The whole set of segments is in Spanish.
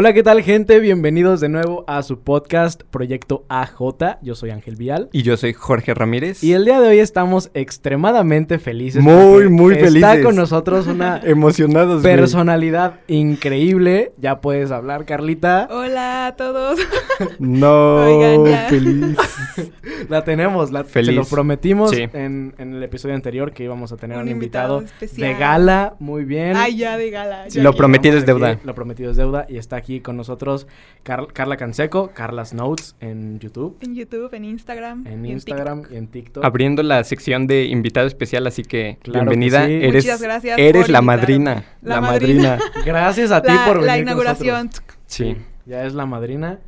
Hola, ¿qué tal gente? Bienvenidos de nuevo a su podcast Proyecto AJ. Yo soy Ángel Vial. Y yo soy Jorge Ramírez. Y el día de hoy estamos extremadamente felices. Muy, muy Está felices. con nosotros una Emocionados, güey. personalidad increíble. Ya puedes hablar, Carlita. Hola a todos. No, Oigan, feliz. La tenemos, la, Feliz. se lo prometimos Sí. en, en el episodio anterior que íbamos a tener un, Un invitado, invitado especial. de gala. Muy bien. Ay, ya de gala. ya Lo prometido es deuda. aquí, Lo prometido es deuda. Y está aquí con nosotros Car- Carla Canseco, Carlas Notes en YouTube, En YouTube, en Instagram. en y Instagram TikTok. y en TikTok. Abriendo la sección de invitado especial, así que Claro bienvenida. que sí. Eres, Muchas gracias eres por la madrina. La, La madrina. madrina. Gracias a ti La, por venir la con inauguración. nosotros. Sí. Ya es la madrina.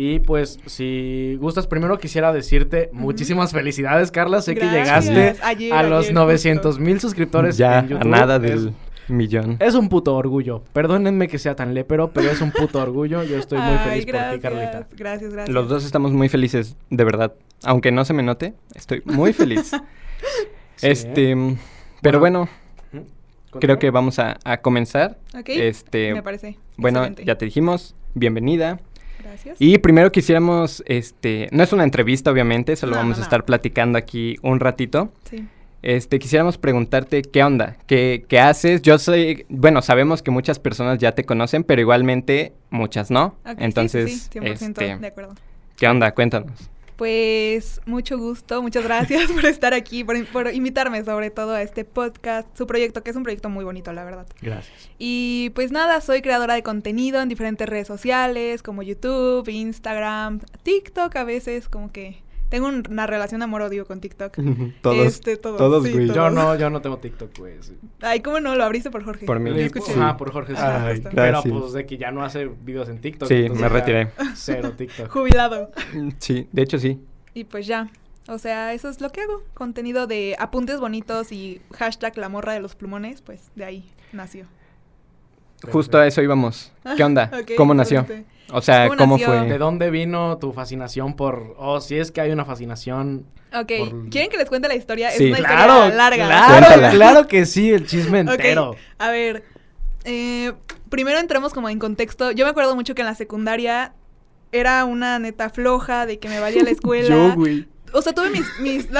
Y pues, si gustas, primero quisiera decirte muchísimas felicidades, Carla. Sé que llegaste Ayer, a los ayer, 900 mil suscriptores Ya, en a nada Es- del millón. Es un puto orgullo. Perdónenme que sea tan lépero, pero es un puto orgullo. Yo estoy muy Ay, feliz gracias, por ti, Carlita. Gracias, gracias. Los dos estamos muy felices, de verdad. Aunque no se me note, estoy muy feliz. Sí, este, pero bueno, creo que vamos a, a comenzar. Ok, Este, me parece. bueno, excelente. ya te dijimos, bienvenida. Gracias. Y primero quisiéramos, este, no es una entrevista obviamente, solo No, vamos no, a no. estar platicando aquí un ratito. Sí. Este, quisiéramos preguntarte qué onda, qué, qué haces. Yo soy, bueno, sabemos que muchas personas ya te conocen, pero igualmente muchas no. Ok, sí, sí, Entonces, sí, 100% este, de acuerdo. ¿qué onda? Cuéntanos. Pues mucho gusto, muchas gracias por estar aquí, por, por invitarme sobre todo a este podcast, su proyecto, que es un proyecto muy bonito, la verdad. Gracias. Y pues nada, soy creadora de contenido en diferentes redes sociales como YouTube, Instagram, TikTok a veces, como que tengo un- una relación amor-odio con TikTok. todos, Este, todos, todos, sí, güey. todos. Yo no, yo no tengo TikTok, güey. sí. Ay, ¿cómo no? Lo abriste por Jorge. Por mí. Sí. Ajá, por Jorge. sí. Ajá, Ay. Pero pues de que ya no hace videos en TikTok. Sí, me retiré. Cero TikTok. Jubilado. Sí, de hecho sí. Y pues ya. O sea, eso es lo que hago. Contenido de apuntes bonitos y hashtag la morra de los plumones, pues de ahí nació. Justo a eso íbamos. ¿Qué onda? ¿Cómo nació? O sea, ¿Cómo fue? ¿De dónde vino tu fascinación por... Oh, si es que hay una fascinación... Ok, Por- ¿quieren que les cuente la historia? Sí. Es una Claro, historia larga. claro, Cuéntala. claro que sí, el chisme entero. A ver, eh, primero entremos como en contexto. Yo me acuerdo mucho que en la secundaria era una neta floja de que me valía la escuela. Yo, güey. O sea, tuve mis... mis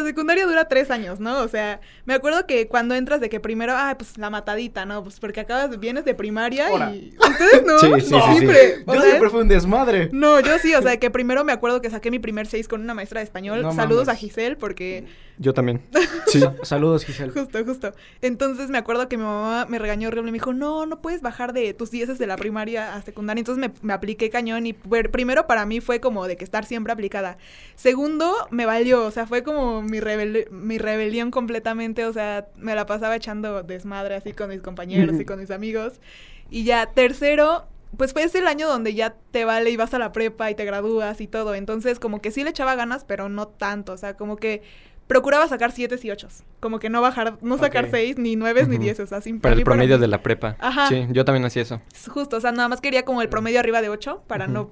la, secundaria dura tres años, ¿no? O sea, me acuerdo que cuando entras de que primero, ah, pues la matadita, ¿no? Pues porque acabas, vienes de primaria Ahora. y... ¿Ustedes no? Sí, sí, No, sí, sí. siempre. Yo sea, siempre fui un desmadre. No, yo sí, o sea, que primero me acuerdo que saqué mi primer seis con una maestra de español. No Saludos mames. a Giselle porque... Yo también. Sí. Sa- Saludos, Giselle. Justo, justo. Entonces me acuerdo que mi mamá me regañó horrible y me dijo, no, no puedes bajar de tus dieces de la primaria a secundaria. Entonces me, me apliqué cañón y ver- primero para mí fue como de que estar siempre aplicada. Segundo, me valió, o sea, fue como mi, rebel- mi rebelión completamente, o sea, me la pasaba echando desmadre así con mis compañeros y con mis amigos. Y ya, tercero, pues fue ese el año donde ya te vale y vas a la prepa y te gradúas y todo. Entonces, como que sí le echaba ganas, pero no tanto. O sea, como que procuraba sacar siete y ocho. Como que no bajar, no sacar Ok. seis, ni nueve, ni Ujú. diez. O sea, sin Para el para promedio mí, de la prepa. Ajá. Sí, yo también hacía eso. Justo, o sea, nada más quería como el promedio arriba de ocho para Ujú. no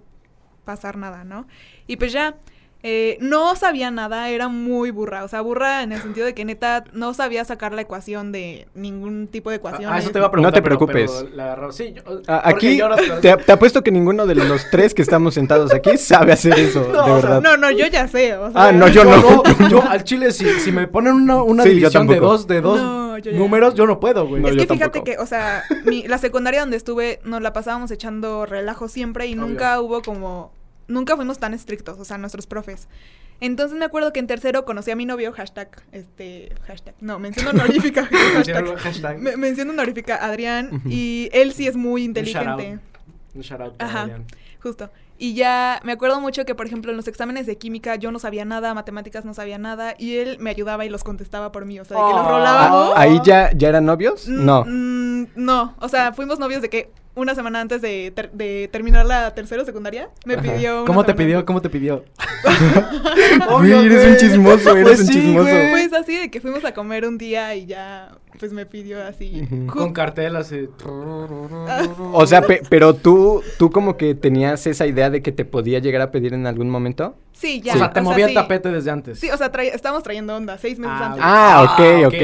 pasar nada, ¿no? Y pues ya, eh, no sabía nada, era muy burra. O sea, burra en el sentido de que neta no sabía sacar la ecuación de ningún tipo de ecuación. Ah, eso te va a preguntar. No te preocupes. pero la agarró- sí, yo- A- Jorge, Aquí yo no- te, te apuesto que ninguno de los tres que estamos sentados aquí sabe hacer eso, No, de o sea, verdad. No, no, yo ya sé. O sea, Ah, no, yo no. Yo al chile, si, si me ponen una, una Sí, división de dos, de dos No, yo ya. números, yo no puedo, güey. No, es que fíjate tampoco. que, o sea, mi- la secundaria donde estuve nos la pasábamos echando relajo siempre y Obvio. nunca hubo como, nunca fuimos tan estrictos, o sea, nuestros profes. Entonces me acuerdo que en tercero conocí a mi novio, hashtag, este, hashtag, no, mención honorífica, hashtag, Hashtag. me- mención honorífica, Adrián, y él sí es muy Un shout out. inteligente, Un shout out Ajá. Adrián. justo. Y ya me acuerdo mucho que, por ejemplo, en los exámenes de química yo no sabía nada, matemáticas no sabía nada, y él me ayudaba y los contestaba por mí, o sea, de que los Oh. rolábamos. Ah, ¿Ahí ya, ya eran novios? Mm, No. mm, no, o sea, fuimos novios de que una semana antes de, ter- de terminar la tercera secundaria me Ajá. pidió. ¿Cómo te pidió? antes. ¿Cómo te pidió? Obvio, eres un chismoso, eres Pues un sí, chismoso. güey. Pues así de que fuimos a comer un día y ya, pues me pidió así. Con cartel así. O sea, pe- pero tú, tú como que tenías esa idea de que te podía llegar a pedir en algún momento. Sí, ya. o sea, te movía el sí. tapete desde antes. Sí, o sea, traía- estábamos trayendo onda seis meses Ah, antes. Ah, ok, Ah, ok,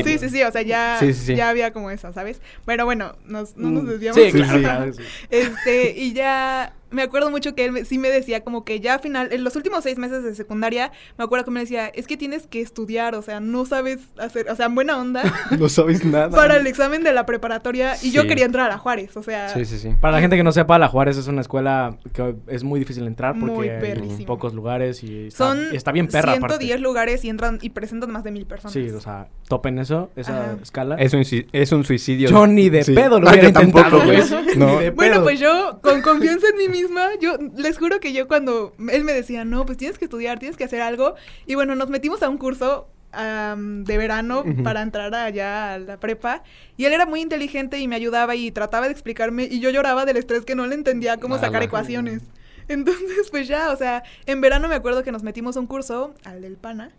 ok. Sí, sí, sí, o sea, ya, Sí, sí, sí. ya había como eso, ¿sabes? Pero bueno, nos, no nos Mm. desviamos. Sí, claro, sí. claro, sí. Este, y ya me acuerdo mucho que él me- sí me decía como que ya al final, en los últimos seis meses de secundaria, me acuerdo que me decía, es que tienes que estudiar, o sea, no sabes hacer, o sea, en buena onda, No sabes nada. para el examen de la preparatoria. Y yo quería entrar a la Juárez, o sea, Sí, sí, sí. Para la gente que no sepa, la Juárez es una escuela que es muy difícil entrar porque Muy hay pocos lugares y está, son y está bien perra 110 aparte. lugares y entran y presentan más de mil personas. Sí, o sea, topen eso, esa Ajá. escala. Es un, es un suicidio. Yo ni de Sí. pedo lo hubiera yo tampoco, intentado, güey. No. Ni de Bueno, pues yo, con confianza en mí misma, yo les juro que yo cuando él me decía, no, pues tienes que estudiar, tienes que hacer algo. Y bueno, nos metimos a un curso de verano para entrar allá a la prepa. Y él era muy inteligente y me ayudaba y trataba de explicarme. Y yo lloraba del estrés que no le entendía cómo Nada. sacar ecuaciones. Entonces, pues ya, o sea, en verano me acuerdo que nos metimos a un curso, al del PANA.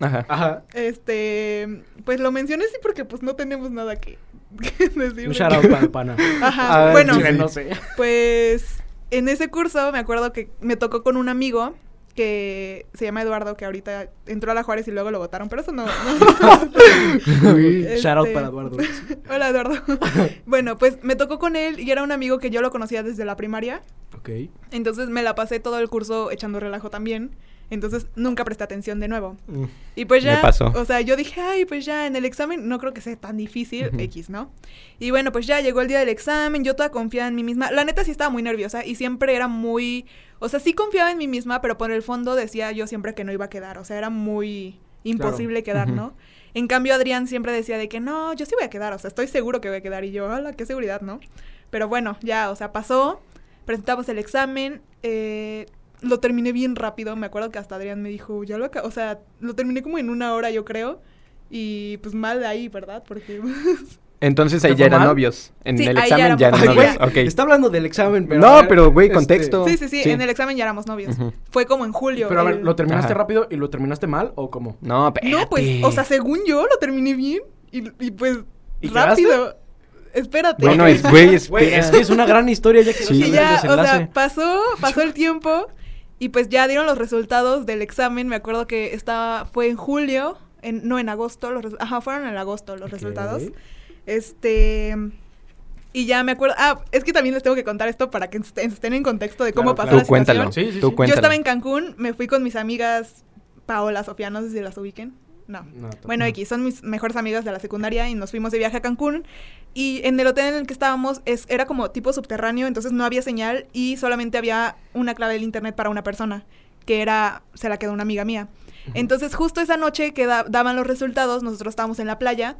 Ajá. Ajá. Este, pues lo mencioné sí porque pues no tenemos nada que, que decir. Un shout out para el pana. Ajá, Ah, bueno, sí, Chile, sí. no sé. pues en ese curso me acuerdo que me tocó con un amigo que se llama Eduardo, que ahorita entró a la Juárez y luego lo votaron, pero eso no. no. Este- Shout out para Eduardo. Hola Eduardo. bueno, pues me tocó con él y era un amigo que yo lo conocía desde la primaria. Ok. Entonces me la pasé todo el curso echando relajo también. Entonces nunca presté atención de nuevo. Mm. Y pues Me ya, pasó. o sea, yo dije, ay, pues ya en el examen no creo que sea tan difícil. X, ¿no? Y bueno, pues ya llegó el día del examen, yo toda confiada en mí misma. La neta sí estaba muy nerviosa y siempre era muy, o sea, sí confiaba en mí misma, pero por el fondo decía yo siempre que no iba a quedar, o sea, era muy imposible quedar. ¿no? En cambio, Adrián siempre decía de que no, yo sí voy a quedar, o sea, estoy seguro que voy a quedar. Y yo, hola, qué seguridad, ¿no? Pero bueno, ya, o sea, pasó, presentamos el examen, eh, lo terminé bien rápido. Me acuerdo que hasta Adrián me dijo, ya lo acabo, o sea, lo terminé como en una hora, yo creo. Y pues mal ahí, ¿verdad? Porque. Entonces ¿Te ahí ya eran mal? novios. En Sí, el ya examen ya éramos eran novios. Está hablando del examen, pero. No, ver, pero, güey, este, contexto. sí, sí, sí, Sí. en el examen ya éramos novios. Fue como en julio. Pero a ver, el- ¿lo terminaste Ajá. rápido y lo terminaste mal o cómo? No, espérate. No, pues, o sea, según yo lo terminé bien. Y, y pues, ¿Y rápido. Espérate. Bueno, es, güey, Güey, espera. es que es una gran historia ya que Sí. no ya, o sea, pasó, pasó el tiempo y pues ya dieron los resultados del examen. Me acuerdo que estaba, fue en julio, en, no en agosto, los ajá, fueron en agosto los resultados. Este, y ya me acuerdo, ah, es que también les tengo que contar esto para que est- estén en contexto de cómo Claro, pasó claro. la Tú cuéntalo. situación. Sí, sí, Tú sí. Yo cuéntalo. estaba en Cancún, me fui con mis amigas Paola, Sofía, no sé si las ubiquen. No. No, Bueno, X, son mis mejores amigas de la secundaria y nos fuimos de viaje a Cancún. Y en el hotel en el que estábamos es, era como tipo subterráneo, entonces no había señal y solamente había una clave del internet para una persona, que era, se la quedó una amiga mía. Entonces justo esa noche que da- daban los resultados, nosotros estábamos en la playa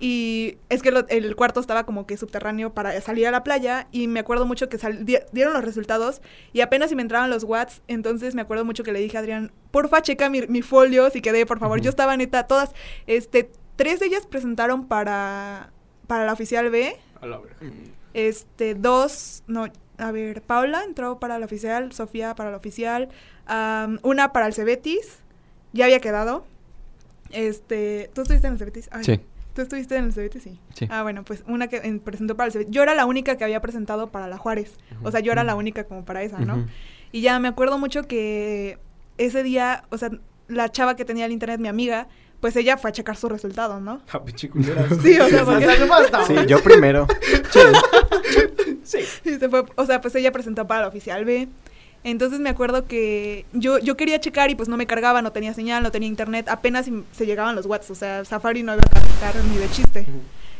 y es que lo- el cuarto estaba como que subterráneo para salir a la playa y me acuerdo mucho que sal- di- dieron los resultados y apenas si me entraban los watts, entonces me acuerdo mucho que le dije a Adrián, porfa, checa mi, mi folio si quedé, por favor. Yo estaba neta, todas, este, tres de ellas presentaron para, para la oficial B, A la este, dos, no, a ver, Paula entró para la oficial, Sofía para la oficial, una para el Cebetis, ya había quedado. Este, ¿tú estuviste en el Cebetis? Ay, Sí. ¿Tú estuviste en el Cebetis? Sí. Sí. Ah, bueno, pues una que en- presentó para el Cebetis. Yo era la única que había presentado para la Juárez. O sea, yo era la única como para esa, ¿no? Y ya me acuerdo mucho que ese día, o sea, la chava que tenía el internet, mi amiga, pues ella fue a checar su resultado, ¿no? Ah. Sí, o sea, porque-. Sí, yo primero. Sí. Y se fue, o sea, pues ella presentó para la oficial B. Entonces me acuerdo que yo, yo quería checar y pues no me cargaba, no tenía señal, no tenía internet, apenas se llegaban los watts, o sea, Safari no iba a cargar ni de chiste.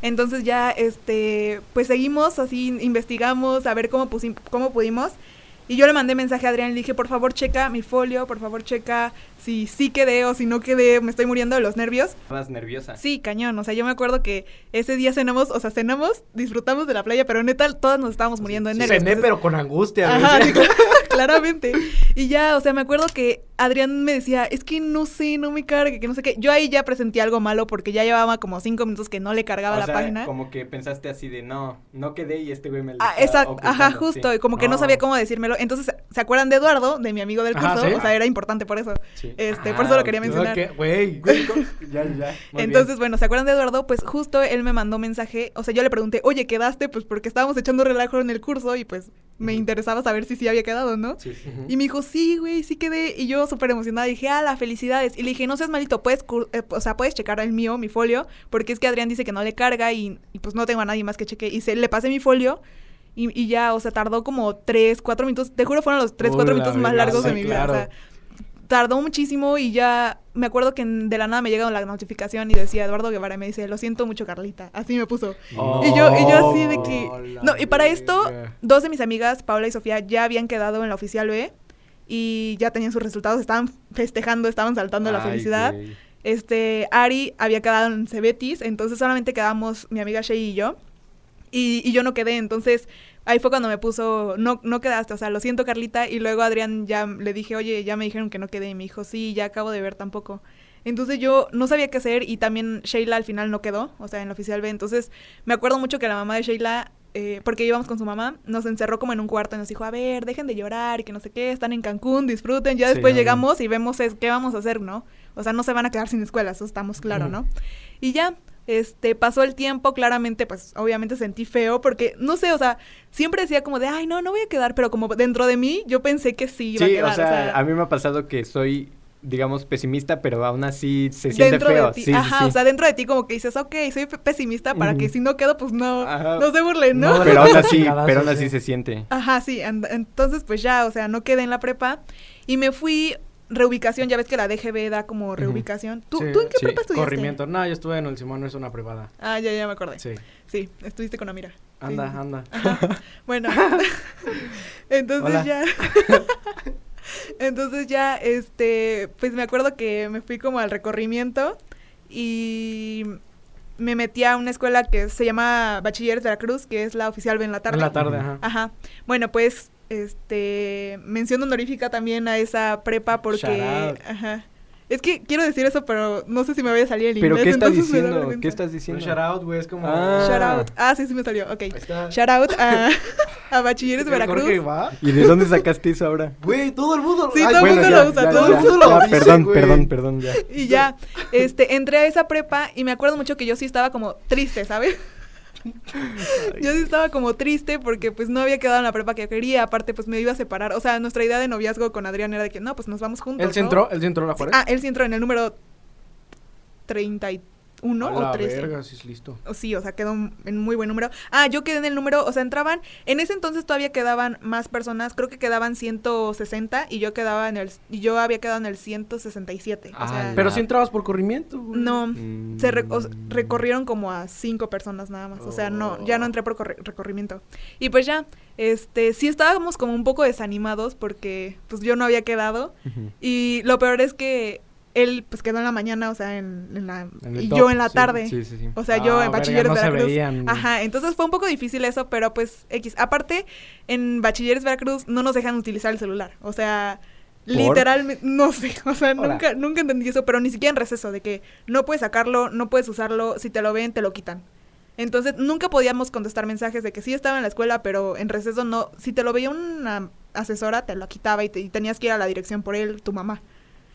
Entonces ya, este, pues seguimos así, investigamos a ver cómo, cómo pudimos. Y yo le mandé mensaje a Adrián y le dije, por favor checa mi folio, por favor checa si sí quedé o si no quedé, me estoy muriendo de los nervios. Estabas nerviosa. Sí, cañón. O sea, yo me acuerdo que ese día cenamos, o sea, cenamos, disfrutamos de la playa, pero neta, todas nos estábamos muriendo de nervios. Cené, Entonces- pero con angustia. Ajá, claramente. Y ya, o sea, me acuerdo que Adrián me decía, es que no sé, no me cargue, que no sé qué. Yo ahí ya presentí algo malo porque ya llevaba como cinco minutos que no le cargaba O la sea, página. Como que pensaste así de no, no quedé y este güey me lo Ah, exacto, ajá, ocultando", justo, sí. y como que no Ah. sabía cómo decírmelo. Entonces, ¿se acuerdan de Eduardo, de mi amigo del Ajá, curso? ¿sí? O sea, era importante por eso. Sí. Este, Ah, por eso lo quería mencionar. ok, Güey, güey, co- ya, ya. muy Entonces, bien. bueno, ¿se acuerdan de Eduardo? Pues justo él me mandó mensaje, o sea, yo le pregunté, oye, ¿quedaste? Pues porque estábamos echando relajo en el curso y pues me interesaba saber si sí había quedado, ¿no? Sí. Y me dijo, sí, güey, sí quedé. Y yo súper emocionada dije, ah, la felicidades. Y le dije, no seas malito, puedes, eh, o sea, puedes checar el mío, mi folio, porque es que Adrián dice que no le carga y, y, pues no tengo a nadie más que cheque. Y se, le pasé mi folio y, y ya, o sea, tardó como tres, cuatro minutos. Te juro, fueron los tres, Uy, cuatro minutos más largos de mi vida. claro. O sea, tardó muchísimo y ya me acuerdo que de la nada me llega la notificación y decía Eduardo Guevara y me dice, lo siento mucho, Carlita. Así me puso. Oh, Y yo, y yo así de que... la No, y para esto, dos de mis amigas, Paula y Sofía, ya habían quedado en la oficial B y ya tenían sus resultados, estaban festejando, estaban saltando la felicidad. Este, Ari había quedado en Cebetis, entonces solamente quedamos mi amiga Shay y yo. Y, y yo no quedé, entonces ahí fue cuando me puso, no, no quedaste, o sea, lo siento Carlita. Y luego Adrián ya le dije, oye, ya me dijeron que no quedé. Y me dijo, sí, ya acabo de ver tampoco. Entonces yo no sabía qué hacer y también Sheila al final no quedó, o sea, en la oficial B. Entonces me acuerdo mucho que la mamá de Sheila, eh, porque íbamos con su mamá, nos encerró como en un cuarto y nos dijo, a ver, dejen de llorar y que no sé qué, están en Cancún, disfruten. Ya después llegamos y vemos es, qué vamos a hacer, ¿no? O sea, no se van a quedar sin escuela, eso estamos claro. ¿no? Y ya, este, pasó el tiempo, claramente, pues, obviamente sentí feo, porque, no sé, o sea, siempre decía como de, ay, no, no voy a quedar, pero como dentro de mí, yo pensé que sí iba Sí, a quedar, o sea, a mí me ha pasado que soy, digamos, pesimista, pero aún así se siente dentro feo. de ti, Sí, ajá, sí. o sea, dentro de ti como que dices, ok, soy pe- pesimista para que si no quedo, pues no, Ajá. no se burlen, ¿no? No, pero aún así, pero aún así sí. se siente. Ajá, sí, entonces pues ya, o sea, no quedé en la prepa y me fui reubicación, ya ves que la DGB da como reubicación. ¿Tú, Sí, ¿tú en qué sí. prepa estudiaste? Corrimiento. No, yo estuve en el Simón, no es una privada. Ah, ya, ya me acordé. Sí, Sí. estuviste con Amira. Anda, sí, anda. Ajá. Bueno, entonces ya. entonces ya, este, pues me acuerdo que me fui como al recorrimiento y me metí a una escuela que se llama Bachilleres Veracruz, que es la oficial en la tarde. En la tarde, ajá. Ajá. Bueno, pues, este, mención honorífica también a esa prepa porque, ajá. Es que quiero decir eso, pero no sé si me vaya a salir el ¿Pero inglés. qué estás diciendo? ¿Qué estás Un diciendo? shout out, güey, es como... Ah. Shout out. Ah, sí, sí me salió. Ok. Ahí está. Shout out a, a Bachilleres Veracruz. Va. ¿Y de dónde sacaste eso ahora? Güey, todo el mundo... Sí, Ay, todo el bueno, mundo ya, lo usa, ya, todo ya, el mundo lo dice, Perdón, perdón, perdón, ya. Y ya, este, entré a esa prepa y me acuerdo mucho que yo sí estaba como triste, ¿sabes? Yo sí estaba como triste porque pues no había quedado en la prepa que quería, aparte pues me iba a separar, o sea, nuestra idea de noviazgo con Adrián era de que no, pues nos vamos juntos. Él se ¿no? se entró a la Sí, Juárez. ah, él sí entró en el número 31 A o la 13. verga, sí es listo. O Sí, o sea, quedó en muy buen número. Ah, yo quedé en el número, o sea, entraban, en ese entonces todavía quedaban más personas, creo que quedaban 160 y yo quedaba en el, y yo había quedado en el 167. O Ah, sea, Pero Ah. si entrabas por corrimiento, güey. no, Mm. se re- o recorrieron como a cinco personas nada más. O sea, no, ya no entré por corre- recorrimiento. Y pues ya, este, sí estábamos como un poco desanimados porque pues yo no había quedado. Ujú. Y lo peor es que él pues quedó en la mañana, o sea, en, en la, En y top, yo en la sí, tarde. Sí, sí, sí. O sea, yo Ah, en verga, bachilleres no se Veracruz. veían. Ajá, entonces fue un poco difícil eso, pero pues X. Aparte, en bachilleres Veracruz no nos dejan utilizar el celular. O sea, ¿Por? literalmente, no sé, o sea, Hola. nunca, nunca entendí eso, pero ni siquiera en receso, de que no puedes sacarlo, no puedes usarlo, si te lo ven, te lo quitan. Entonces, nunca podíamos contestar mensajes de que sí estaba en la escuela, pero en receso no. Si te lo veía una asesora, te lo quitaba y, te- y tenías que ir a la dirección por él, tu mamá.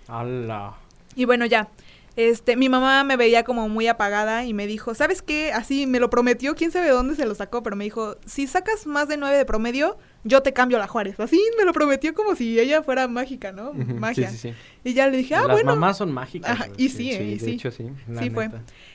Ala. Y bueno, ya. Este, mi mamá me veía como muy apagada y me dijo, ¿sabes qué? Así me lo prometió, quién sabe de dónde se lo sacó, pero me dijo, si sacas más de nueve de promedio, yo te cambio a la Juárez. Así me lo prometió como si ella fuera mágica, ¿no? Magia. Sí, sí, sí. Y ya le dije, ah, Las bueno. mamás son mágicas. Ajá, y sí, eh, y de sí. hecho sí. la sí fue.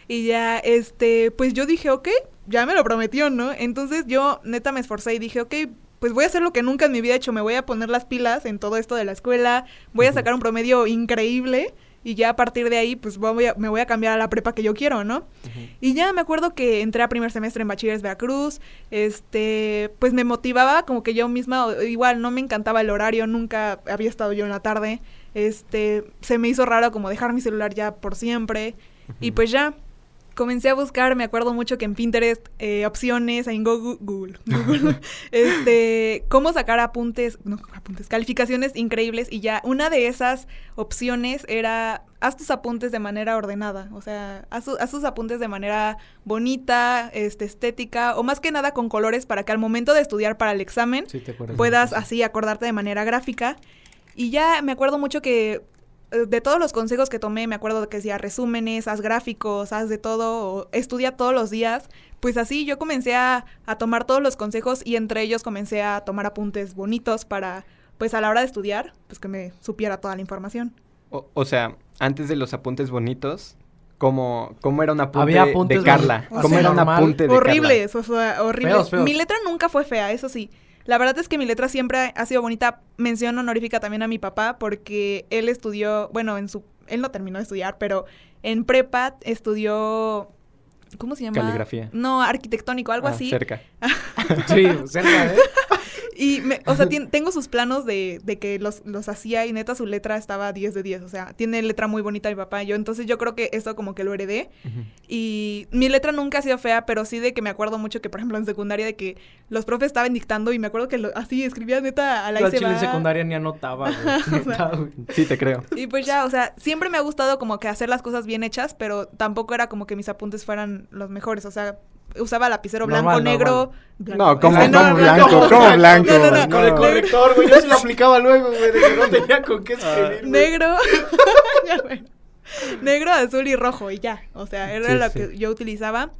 Y ya, este, pues yo dije, ok, ya me lo prometió, ¿no? Entonces yo neta me esforcé y dije, ok, pues voy a hacer lo que nunca en mi vida he hecho, me voy a poner las pilas en todo esto de la escuela, voy a sacar un promedio increíble y ya a partir de ahí, pues voy a- me voy a cambiar a la prepa que yo quiero, ¿no? Y ya me acuerdo que entré a primer semestre en Bachilleres Veracruz, este, pues me motivaba como que yo misma, igual no me encantaba el horario, nunca había estado yo en la tarde, este, se me hizo raro como dejar mi celular ya por siempre, y pues ya, comencé a buscar, me acuerdo mucho que en Pinterest, eh, opciones, en Google, Google, Google, este, cómo sacar apuntes, no, apuntes, calificaciones increíbles y ya una de esas opciones era, haz tus apuntes de manera ordenada, o sea, haz, tu- haz tus apuntes de manera bonita, este, estética, o más que nada con colores para que al momento de estudiar para el examen Sí, puedas así acordarte de manera gráfica. Y ya me acuerdo mucho que de todos los consejos que tomé, me acuerdo que decía resúmenes, haz gráficos, haz de todo, o estudia todos los días. Pues así yo comencé a, a tomar todos los consejos y entre ellos comencé a tomar apuntes bonitos para, pues a la hora de estudiar, pues que me supiera toda la información. O, o sea, antes de los apuntes bonitos, ¿cómo, cómo era un apunte Había de- apuntes de Carla? ¿Cómo sea, era un apunte de. Feos, feos. Mi letra nunca fue fea, eso sí. La verdad es que mi letra siempre ha sido bonita. Mención honorífica también a mi papá porque él estudió, bueno, en su él no terminó de estudiar, pero en prepa estudió ¿cómo se llama? Caligrafía. No, arquitectónico, algo Ah, así. Cerca. Sí, cerca, ¿eh? Y, me- o sea, tengo sus planos de, de que los, los hacía y neta su letra estaba 10 de 10. O sea, tiene letra muy bonita mi papá. Yo, entonces yo creo que eso como que lo heredé. Y mi letra nunca ha sido fea, pero sí de que me acuerdo mucho que, por ejemplo, en secundaria de que los profes estaban dictando y me acuerdo que lo- así escribía neta a la Yo y en secundaria ni anotaba, güey. Neta, güey. Sí, te creo. Y pues ya, o sea, siempre me ha gustado como que hacer las cosas bien hechas, pero tampoco era como que mis apuntes fueran los mejores. O sea, usaba lapicero blanco, Normal, negro. blanco. No, ¿cómo- Este, cómo blanco? no, ¿Cómo blanco? No, no, no. Con el No. corrector, güey. Yo sí lo aplicaba luego, güey, de que no tenía con qué escribir. güey. Negro. Negro, azul y rojo y ya. O sea, era Sí, lo sí. que yo utilizaba.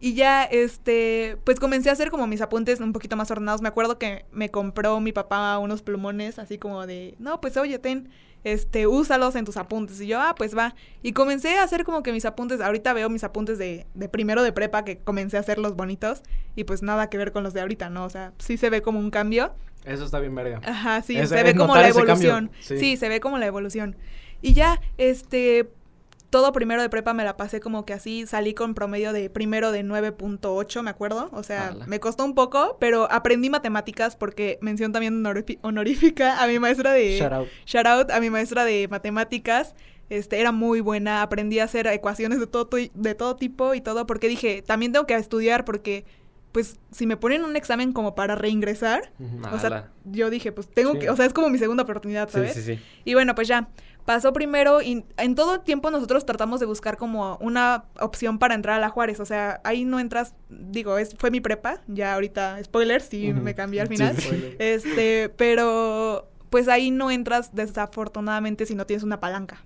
Y ya, este, pues comencé a hacer como mis apuntes un poquito más ordenados. Me acuerdo que me compró mi papá unos plumones así como de, no, pues oye, ten, este, úsalos en tus apuntes. Y yo, ah, pues va. Y comencé a hacer como que mis apuntes, ahorita veo mis apuntes de, de primero de prepa que comencé a hacerlos bonitos. Y pues nada que ver con los de ahorita, ¿no? O sea, sí se ve como un cambio. Eso está bien verga. Ajá, sí, Es- se es ve como la evolución. sí. Sí. se ve como la evolución. Y ya, este, todo primero de prepa me la pasé como que así, salí con promedio de primero de 9.8, me acuerdo. O sea, Ala. me costó un poco, pero aprendí matemáticas porque mención también honorífica a mi maestra de... Shout out. Shout out a mi maestra de matemáticas. Este, era muy buena, aprendí a hacer ecuaciones de todo, de todo tipo y todo, porque dije, también tengo que estudiar porque, pues, si me ponen un examen como para reingresar, o sea, yo dije, pues tengo Sí. que, o sea, es como mi segunda oportunidad, ¿sabes? sí, sí. Y bueno, pues ya, pasó primero y en todo tiempo nosotros tratamos de buscar como una opción para entrar a la Juárez, o sea, ahí no entras, digo, es, fue mi prepa, ya ahorita, spoiler, sí Ujú. me cambié al final, sí. este, pero pues ahí no entras desafortunadamente si no tienes una palanca.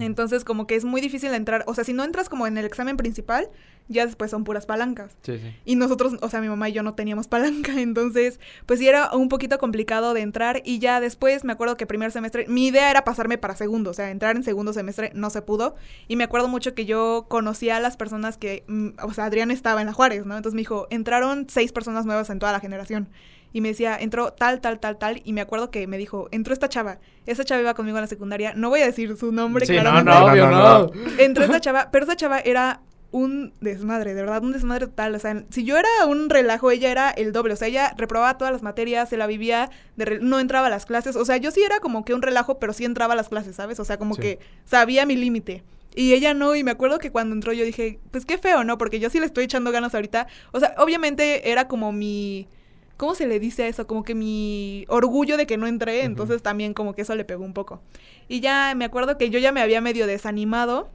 Entonces como que es muy difícil entrar, o sea, si no entras como en el examen principal, ya después son puras palancas. Sí, sí. Y nosotros, o sea, mi mamá y yo no teníamos palanca, entonces, pues sí era un poquito complicado de entrar y ya después me acuerdo que primer semestre, mi idea era pasarme para segundo, o sea, entrar en segundo semestre no se pudo y me acuerdo mucho que yo conocía a las personas que, mm, o sea, Adrián estaba en la Juárez, ¿no? Entonces me dijo, entraron seis personas nuevas en toda la generación. Y me decía, entró tal, tal, tal, tal. Y me acuerdo que me dijo, entró esta chava. Esa chava iba conmigo a la secundaria. No voy a decir su nombre, Sí, no, claramente. no, obvio, No, no. no, Entró esta chava, pero esa chava era un desmadre, de verdad, un desmadre total. O sea, si yo era un relajo, ella era el doble. O sea, ella reprobaba todas las materias, se la vivía, de re- no entraba a las clases. O sea, yo sí era como que un relajo, pero sí entraba a las clases, ¿sabes? O sea, como Sí. que sabía mi límite. Y ella no, y me acuerdo que cuando entró yo dije, pues qué feo, ¿no? Porque yo sí le estoy echando ganas ahorita. O sea, obviamente era como mi... ¿Cómo se le dice a eso? Como que mi orgullo de que no entré, entonces también como que eso le pegó un poco. Y ya me acuerdo que yo ya me había medio desanimado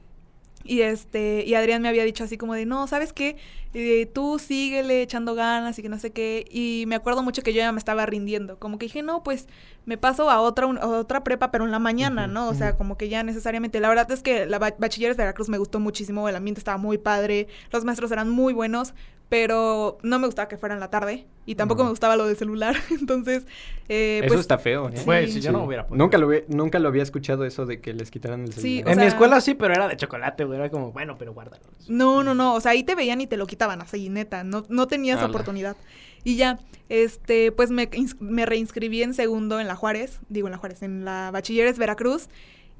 y este, y Adrián me había dicho así como de, no, ¿sabes qué? Eh, tú síguele echando ganas y que no sé qué. Y me acuerdo mucho que yo ya me estaba rindiendo. Como que dije, no, pues me paso a otra, un- a otra prepa, pero en la mañana, ¿no? O sea, como que ya necesariamente. La verdad es que la ba- bachilleres de Veracruz me gustó muchísimo, el ambiente estaba muy padre, los maestros eran muy buenos, pero no me gustaba que fuera en la tarde y tampoco me gustaba lo de celular. Entonces, eh, Eso pues está feo, ¿eh? Sí. si yo no hubiera podido. Nunca lo, vi- nunca lo había escuchado eso de que les quitaran el Sí, celular. o En mi sea- escuela sí, pero era de chocolate, güey. Era como, bueno, pero guárdalo. No, no, no. O sea, ahí te veían y te lo quitaban así, neta. No, no tenías Ala. oportunidad. Y ya, este, pues me, me reinscribí en segundo en la Juárez, digo en la Juárez, en la Bachilleres Veracruz.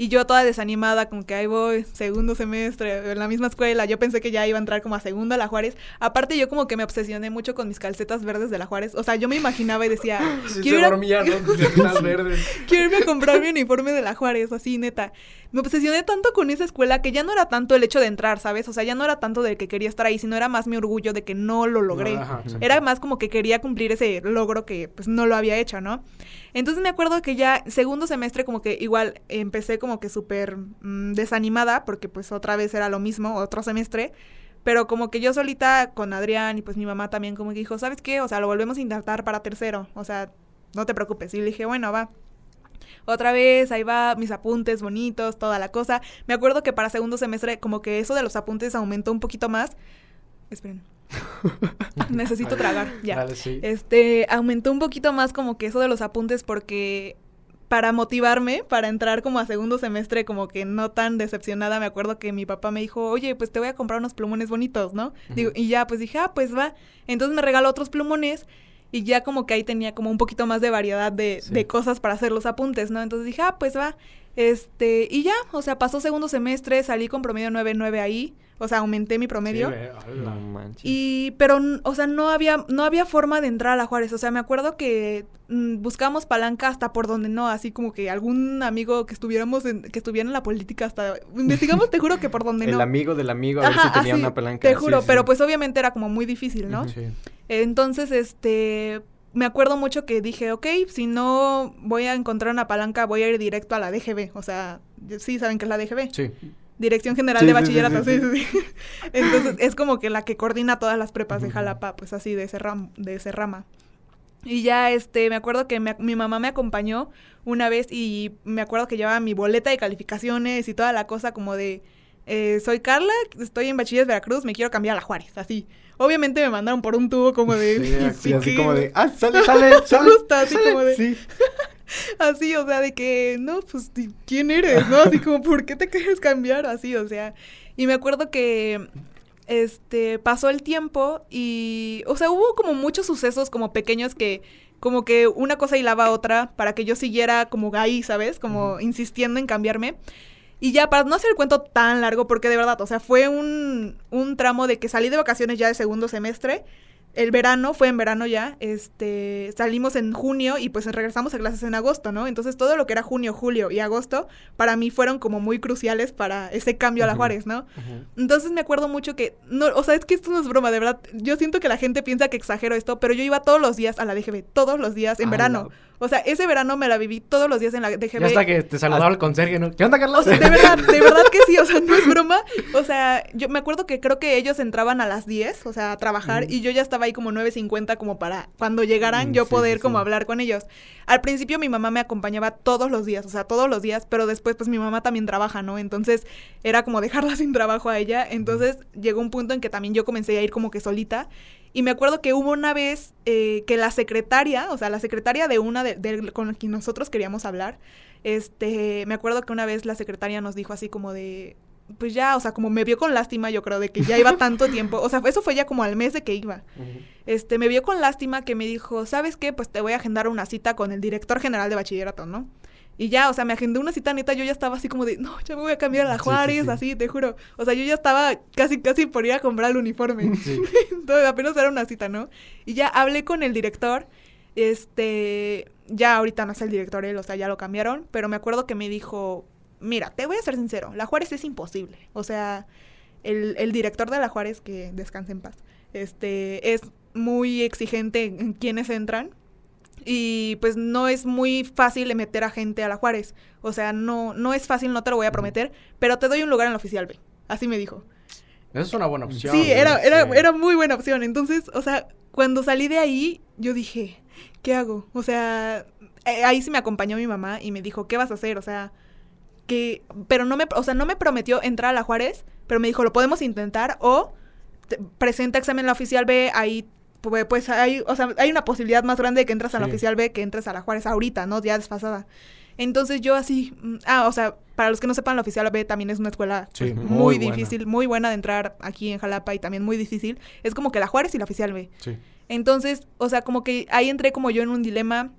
Y yo toda desanimada, como que ahí voy, segundo semestre, en la misma escuela. Yo pensé que ya iba a entrar como a segundo a la Juárez. Aparte, yo como que me obsesioné mucho con mis calcetas verdes de la Juárez. O sea, yo me imaginaba y decía, Sí, quiero se ir a- dormía, ¿no? Tus verdes. quiero irme a comprar mi uniforme de la Juárez, así, neta. me obsesioné tanto con esa escuela que ya no era tanto el hecho de entrar, ¿sabes? O sea, ya no era tanto de que quería estar ahí, sino era más mi orgullo de que no lo logré. Ajá. Era más como que quería cumplir ese logro que pues no lo había hecho, ¿no? Entonces me acuerdo que ya segundo semestre como que igual empecé como que súper mm, desanimada porque pues otra vez era lo mismo, otro semestre. Pero como que yo solita con Adrián y pues mi mamá también como que dijo, ¿sabes qué? O sea, lo volvemos a intentar para tercero. O sea, no te preocupes. Y le dije, bueno, va. Otra vez, ahí va, mis apuntes bonitos, toda la cosa. Me acuerdo que para segundo semestre como que eso de los apuntes aumentó un poquito más. Esperen. Necesito tragar, ya. Dale, sí. Este, aumentó un poquito más como que eso de los apuntes porque para motivarme, para entrar como a segundo semestre como que no tan decepcionada, me acuerdo que mi papá me dijo, oye, pues te voy a comprar unos plumones bonitos, ¿no? Digo, y ya, pues dije, ah, pues va. Entonces me regaló otros plumones y ya como que ahí tenía como un poquito más de variedad de, Sí. de cosas para hacer los apuntes, ¿no? Entonces dije, ah, pues va. Este, y ya, o sea, pasó segundo semestre, salí con promedio 9.9 ahí, o sea, aumenté mi promedio. Sí, ve, ala. No manches. Y, pero, o sea, no había, no había forma de entrar a la Juárez. O sea, me acuerdo que mm, buscábamos palanca hasta por donde no, así como que algún amigo que estuviéramos en, que estuviera en la política hasta investigamos, te juro que por donde El no. amigo del amigo, a ver si tenía así, una palanca. Te juro, sí, pero pues obviamente era como muy difícil, ¿no? Sí. Entonces, este, me acuerdo mucho que dije, ok, si no voy a encontrar una palanca, voy a ir directo a la DGB. O sea, sí saben que es la DGB. Sí. Dirección General Sí, de Bachillerato, sí, sí. Entonces es como que la que coordina todas las prepas de. Jalapa, pues así de ese, ram- de ese rama. Y ya, este, me acuerdo que me- mi mamá me acompañó una vez y me acuerdo que llevaba mi boleta de calificaciones y toda la cosa como de, eh, soy Carla, estoy en Bachilleres Veracruz, me quiero cambiar a la Juárez, así. Obviamente me mandaron por un tubo como de... Sí, Sí, así ¿qué? como de, ah, sale, sale, sale. Justo así sale". como de- Sí. Así, o sea, de que, no, pues, ¿quién eres? ¿No? Así como, ¿por qué te quieres cambiar? Así, o sea. Y me acuerdo que, este, pasó el tiempo y, o sea, hubo como muchos sucesos como pequeños que, como que una cosa hilaba a otra para que yo siguiera como ahí, ¿sabes? Como insistiendo en cambiarme. Y ya, para no hacer el cuento tan largo, porque de verdad, o sea, fue un, un tramo de que salí de vacaciones ya de segundo semestre. El verano, fue en verano ya, este, salimos en junio y pues regresamos a clases en agosto, ¿no? Entonces todo lo que era junio, julio y agosto, para mí fueron como muy cruciales para ese cambio a la. Juárez, ¿no? Entonces me acuerdo mucho que, no, o sea, es que esto no es broma, de verdad. Yo siento que la gente piensa que exagero esto, pero yo iba todos los días a la DGB, todos los días en Ah, verano. O sea, ese verano me la viví todos los días en la DGB. Ya hasta que te saludaba el conserje, ¿no? ¿Qué onda, Carlos? O sea, de verdad, de verdad que sí, o sea, no es broma. O sea, yo me acuerdo que creo que ellos entraban a las 10, o sea, a trabajar, y yo ya estaba ahí como 9.50 como para cuando llegaran Mm, yo sí, poder sí, como sí. hablar con ellos. Al principio mi mamá me acompañaba todos los días, o sea, todos los días, pero después pues mi mamá también trabaja, ¿no? Entonces era como dejarla sin trabajo a ella. Entonces llegó un punto en que también yo comencé a ir como que solita. Y me acuerdo que hubo una vez eh, que la secretaria, o sea, la secretaria de una de, de- con quien nosotros queríamos hablar, este, me acuerdo que una vez la secretaria nos dijo así como de, pues ya, o sea, como me vio con lástima, yo creo, de que ya iba tanto tiempo, o sea, eso fue ya como al mes de que iba. Este, me vio con lástima que me dijo, ¿sabes qué? Pues te voy a agendar una cita con el director general de bachillerato, ¿no? Y ya, o sea, me agendé una cita neta, yo ya estaba así como de, no, ya me voy a cambiar a la Sí, sí, Juárez, sí. así, te juro. O sea, yo ya estaba casi, casi por ir a comprar el uniforme. Entonces, apenas era una cita, ¿no? Y ya hablé con el director, este, ya ahorita no es el director él, o sea, ya lo cambiaron, pero me acuerdo que me dijo, mira, te voy a ser sincero, la Juárez es imposible. O sea, el, el director de la Juárez, que descanse en paz, este, es muy exigente en, en quienes entran. Y pues no es muy fácil meter a gente a la Juárez. O sea, no, no es fácil, no te lo voy a prometer, pero te doy un lugar en la oficial B. Así me dijo. Esa es una buena opción. Sí, era, era, Sí. era muy buena opción. Entonces, o sea, cuando salí de ahí, yo dije, ¿qué hago? O sea, eh, ahí sí me acompañó mi mamá y me dijo, ¿qué vas a hacer? O sea, que, pero no me, o sea, no me prometió entrar a la Juárez, pero me dijo, lo podemos intentar o te- presenta examen en la oficial B, ahí pues, pues hay, o sea, hay una posibilidad más grande de que entres a la oficial B que entres a la Juárez ahorita, ¿no? Ya desfasada. Entonces yo así, mm, ah, o sea, para los que no sepan, la oficial B también es una escuela Sí, pues, muy difícil, muy buena de entrar aquí en Jalapa y también muy difícil. Es como que la Juárez y la oficial B. Sí. Entonces, o sea, como que ahí entré como yo en un dilema.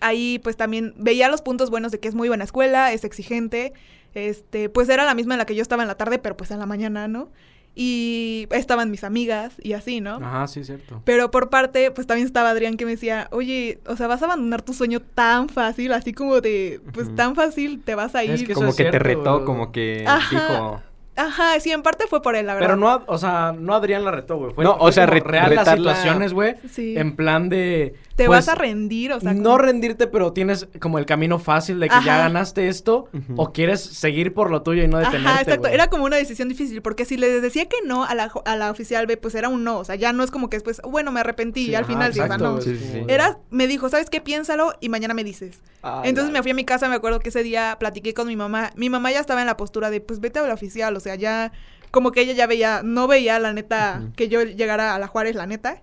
Ahí pues también veía los puntos buenos de que es muy buena escuela, es exigente. Este, pues era la misma en la que yo estaba en la tarde, pero pues en la mañana, ¿no? Y estaban mis amigas y así, ¿no? Ajá, sí, cierto. Pero por parte, pues también estaba Adrián que me decía, oye, o sea, vas a abandonar tu sueño tan fácil, así como de, pues tan fácil te vas a ir. Es que eso como es que te retó, como que Ajá. dijo... Ajá, sí, en parte fue por él, la verdad. Pero no, o sea, no Adrián la retó, güey. Fue, No, o sea, re- real las situaciones, güey. Sí. En plan de. Te pues, vas a rendir, o sea. no rendirte, pero tienes como el camino fácil de que ya ganaste esto. O quieres seguir por lo tuyo y no detenerte. Ajá, exacto. Era como una decisión difícil, porque si les decía que no a la, a la oficial B, pues era un no. O sea, ya no es como que después, bueno, me arrepentí Sí, y al ajá, final sí, o sea, exacto, no. Sí, sí, Era, me dijo, ¿sabes qué? Piénsalo y mañana me dices. Ah, Entonces la- me fui a mi casa, me acuerdo que ese día platiqué con mi mamá. Mi mamá ya estaba en la postura de, pues vete a la oficial, o sea, ya, como que ella ya veía, no veía la neta que yo llegara a la Juárez, la neta.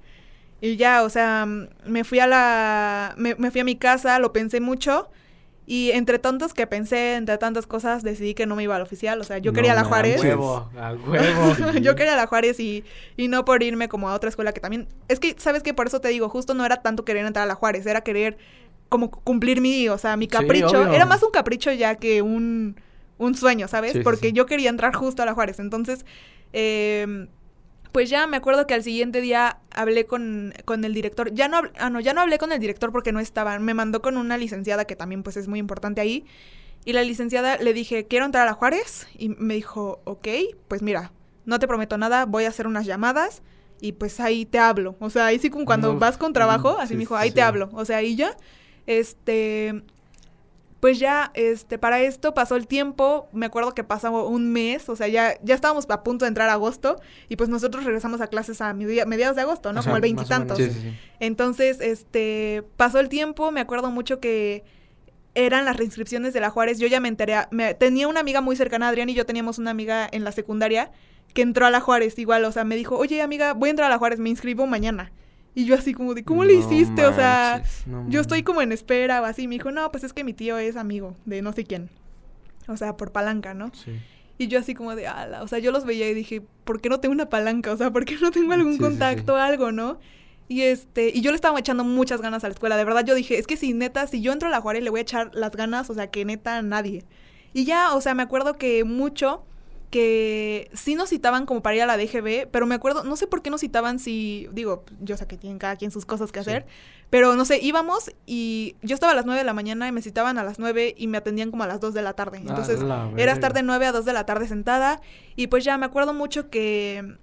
Y ya, o sea, me fui a la, me, me fui a mi casa, lo pensé mucho. Y entre tantos que pensé, entre tantas cosas, decidí que no me iba a la oficial. O sea, yo No quería la A Juárez. huevo, a huevo. Sí. yo quería la Juárez y, y no por irme como a otra escuela que también... Es que, ¿sabes qué? Por eso te digo, justo no era tanto querer entrar a la Juárez, era querer como cumplir mi, o sea, mi capricho. era más un capricho ya que un, un sueño, ¿sabes? Sí, sí, Porque sí. yo quería entrar justo a la Juárez. Entonces, eh, pues ya me acuerdo que al siguiente día hablé con, con el director. Ya no, ah, no, ya no hablé con el director porque no estaba. Me mandó con una licenciada que también pues es muy importante ahí. Y la licenciada le dije, quiero entrar a Juárez. Y me dijo, ok, pues mira, no te prometo nada, voy a hacer unas llamadas y pues ahí te hablo. O sea, ahí sí como cuando vas con trabajo, así sí, me dijo, ahí sí. te hablo. O sea, ahí ya, este, pues ya, este, para esto pasó el tiempo, me acuerdo que pasó un mes, o sea, ya, ya estábamos a punto de entrar a agosto y pues nosotros regresamos a clases a media- mediados de agosto, ¿no? O sea, Como el veintitantos. menos, Sí, sí, sí. Entonces, este, pasó el tiempo, me acuerdo mucho que eran las reinscripciones de la Juárez, yo ya me enteré, me- tenía una amiga muy cercana, Adrián y yo teníamos una amiga en la secundaria que entró a la Juárez igual, o sea, me dijo, oye amiga, voy a entrar a la Juárez, me inscribo mañana. Y yo así como de, ¿cómo le hiciste? O sea. No, yo estoy como en espera o así. Me dijo, no, pues es que mi tío es amigo de no sé quién. O sea, por palanca, ¿no? Sí. Y yo así como de, ala, o sea, yo los veía y dije, ¿por qué no tengo una palanca? O sea, ¿por qué no tengo algún Sí, sí, contacto, algo, no? Y este, y yo le estaba echando muchas ganas a la escuela, de verdad yo dije, es que si neta, si yo entro a la Juárez le voy a echar las ganas, o sea, que neta nadie. Y ya, o sea, me acuerdo que mucho que sí nos citaban como para ir a la DGB, pero me acuerdo, no sé por qué nos citaban si, digo, yo sé que tienen cada quien sus cosas que Sí. hacer, pero no sé, íbamos y yo estaba a las 9 de la mañana y me citaban a las 9 y me atendían como a las 2 de la tarde. Entonces, la era estar de 9 a 2 de la tarde sentada y pues ya me acuerdo mucho que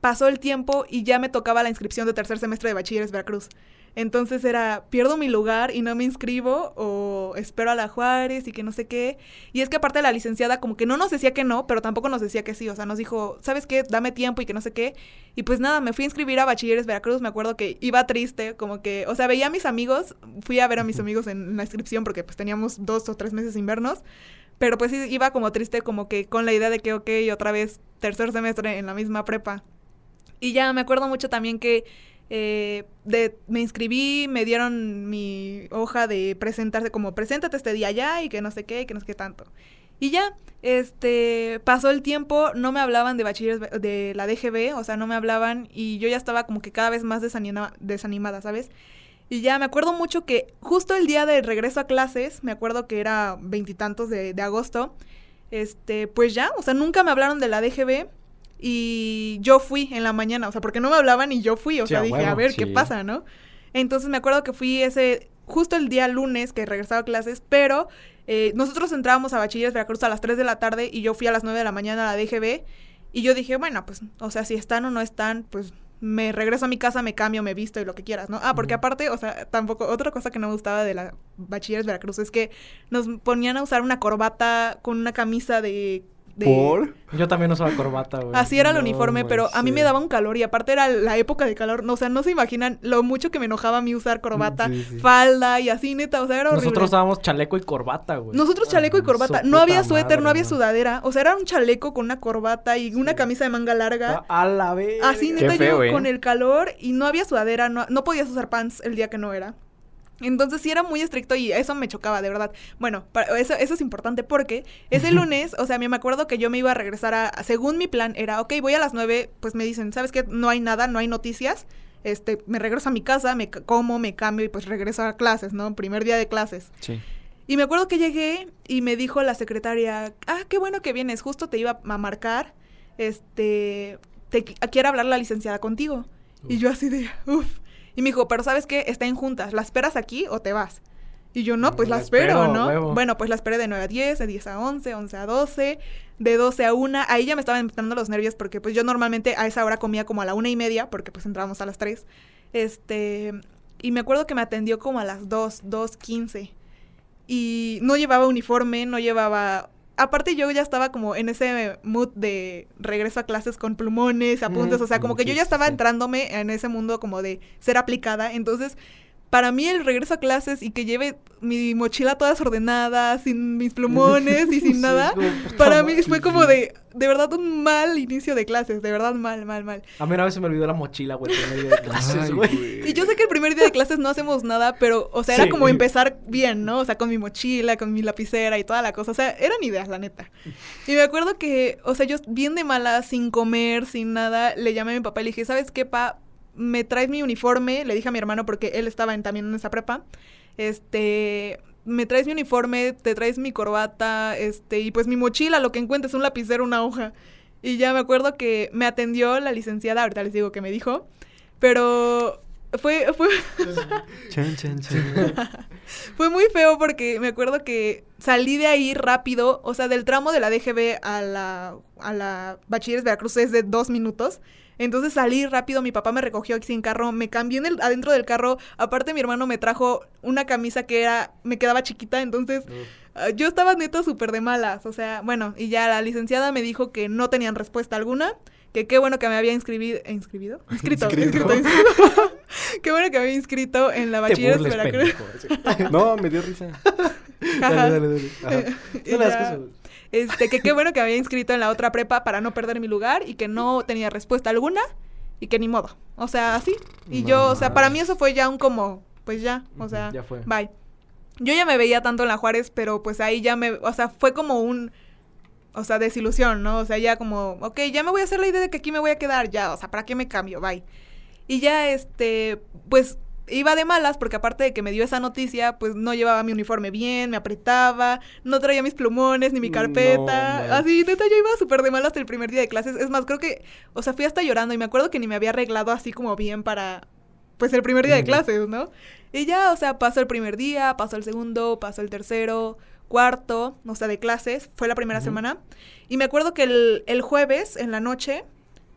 pasó el tiempo y ya me tocaba la inscripción de tercer semestre de Bachilleres Veracruz. Entonces era, pierdo mi lugar y no me inscribo o espero a la Juárez y que no sé qué. Y es que aparte la licenciada como que no nos decía que no, pero tampoco nos decía que sí. O sea, nos dijo, ¿sabes qué? Dame tiempo y que no sé qué. Y pues nada, me fui a inscribir a Bachilleres Veracruz. Me acuerdo que iba triste, como que, o sea, veía a mis amigos, fui a ver a mis amigos en la inscripción porque pues teníamos dos o tres meses sin vernos. Pero pues sí, iba como triste, como que con la idea de que, ok, otra vez tercer semestre en la misma prepa. Y ya me acuerdo mucho también que eh, de, me inscribí, me dieron mi hoja de presentarse, como preséntate este día ya y que no sé qué, que no sé qué tanto. Y ya, este, pasó el tiempo, no me hablaban de bachilleres de la DGB, o sea, no me hablaban y yo ya estaba como que cada vez más desanima- desanimada, ¿sabes? Y ya me acuerdo mucho que justo el día de regreso a clases, me acuerdo que era veintitantos de, de agosto, este, pues ya, o sea, nunca me hablaron de la DGB y yo fui en la mañana, o sea, porque no me hablaban y yo fui, o Sí, sea, dije, a ver qué pasa, ¿no? Entonces me acuerdo que fui ese, justo el día lunes que regresaba a clases, pero eh, nosotros entrábamos a Bachilleres Veracruz a las 3 de la tarde y yo fui a las 9 de la mañana a la DGB y yo dije, bueno, pues, o sea, si están o no están, pues me regreso a mi casa, me cambio, me visto y lo que quieras, ¿no? Ah, porque aparte, o sea, tampoco, otra cosa que no me gustaba de la Bachilleres Veracruz es que nos ponían a usar una corbata con una camisa de... de ¿Por? Yo también usaba corbata, güey. Así era el No, uniforme, pero a mí me daba un calor y aparte era la época de calor. No, o sea, no se imaginan lo mucho que me enojaba a mí usar corbata, Sí, sí. falda y así, neta. O sea, era horrible. Nosotros usábamos chaleco y corbata, güey. Nosotros chaleco y Ah, corbata. No había suéter, no había sudadera. O sea, era un chaleco con una corbata y una camisa de manga larga. A a la vez. Así, Qué neta, feo, yo ¿eh? con el calor y no había sudadera, no, no podías usar pants el día que no era. Entonces sí era muy estricto y eso me chocaba, de verdad. Bueno, para- eso, eso es importante porque ese lunes, o sea, a mí me acuerdo que yo me iba a regresar a, a- según mi plan era, ok, voy a las nueve, pues me dicen, ¿sabes qué? No hay nada, no hay noticias. Este, me regreso a mi casa, me como, me cambio y pues regreso a clases, ¿no? Primer día de clases. Sí. Y me acuerdo que llegué y me dijo la secretaria, ah, qué bueno que vienes, justo te iba a marcar. este, te qui- quiere hablar la licenciada contigo. Y yo así de, uff. Y me dijo, pero ¿sabes qué? Está en juntas, ¿la esperas aquí o te vas? Y yo, no, pues La la espero, espero, ¿no? huevo. Bueno, pues la esperé de 9 a 10, de 10 a 11, 11 a 12, de 12 a 1. Ahí ya me estaban entrando los nervios porque pues yo normalmente a esa hora comía como a la una y media, porque pues entrábamos a las 3. Este, y me acuerdo que me atendió como a las 2, 2.15. Y no llevaba uniforme, no llevaba... Aparte yo ya estaba como en ese mood de regreso a clases con plumones, apuntes, Mm, o sea, como que yo ya estaba entrándome en ese mundo como de ser aplicada, entonces para mí el regreso a clases y que lleve mi mochila toda desordenada, sin mis plumones y sin Sí, nada, para mí fue como de, de verdad un mal inicio de clases, de verdad mal, mal, mal. A mí una vez se me olvidó la mochila, güey, por medio de clases, güey. Y yo sé que el primer día de clases no hacemos nada, pero, o sea, era Sí. como empezar bien, ¿no? O sea, con mi mochila, con mi lapicera y toda la cosa. O sea, eran ideas, la neta. Y me acuerdo que, o sea, yo bien de mala, sin comer, sin nada, le llamé a mi papá y le dije, ¿sabes qué, pa? Me traes mi uniforme, le dije a mi hermano porque él estaba en- también en esa prepa. Este, me traes mi uniforme, te traes mi corbata, este, y pues mi mochila, lo que encuentres, un lapicero, una hoja. Y ya me acuerdo que me atendió la licenciada, ahorita les digo que me dijo, pero fue, fue, fue muy feo porque me acuerdo que salí de ahí rápido, o sea, del tramo de la DGB a la, a la Bachilleres Veracruz es de dos minutos. Entonces salí rápido, mi papá me recogió aquí sin carro, me cambié en el, adentro del carro, aparte mi hermano me trajo una camisa que era, me quedaba chiquita, entonces ah, yo estaba neta súper de malas, o sea, bueno, y ya la licenciada me dijo que no tenían respuesta alguna, que qué bueno que me había inscribido, ¿inscribido? Inscrito, Inscrito. inscrito, inscrito. qué bueno que me había inscrito en la burles, Veracruz. No, me dio risa. Dale, dale, dale. Ajá. No. Este, que qué bueno que había inscrito en la otra prepa para no perder mi lugar y que no tenía respuesta alguna y que ni modo. O sea, así. Y No yo, o sea, para mí eso fue ya un como, pues ya, o sea, Ya fue. bye. Yo ya me veía tanto en la Juárez, pero pues ahí ya me, o sea, fue como un, o sea, desilusión, ¿no? O sea, ya como, ok, ya me voy a hacer la idea de que aquí me voy a quedar, ya, o sea, ¿para qué me cambio? Bye. Y ya, este, pues iba de malas porque aparte de que me dio esa noticia, pues no llevaba mi uniforme bien, me apretaba, no traía mis plumones ni mi No carpeta. Así, neta, yo iba súper de malas hasta el primer día de clases. Es más, creo que, o sea, fui hasta llorando y me acuerdo que ni me había arreglado así como bien para, pues, el primer día de clases, ¿no? Y ya, o sea, pasó el primer día, pasó el segundo, pasó el tercero, cuarto, o sea, de clases. Fue la primera semana. Y me acuerdo que el, el jueves, en la noche,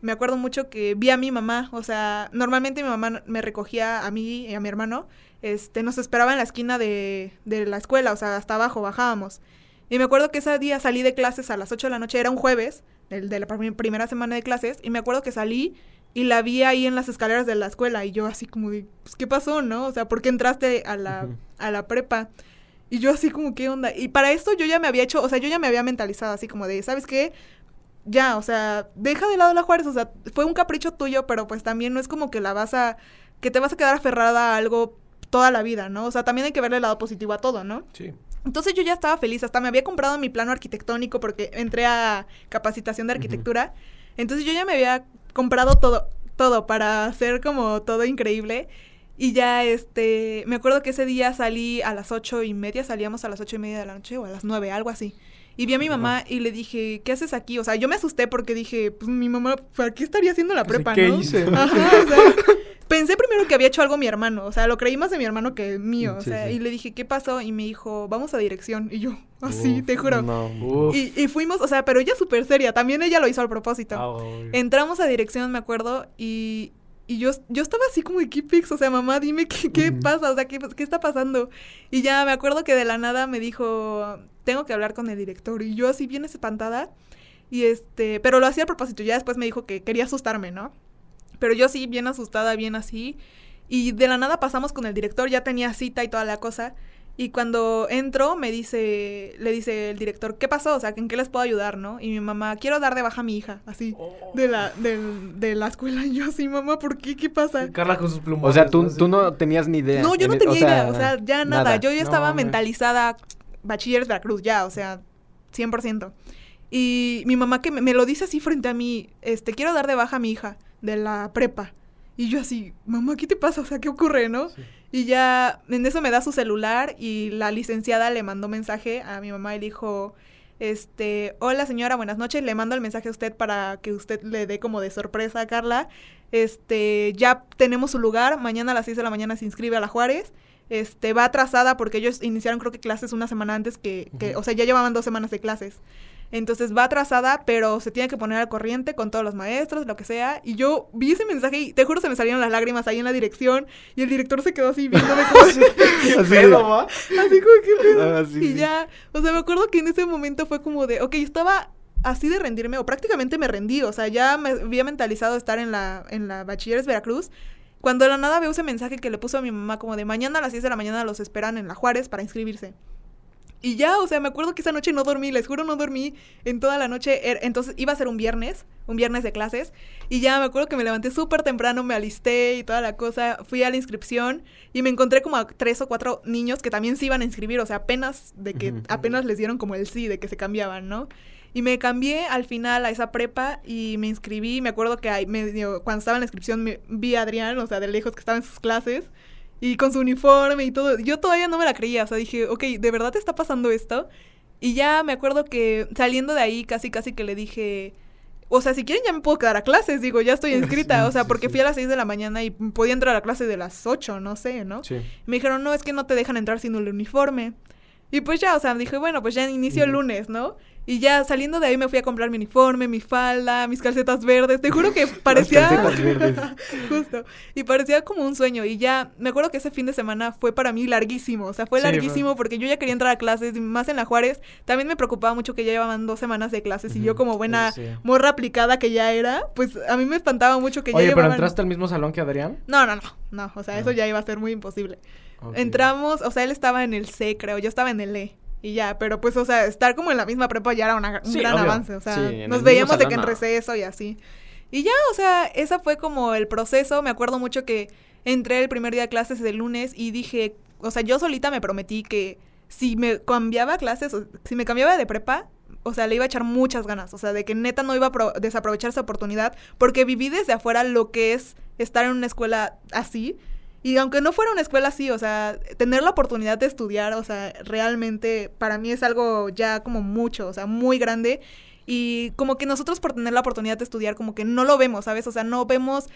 me acuerdo mucho que vi a mi mamá. O sea, normalmente mi mamá me recogía a mí y a mi hermano. Este, nos esperaba en la esquina de, de la escuela, o sea, hasta abajo bajábamos. Y me acuerdo que ese día salí de clases a las 8 de la noche, era un jueves, el de la prim- primera semana de clases, y me acuerdo que salí y la vi ahí en las escaleras de la escuela, y yo así como de, pues, ¿qué pasó, no? O sea, ¿por qué entraste a la, a la prepa? Y yo así como, ¿qué onda? Y para esto yo ya me había hecho, o sea, yo ya me había mentalizado así como de, ¿sabes qué? Ya, o sea, deja de lado la Juárez, o sea, fue un capricho tuyo, pero pues también no es como que la vas a, que te vas a quedar aferrada a algo toda la vida, ¿no? O sea, también hay que verle el lado positivo a todo, ¿no? Sí. Entonces yo ya estaba feliz, hasta me había comprado mi plano arquitectónico porque entré a capacitación de arquitectura. Entonces yo ya me había comprado todo, todo para hacer como todo increíble. Y ya, este, me acuerdo que ese día salí a las ocho y media, salíamos a las ocho y media de la noche o a las nueve, algo así. Y vi a mi mamá y le dije, ¿qué haces aquí? O sea, yo me asusté porque dije, pues mi mamá, ¿para qué estaría haciendo la Pues, prepa, ¿qué no? hice? Ajá, o sea, pensé primero que había hecho algo mi hermano, o sea, lo creí más de mi hermano que mío, o sea, sí. y le dije, ¿qué pasó? Y me dijo, vamos a dirección. Y yo, así, Uf, te juro. No. Y, y fuimos, o sea, pero ella súper seria, también ella lo hizo al propósito. Ah. Entramos a dirección, me acuerdo, y, y yo, yo estaba así como, ¿qué pics? O sea, mamá, dime qué, qué pasa, o sea, ¿qué, ¿qué está pasando? Y ya me acuerdo que de la nada me dijo, tengo que hablar con el director. Y yo así bien espantada. Y este, pero lo hacía a propósito. Ya después me dijo que quería asustarme, ¿no? Pero yo sí, bien asustada, bien así. Y de la nada pasamos con el director, ya tenía cita y toda la cosa. Y cuando entro, me dice, le dice el director, ¿qué pasó? O sea, ¿en qué les puedo ayudar, no? Y mi mamá, quiero dar de baja a mi hija, así, Oh. de la, del- de la escuela. Y yo así, mamá, ¿por qué? ¿Qué pasa? Carla con sus plumones. O sea, tú, Así. tú no tenías ni idea. No, yo no tenía idea, o sea, ya nada. Yo ya No, estaba mentalizada, bachilleres Veracruz, ya, o sea, 100%. Y mi mamá que me, me lo dice así frente a mí, este, quiero dar de baja a mi hija de la prepa. Y yo así, mamá, ¿qué te pasa? O sea, ¿qué ocurre, no? Sí. Y ya en eso me da su celular y la licenciada le mandó mensaje a mi mamá y le dijo, Este, hola señora, buenas noches. Le mando el mensaje a usted para que usted le dé como de sorpresa a Carla. Este, ya tenemos su lugar. Mañana a las 6 de la mañana se inscribe a la Juárez. Este, va atrasada porque ellos iniciaron creo que clases una semana antes que, que o sea, ya llevaban dos semanas de clases. Entonces va atrasada, pero se tiene que poner al corriente con todos los maestros, lo que sea. Y yo vi ese mensaje y te juro se me salieron las lágrimas ahí en la dirección. Y el director se quedó así viéndome como así. así, así como que pedo. Ah, y ya, o sea, me acuerdo que en ese momento fue como de, ok, estaba así de rendirme, o prácticamente me rendí. O sea, ya me había mentalizado estar en la, en la Bachilleres Veracruz. Cuando de la nada veo ese mensaje que le puso a mi mamá como de mañana a las 10 de la mañana los esperan en la Juárez para inscribirse. Y ya, o sea, me acuerdo que esa noche no dormí, les juro no dormí en toda la noche. Er, entonces iba a ser un viernes, un viernes de clases. Y ya me acuerdo que me levanté súper temprano, me alisté y toda la cosa. Fui a la inscripción y me encontré como a tres o cuatro niños que también se iban a inscribir. O sea, apenas de que apenas les dieron como el sí, de que se cambiaban, ¿no? Y me cambié al final a esa prepa y me inscribí. Me acuerdo que ahí cuando estaba en la inscripción me, vi a Adrián, o sea, de lejos que estaba en sus clases y con su uniforme y todo. Yo todavía no me la creía, o sea, dije, ok, ¿de verdad te está pasando esto? Y ya me acuerdo que saliendo de ahí casi casi que le dije, o sea, si quieren ya me puedo quedar a clases, digo, ya estoy inscrita, o sea, porque fui a las 6 de la mañana y podía entrar a la clase de las 8, no sé, ¿no? Sí. Me dijeron, no, es que no te dejan entrar sin el uniforme. Y pues ya, o sea, dije, bueno, pues ya inicio el lunes, ¿no? Y ya saliendo de ahí me fui a comprar mi uniforme, mi falda, mis calcetas verdes. Te juro que parecía. calcetas verdes. Justo. Y parecía como un sueño. Y ya, me acuerdo que ese fin de semana fue para mí larguísimo. O sea, fue larguísimo porque yo ya quería entrar a clases, más en la Juárez. También me preocupaba mucho que ya llevaban dos semanas de clases. Y yo, como buena morra aplicada que ya era, pues a mí me espantaba mucho que ya Oye, ¿pero entraste al mismo salón que Adrián? No, no, no. No, o sea, eso ya iba a ser muy imposible. Entramos, o sea, él estaba en el C, creo. Yo estaba en el E. Y ya, pero pues, o sea, estar como en la misma prepa ya era un gran avance. O sea, nos veíamos de que en receso y así. Y ya, o sea, ese fue como el proceso. Me acuerdo mucho que entré el primer día de clases el lunes y dije, o sea, yo solita me prometí que si me cambiaba clases, si me cambiaba de prepa, o sea, le iba a echar muchas ganas. O sea, de que neta no iba a desaprovechar esa oportunidad. Porque viví desde afuera lo que es estar en una escuela así. Y aunque no fuera una escuela así, o sea, tener la oportunidad de estudiar, o sea, realmente para mí es algo ya como mucho, o sea, muy grande. Y como que nosotros por tener la oportunidad de estudiar, como que no lo vemos, ¿sabes? O sea, no vemos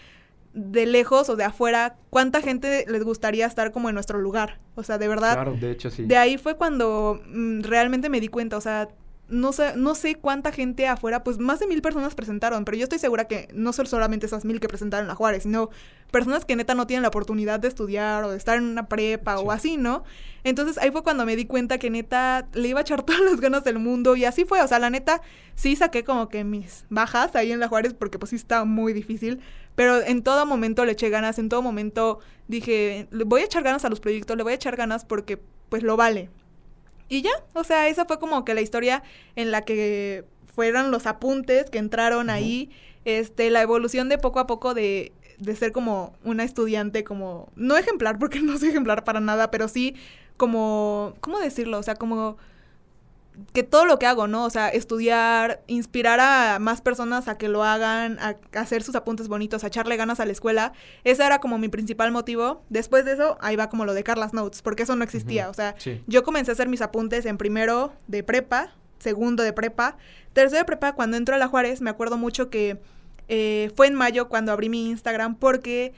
de lejos o de afuera cuánta gente les gustaría estar como en nuestro lugar. O sea, de verdad. Claro, de hecho sí. De ahí fue cuando mm, realmente me di cuenta, o sea, no sé, no sé cuánta gente afuera, pues más de mil personas presentaron, pero yo estoy segura que no son solamente esas mil que presentaron a Juárez, sino personas que neta no tienen la oportunidad de estudiar o de estar en una prepa o así, ¿no? Entonces ahí fue cuando me di cuenta que neta le iba a echar todas las ganas del mundo y así fue, o sea, la neta sí saqué como que mis bajas ahí en la Juárez porque pues sí está muy difícil, pero en todo momento le eché ganas, en todo momento dije, le voy a echar ganas a los proyectos, le voy a echar ganas porque pues lo vale, y ya, o sea, esa fue como que la historia en la que fueron los apuntes que entraron ahí, este, la evolución de poco a poco de, de ser como una estudiante como, no ejemplar, porque no soy ejemplar para nada, pero sí como, ¿cómo decirlo? O sea, como que todo lo que hago, ¿no? O sea, estudiar, inspirar a más personas a que lo hagan, a, hacer sus apuntes bonitos, a echarle ganas a la escuela. Ese era como mi principal motivo. Después de eso, ahí va como lo de Carlas Notes, porque eso no existía. O sea, yo comencé a hacer mis apuntes en primero de prepa, segundo de prepa, tercero de prepa, cuando entro a la Juárez, me acuerdo mucho que eh, fue en mayo cuando abrí mi Instagram, porque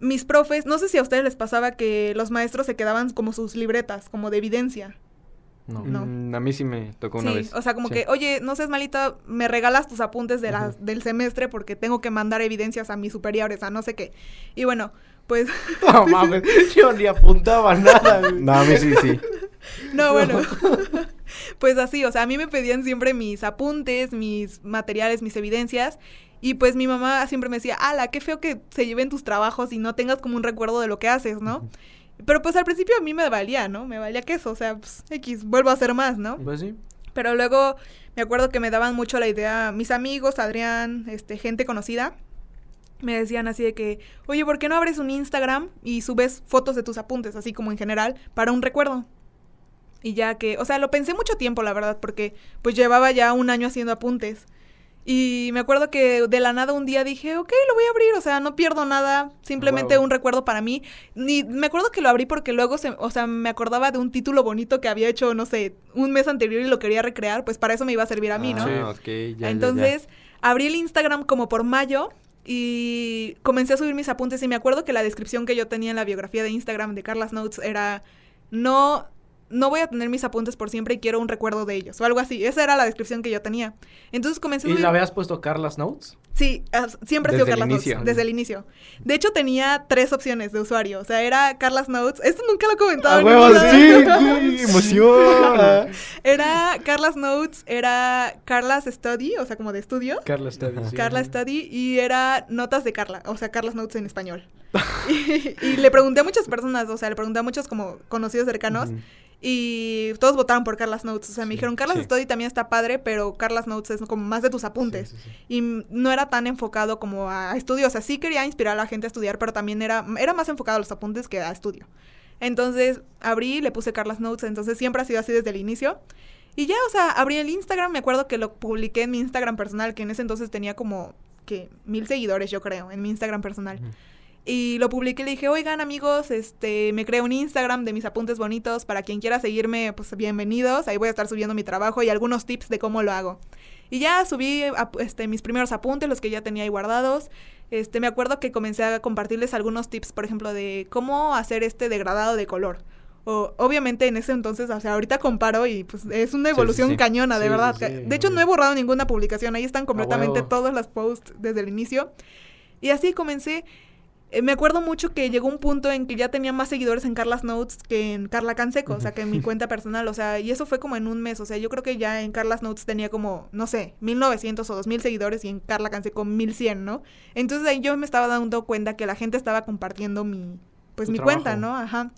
mis profes, no sé si a ustedes les pasaba que los maestros se quedaban como sus libretas, como de evidencia. No. Mm, a mí sí me tocó una vez. O sea, como que, oye, no seas malita, me regalas tus apuntes de del semestre porque tengo que mandar evidencias a mis superiores, a no sé qué. Y bueno, pues. No mames, yo ni apuntaba nada. no, a mí sí, sí. No, bueno. pues así, o sea, a mí me pedían siempre mis apuntes, mis materiales, mis evidencias. Y pues mi mamá siempre me decía, ala, qué feo que se lleven tus trabajos y no tengas como un recuerdo de lo que haces, ¿no? Pero pues al principio a mí me valía, ¿no? Me valía queso, o sea, pues, X, vuelvo a hacer más, ¿no? Pues sí. Pero luego me acuerdo que me daban mucho la idea, mis amigos, Adrián, este, gente conocida, me decían así de que, oye, ¿por qué no abres un Instagram y subes fotos de tus apuntes, así como en general, para un recuerdo? Y ya que, o sea, lo pensé mucho tiempo, la verdad, porque pues llevaba ya un año haciendo apuntes. Y me acuerdo que de la nada un día dije, ok, lo voy a abrir, o sea, no pierdo nada, simplemente Wow. un recuerdo para mí. Ni, me acuerdo que lo abrí porque luego, se, o sea, me acordaba de un título bonito que había hecho, no sé, un mes anterior y lo quería recrear, pues para eso me iba a servir a mí, ¿no? Sí. Ah, ok, ya, ya, ya. Entonces, abrí el Instagram como por mayo y comencé a subir mis apuntes y me acuerdo que la descripción que yo tenía en la biografía de Instagram de Carlas Notes era no no voy a tener mis apuntes por siempre y quiero un recuerdo de ellos o algo así. Esa era la descripción que yo tenía. Entonces comencé a ¿Y le habías puesto Carlas Notes? Sí, ah, siempre ha sido Desde el Carlas Notes, inicio. desde el inicio. De hecho, tenía tres opciones de usuario. O sea, era Carlas Notes. Esto nunca lo he comentado. ¡A en huevo, ningún lado. sí, güey! ¡Emoción! Era Carlas Notes, era Carlas Study, o sea, como de estudio. Carla Study, sí. Carla Study y era Notas de Carla, o sea, Carlas Notes en español. y, y le pregunté a muchas personas, o sea, le pregunté a muchos como conocidos cercanos. Y todos votaron por Carlas Notes. O sea, me dijeron, Carlas. Study también está padre, pero Carlas Notes es como más de tus apuntes. Y no era tan enfocado como a estudio, o sea, sí quería inspirar a la gente a estudiar, pero también era, era más enfocado a los apuntes que a estudio. Entonces abrí le puse Carlas Notes, entonces siempre ha sido así desde el inicio. Y ya, o sea, abrí el Instagram, me acuerdo que lo publiqué en mi Instagram personal, que en ese entonces tenía como que mil seguidores, yo creo, en mi Instagram personal. Y lo publiqué y le dije, oigan amigos, este, me creo un Instagram de mis apuntes bonitos, para quien quiera seguirme, pues bienvenidos, ahí voy a estar subiendo mi trabajo y algunos tips de cómo lo hago. Y ya subí este, mis primeros apuntes, los que ya tenía ahí guardados. Este, me acuerdo que comencé a compartirles algunos tips, por ejemplo, de cómo hacer este degradado de color. O, obviamente en ese entonces, o sea, ahorita comparo y pues es una Sí, sí, evolución sí. cañona, de verdad. de hecho, no he borrado ninguna publicación, ahí están completamente huevo. todos los posts desde el inicio. Y así comencé. Eh, me acuerdo mucho que llegó un punto en que ya tenía más seguidores en Carlas Notes que en Carla Canseco, o sea, que en mi cuenta personal, o sea, y eso fue como en un mes, o sea, yo creo que ya en Carlas Notes tenía como, no sé, 1900 o 2000 seguidores y en Carla Canseco 1100, ¿no? Entonces ahí yo me estaba dando cuenta que la gente estaba compartiendo mi, pues mi trabajo. cuenta, ¿no? Ajá.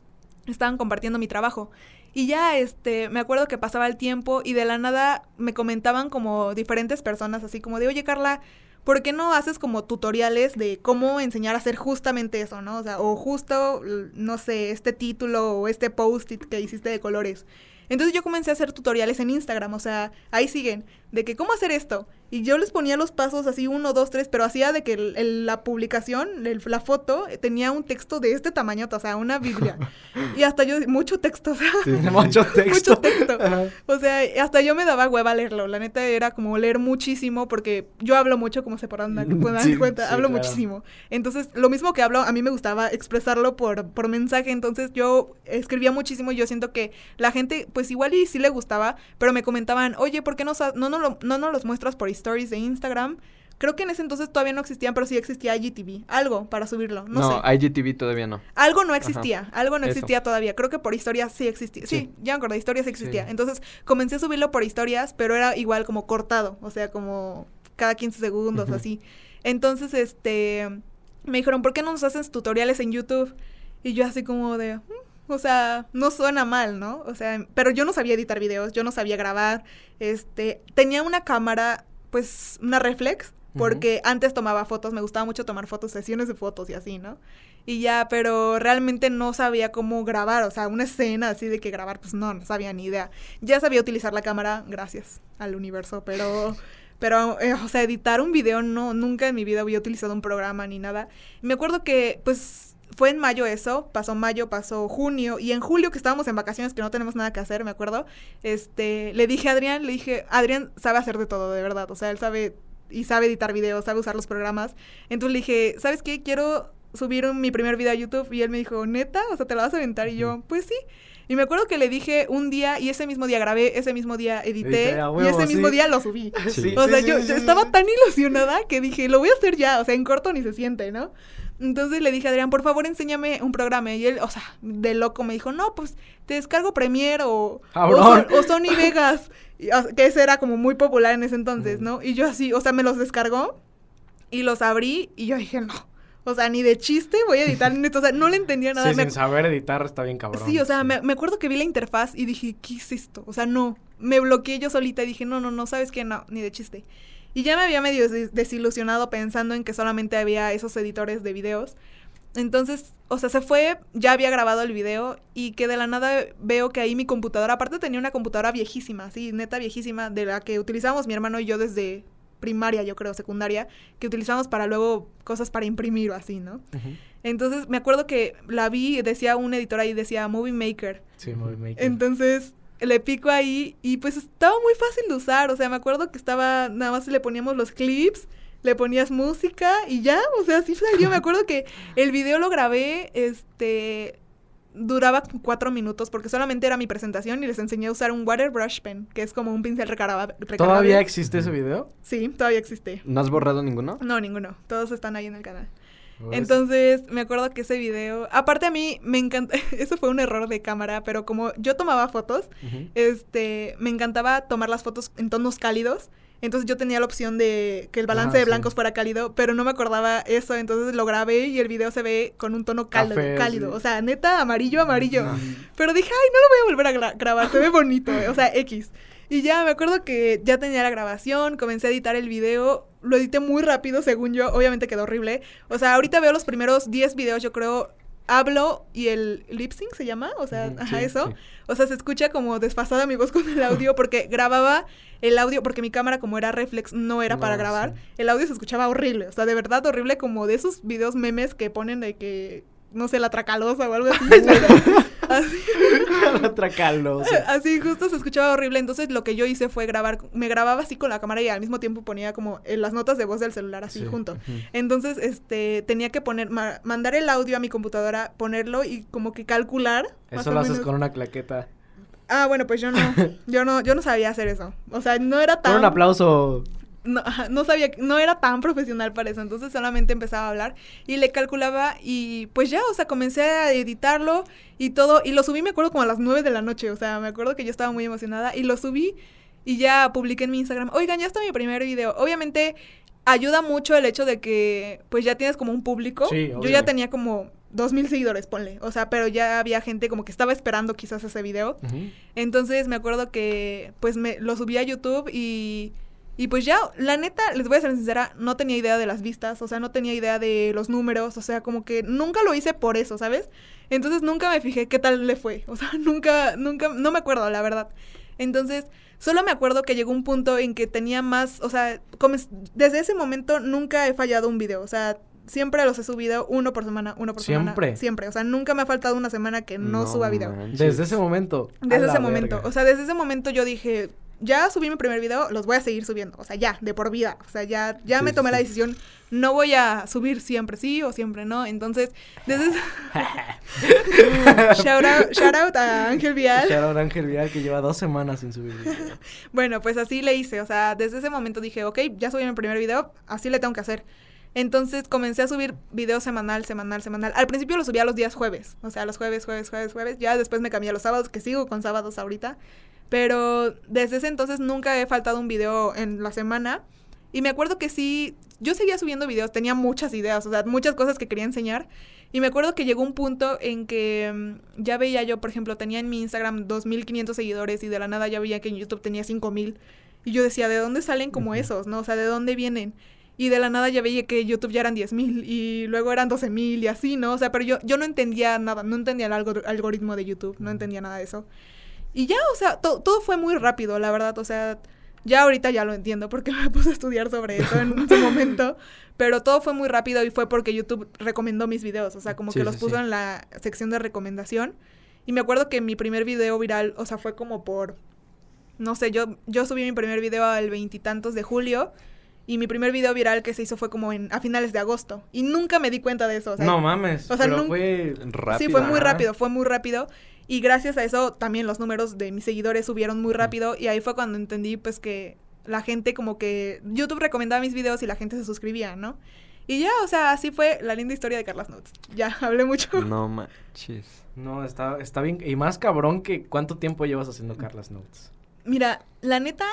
Estaban compartiendo mi trabajo. Y ya, este, me acuerdo que pasaba el tiempo y de la nada me comentaban como diferentes personas, así como de, oye, Carla, ¿por qué no haces como tutoriales de cómo enseñar a hacer justamente eso, ¿no? O o justo, no sé, este título o este post-it que hiciste de colores. Entonces yo comencé a hacer tutoriales en Instagram, o sea, ahí siguen, de que cómo hacer esto. Y yo les ponía los pasos así, uno, dos, tres, pero hacía de que el- el- la publicación, el- la foto, eh, tenía un texto de este tamaño, o sea, una Biblia. y hasta yo, mucho texto, o sea, Mucho texto. mucho texto. Ajá. O sea, hasta yo me daba hueva leerlo. La neta era como leer muchísimo porque yo hablo mucho, como se podrán dar Sí, cuenta, sí, hablo claro. muchísimo. Entonces, lo mismo que hablo, a mí me gustaba expresarlo por, por mensaje. Entonces, yo escribía muchísimo y yo siento que la gente, pues igual y sí le gustaba, pero me comentaban, oye, ¿por qué no, sa- no, no, no nos los muestras por stories de Instagram? Creo que en ese entonces todavía no existían, pero sí existía IGTV. Algo para subirlo, no, No, sé. IGTV todavía no. Algo no existía, algo no eso. existía todavía. Creo que por historias sí existía. Sí, Sí. ya me acordé, historias sí existía. Sí. Entonces comencé a subirlo por historias, pero era igual como cortado, o sea, como cada 15 segundos, así. Entonces, este, me dijeron, ¿por qué no nos haces tutoriales en YouTube? Y yo así como de, "Mm, o sea, no suena mal, ¿no? O sea, pero yo no sabía editar videos, yo no sabía grabar, este, tenía una cámara, pues, una reflex, porque antes tomaba fotos, me gustaba mucho tomar fotos, sesiones de fotos y así, ¿no? Y ya, pero realmente no sabía cómo grabar, o sea, una escena así de que grabar, pues no, no sabía ni idea. Ya sabía utilizar la cámara, gracias al universo, pero, pero, eh, o sea, editar un video, no, nunca en mi vida había utilizado un programa ni nada. Me acuerdo que, pues, fue en mayo eso, pasó mayo, pasó junio, y en julio que estábamos en vacaciones, que no tenemos nada que hacer, me acuerdo, este, le dije a Adrián, le dije, Adrián sabe hacer de todo, de verdad, o sea, él sabe y sabe editar videos, sabe usar los programas. Entonces le dije, ¿sabes qué? Quiero subir un- mi primer video a YouTube. Y él me dijo, ¿neta? O sea, ¿te lo vas a aventar? Y yo, pues sí. Y me acuerdo que le dije un día, y ese mismo día grabé, ese mismo día edité, y ese mismo día lo subí. Sí, O sea, sí, yo, estaba tan ilusionada que dije, lo voy a hacer ya, o sea, en corto ni se siente, ¿no? Entonces le dije a Adrián, por favor, enséñame un programa. Y él, o sea, de loco me dijo, no, pues te descargo Premiere o, o, Cabrón. Son- o Sony Vegas, que ese era como muy popular en ese entonces, ¿no? Y yo así, o sea, me los descargó y los abrí y yo dije, no. O sea, ni de chiste voy a editar en esto. O sea, no le entendía nada. Sí, Me- sin saber editar está bien cabrón. Sí, o sea, Me, me acuerdo que vi la interfaz y dije, ¿qué es esto? O sea, no. Me bloqueé yo solita y dije, no, no, no, ¿sabes qué? No, ni de chiste. Y ya me había medio des- desilusionado pensando en que solamente había esos editores de videos. Entonces, o sea, se fue, ya había grabado el video y que de la nada veo que ahí mi computadora, aparte tenía una computadora viejísima, sí, neta viejísima, de la que utilizábamos mi hermano y yo desde primaria, yo creo, secundaria, que utilizamos para luego cosas para imprimir o así, ¿no? Entonces me acuerdo que la vi, decía un editor ahí, decía Movie Maker. Sí, Movie Maker. Entonces le pico ahí y pues estaba muy fácil de usar, o sea, me acuerdo que estaba, nada más le poníamos los clips, le ponías música y ya, o sea, así salió, me acuerdo que el video lo grabé, este, duraba cuatro minutos porque solamente era mi presentación y les enseñé a usar un water brush pen, que es como un pincel recargable. ¿Todavía existe ese video? Sí, todavía existe. ¿No has borrado ninguno? No, ninguno. Todos están ahí en el canal. Pues Entonces, me acuerdo que ese video, aparte a mí me encanta, eso fue un error de cámara, pero como yo tomaba fotos, este, me encantaba tomar las fotos en tonos cálidos. Entonces yo tenía la opción de que el balance Ah, de sí. blancos fuera cálido, pero no me acordaba eso, entonces lo grabé y el video se ve con un tono cálido, Café, cálido. sí. o sea, neta, amarillo, amarillo. No. Pero dije, ay, no lo voy a volver a gra- grabar, se ve bonito, eh, o sea, X. Y ya me acuerdo que ya tenía la grabación, comencé a editar el video, lo edité muy rápido, según yo, obviamente quedó horrible. O sea, ahorita veo los primeros 10 videos, yo creo, hablo y el lip sync se llama, o sea, ajá, eso. sí. O sea, se escucha como desfasada mi voz con el audio porque grababa el audio, porque mi cámara como era reflex no era para grabar, sí. el audio se escuchaba horrible, o sea, de verdad horrible como de esos videos memes que ponen de que, no sé, la tracalosa o algo así. así. La tracalosa. Así justo se escuchaba horrible, entonces lo que yo hice fue grabar, me grababa así con la cámara y al mismo tiempo ponía como las notas de voz del celular así Sí. junto. Entonces, este, tenía que poner, ma- mandar el audio a mi computadora, ponerlo y como que calcular. Eso lo haces menos. con una claqueta. Ah, bueno, pues yo no, yo no, yo no sabía hacer eso. O sea, no era tan. Con un aplauso. No, no sabía, no era tan profesional para eso, entonces solamente empezaba a hablar y le calculaba y pues ya, o sea, comencé a editarlo y todo, y lo subí, me acuerdo, como a las 9 de la noche, o sea, me acuerdo que yo estaba muy emocionada y lo subí y ya publiqué en mi Instagram, oigan, ya está mi primer video, obviamente ayuda mucho el hecho de que pues ya tienes como un público, Sí, yo ya tenía como dos mil seguidores, ponle, o sea, pero ya había gente como que estaba esperando quizás ese video, entonces me acuerdo que pues me lo subí a YouTube y, y pues ya, la neta, les voy a ser sincera, no tenía idea de las vistas, o sea, no tenía idea de los números, o sea, como que nunca lo hice por eso, ¿sabes? Entonces nunca me fijé qué tal le fue, o sea, nunca, nunca, no me acuerdo, la verdad. Entonces, solo me acuerdo que llegó un punto en que tenía más, o sea, desde ese momento nunca he fallado un video, o sea, siempre los he subido uno por semana, uno por semana. ¿Siempre? Siempre, o sea, nunca me ha faltado una semana que no, suba video. manches. Desde ese momento. Desde ese momento. verga. O sea, desde ese momento yo dije, ya subí mi primer video, los voy a seguir subiendo. O sea, ya, de por vida. O sea, ya, ya Sí, me sí, tomé la decisión. No voy a subir siempre sí o siempre no. Entonces, desde ese... shout, out, shout out a Ángel Vial. Shout out a Ángel Vial que lleva dos semanas sin subir video. Bueno, pues así le hice. O sea, desde ese momento dije, ok, ya subí mi primer video, así le tengo que hacer. Entonces comencé a subir videos semanal, semanal, semanal. Al principio lo subía los días jueves. O sea, los jueves, jueves, jueves, jueves. Ya después me cambié a los sábados, que sigo con sábados ahorita. Pero desde ese entonces nunca he faltado un video en la semana. Y me acuerdo que sí, yo seguía subiendo videos, tenía muchas ideas, o sea, muchas cosas que quería enseñar. Y me acuerdo que llegó un punto en que mm, ya veía yo, por ejemplo, tenía en mi Instagram 2.500 seguidores y de la nada ya veía que en YouTube tenía 5.000. Y yo decía, ¿de dónde salen como esos? ¿No? O sea, ¿de dónde vienen? Y de la nada ya veía que YouTube ya eran 10.000 y luego eran 12.000 y así, ¿no? O sea, pero yo, yo no entendía nada, no entendía el algor- algoritmo de YouTube, no entendía nada de eso. Y ya, o sea, to- todo fue muy rápido, la verdad, o sea, ya ahorita ya lo entiendo porque me puse a estudiar sobre eso en su momento, pero todo fue muy rápido y fue porque YouTube recomendó mis videos, o sea, como Sí, que los sí, puso sí. en la sección de recomendación. Y me acuerdo que mi primer video viral, o sea, fue como por, no sé, yo, yo subí mi primer video el veintitantos de julio y mi primer video viral que se hizo fue como en, a finales de agosto y nunca me di cuenta de eso. O sea, no mames. o sea, pero nunca- fue. Rápido. Sí, fue muy rápido, fue muy rápido. Y gracias a eso también los números de mis seguidores subieron muy rápido. Y ahí fue cuando entendí pues que la gente como que YouTube recomendaba mis videos y la gente se suscribía, ¿no? Y ya, o sea, así fue la linda historia de Carlas Notes. Ya, hablé mucho. No manches. No, está, está bien. Y más cabrón que cuánto tiempo llevas haciendo Carlas Notes. Mira, la neta,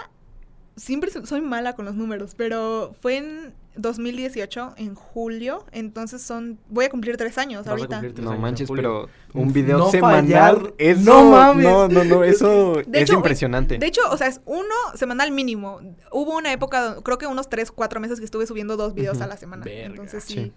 siempre so- soy mala con los números, pero fue en 2018, en julio. Entonces son, voy a cumplir tres años Vas a ahorita. cumplir tres No años manches, pero un video No semanal. fallar. Eso, No mames. No, no, no, eso De es hecho, impresionante. De hecho, o sea, es uno semanal mínimo. Hubo una época, creo que unos tres, cuatro meses que estuve subiendo dos videos a la semana. Verga. Entonces sí. Sí.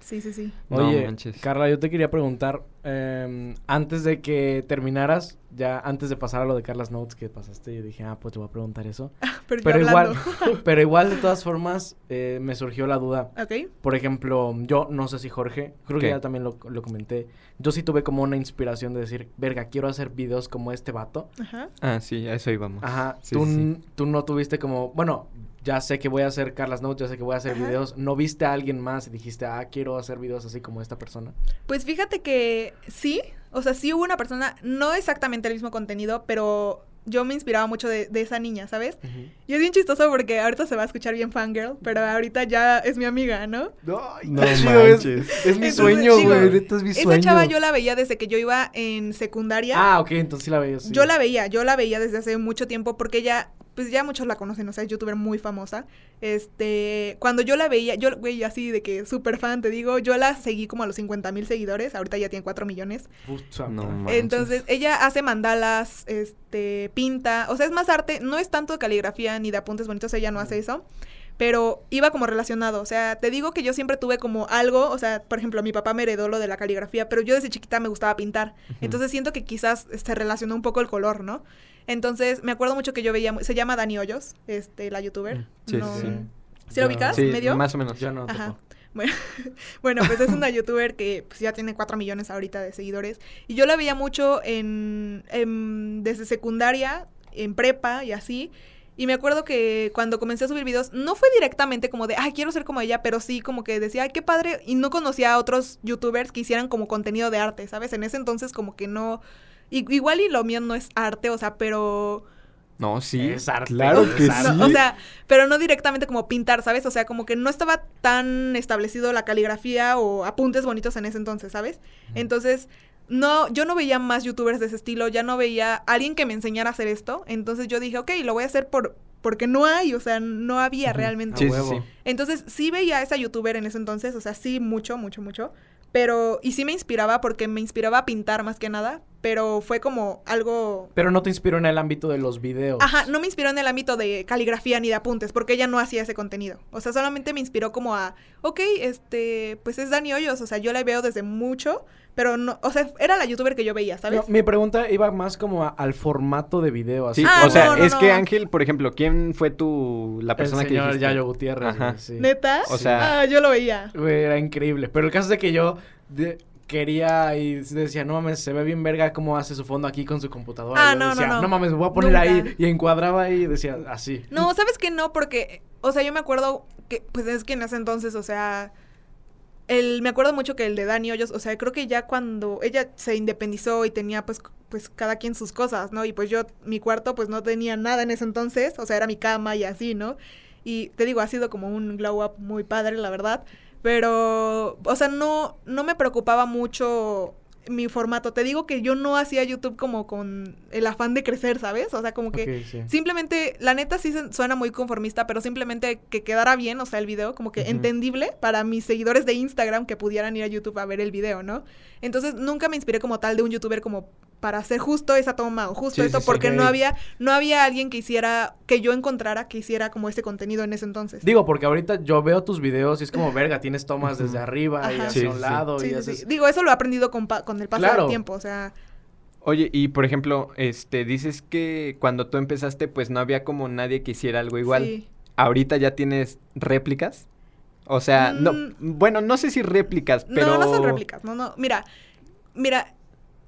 Sí, sí, sí. No Oye, manches. Carla, yo te quería preguntar, em, antes de que terminaras, ya antes de pasar a lo de Carlas Notes que pasaste, yo dije, ah, pues te voy a preguntar eso. Pero, igual, pero igual de todas formas, eh, me surgió la duda. ok. Por ejemplo, yo no sé si Jorge, creo que ya también lo, lo comenté. Yo sí tuve como una inspiración de decir, verga, quiero hacer videos como este vato. Ajá. Ah, sí, a eso íbamos. Ajá, Sí, tú, sí, tú no tuviste como, bueno, ya sé que voy a hacer Carlas Notes, ya sé que voy a hacer Ajá. videos. ¿No viste a alguien más y dijiste, ah, quiero hacer videos así como esta persona? Pues fíjate que sí, o sea, sí hubo una persona, no exactamente el mismo contenido, pero yo me inspiraba mucho de, de esa niña, ¿sabes? Y es bien chistoso porque ahorita se va a escuchar bien fangirl, pero ahorita ya es mi amiga, ¿no? No, No es, manches. es mi Entonces, sueño, güey. Neta es mi Esa sueño. chava yo la veía desde que yo iba en secundaria. Ah, ok, entonces sí la veía. sí. Yo la veía, yo la veía desde hace mucho tiempo porque ella, pues ya muchos la conocen, o sea, es youtuber muy famosa. Este, cuando yo la veía, yo, güey, así de que súper fan, te digo, yo la seguí como a los 50 mil seguidores, ahorita ya tiene 4 millones. Puta No. Entonces, ella hace mandalas, este, pinta, o sea, es más arte, no es tanto de caligrafía ni de apuntes bonitos, ella no hace eso. Pero iba como relacionado, o sea, te digo que yo siempre tuve como algo, o sea, por ejemplo, mi papá me heredó lo de la caligrafía, pero yo desde chiquita me gustaba pintar. Entonces siento que quizás se relacionó un poco el color, ¿no? Entonces, me acuerdo mucho que yo veía, se llama Dani Hoyos, este, la youtuber. Mm, sí, No- sí, sí. ¿Sí lo ubicas? Sí, medio? más o menos. Ya no Ajá. Bueno, bueno, pues es una youtuber que pues, ya tiene 4 millones ahorita de seguidores. Y yo la veía mucho en, en- desde secundaria, en prepa y así. Y me acuerdo que cuando comencé a subir videos, no fue directamente como de, ay, quiero ser como ella, pero sí como que decía, ay, qué padre. Y no conocía a otros youtubers que hicieran como contenido de arte, ¿sabes? En ese entonces como que no... igual y lo mío no es arte, o sea, pero... No, sí. Es arte, Claro es que arte. sí. No, o sea, pero no directamente como pintar, ¿sabes? O sea, como que no estaba tan establecido la caligrafía o apuntes bonitos en ese entonces, ¿sabes? Entonces, no, yo no veía más youtubers de ese estilo, ya no veía a alguien que me enseñara a hacer esto. Entonces yo dije, ok, lo voy a hacer por, porque no hay, o sea, no había realmente. Sí. Entonces sí veía a esa youtuber en ese entonces, o sea, sí mucho, mucho, mucho. Pero, y sí me inspiraba porque me inspiraba a pintar más que nada, pero fue como algo Pero no te inspiró en el ámbito de los videos. Ajá, no me inspiró en el ámbito de caligrafía ni de apuntes, porque ella no hacía ese contenido. O sea, solamente me inspiró como a, ok, este, pues es Dani Hoyos, o sea, yo la veo desde mucho, pero no, o sea, era la youtuber que yo veía, ¿sabes? No, mi pregunta iba más como a- al formato de video. Así Sí, Ah, o sea, no, no, es que. Ángel, por ejemplo, ¿quién fue tu la el persona que señor dijiste? Yayo Gutiérrez. Ajá. sí. ¿Neta? O sea- Ah, yo lo veía. Era increíble. Pero el caso es de que yo de- quería y decía, no mames, se ve bien verga cómo hace su fondo aquí con su computadora. Ah, Y yo no, no, decía, no. mames, me voy a poner Nunca. ahí. Y encuadraba ahí y decía, así. No, ¿sabes qué? No, porque, o sea, yo me acuerdo que, pues es que en ese entonces, o sea, el, me acuerdo mucho que el de Dani Hoyos, o sea, creo que ya cuando ella se independizó y tenía, pues, pues cada quien sus cosas, ¿no? Y pues yo, mi cuarto, pues no tenía nada en ese entonces, o sea, era mi cama y así, ¿no? Y te digo, ha sido como un glow up muy padre, la verdad. Pero, o sea, no, no me preocupaba mucho mi formato. Te digo que yo no hacía YouTube como con el afán de crecer, ¿sabes? O sea, como que sí. Simplemente, la neta sí suena muy conformista, pero simplemente que quedara bien, o sea, el video, como que entendible para mis seguidores de Instagram que pudieran ir a YouTube a ver el video, ¿no? Entonces, nunca me inspiré como tal de un youtuber como para hacer justo esa toma o justo Sí, esto, sí, sí. porque no había, no había alguien que hiciera, que yo encontrara que hiciera como ese contenido en ese entonces. Digo, porque ahorita yo veo tus videos y es como, verga, tienes tomas desde arriba y hacia Sí, un lado Sí, y sí, haces... sí. Digo, eso lo he aprendido con, pa- con el paso Claro. del tiempo, o sea, Oye, y por ejemplo, este, dices que cuando tú empezaste, pues no había como nadie que hiciera algo igual. sí. ¿Ahorita ya tienes réplicas? O sea, no, Mm. bueno, no sé si réplicas, pero... No, no son réplicas, no, no. Mira, mira,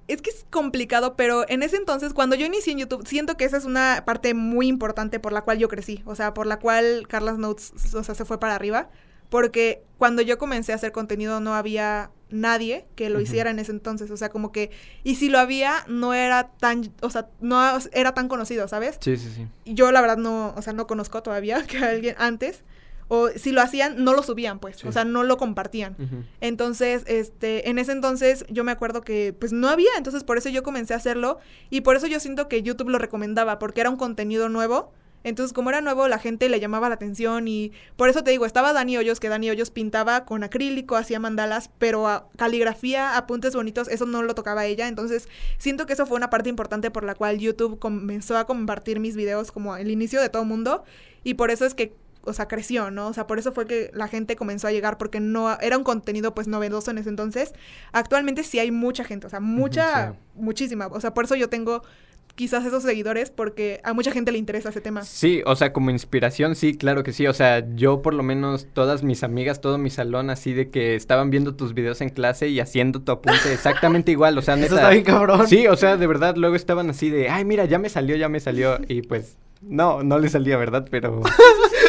es que es complicado, pero en ese entonces, cuando yo inicié en YouTube, siento que esa es una parte muy importante por la cual yo crecí. O sea, por la cual Carlas Notes, o sea, se fue para arriba. Porque cuando yo comencé a hacer contenido no había nadie que lo hiciera en ese entonces. O sea, como que... Y si lo había, no era tan... O sea, no era tan conocido, ¿sabes? Sí, sí, sí. Yo la verdad no, o sea, no conozco todavía que alguien antes. O si lo hacían, no lo subían, pues. Sí. O sea, no lo compartían. Entonces, este, en ese entonces yo me acuerdo que pues no había, entonces por eso yo comencé a hacerlo y por eso yo siento que YouTube lo recomendaba, porque era un contenido nuevo. Entonces, como era nuevo, la gente le llamaba la atención y por eso te digo, estaba Dani Hoyos, que Dani Hoyos pintaba con acrílico, hacía mandalas, pero a caligrafía, apuntes bonitos, eso no lo tocaba ella. Entonces, siento que eso fue una parte importante por la cual YouTube comenzó a compartir mis videos como el inicio de todo mundo y por eso es que o sea, creció, ¿no? O sea, por eso fue que la gente comenzó a llegar porque no era un contenido pues novedoso en ese entonces. Actualmente sí hay mucha gente, o sea, mucha, sí. muchísima. O sea, por eso yo tengo quizás esos seguidores porque a mucha gente le interesa ese tema. Sí, o sea, como inspiración, sí, claro que sí. O sea, yo por lo menos todas mis amigas, todo mi salón, así de que estaban viendo tus videos en clase y haciendo tu apunte exactamente igual. O sea, neta. Eso está bien cabrón. Sí, o sea, de verdad, luego estaban así de, ay, mira, ya me salió, ya me salió. Y pues, no, no le salía, ¿verdad? Pero,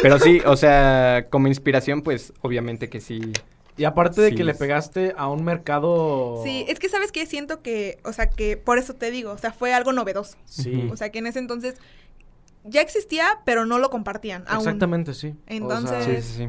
pero sí, o sea, como inspiración, pues, obviamente que sí. Y aparte de Sí, que le es- pegaste a un mercado... Sí, es que sabes que siento que, o sea, que por eso te digo, o sea, fue algo novedoso. Sí. O sea, que en ese entonces ya existía, pero no lo compartían aún. Exactamente, sí. Entonces- Sí, sí, sí.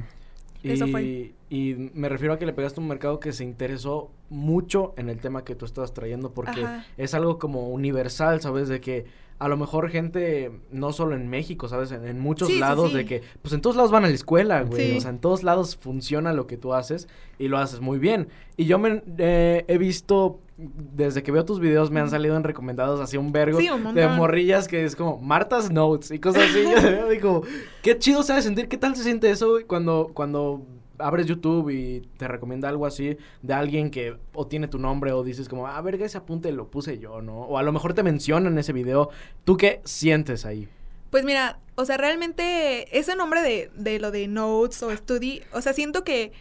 y, eso fue. Y me refiero a que le pegaste un mercado que se interesó mucho en el tema que tú estabas trayendo porque Ajá. es algo como universal, ¿sabes? De que a lo mejor gente, no solo en México, ¿sabes? En, en muchos Sí, lados, sí. de que, pues en todos lados van a la escuela, güey. O sea, en todos lados funciona lo que tú haces y lo haces muy bien. Y yo me eh, he visto, desde que veo tus videos, me han salido en recomendados así un vergo Sí, un de morrillas que es como Marta's Notes y cosas así. yo digo, qué chido se ha de sentir, qué tal se siente eso güey, cuando, cuando abres YouTube y te recomienda algo así de alguien que o tiene tu nombre o dices como, ah, verga, ese apunte lo puse yo, ¿no? O a lo mejor te mencionan en ese video. ¿Tú qué sientes ahí? Pues mira, o sea, realmente ese nombre de, de lo de notes o study, o sea, siento que,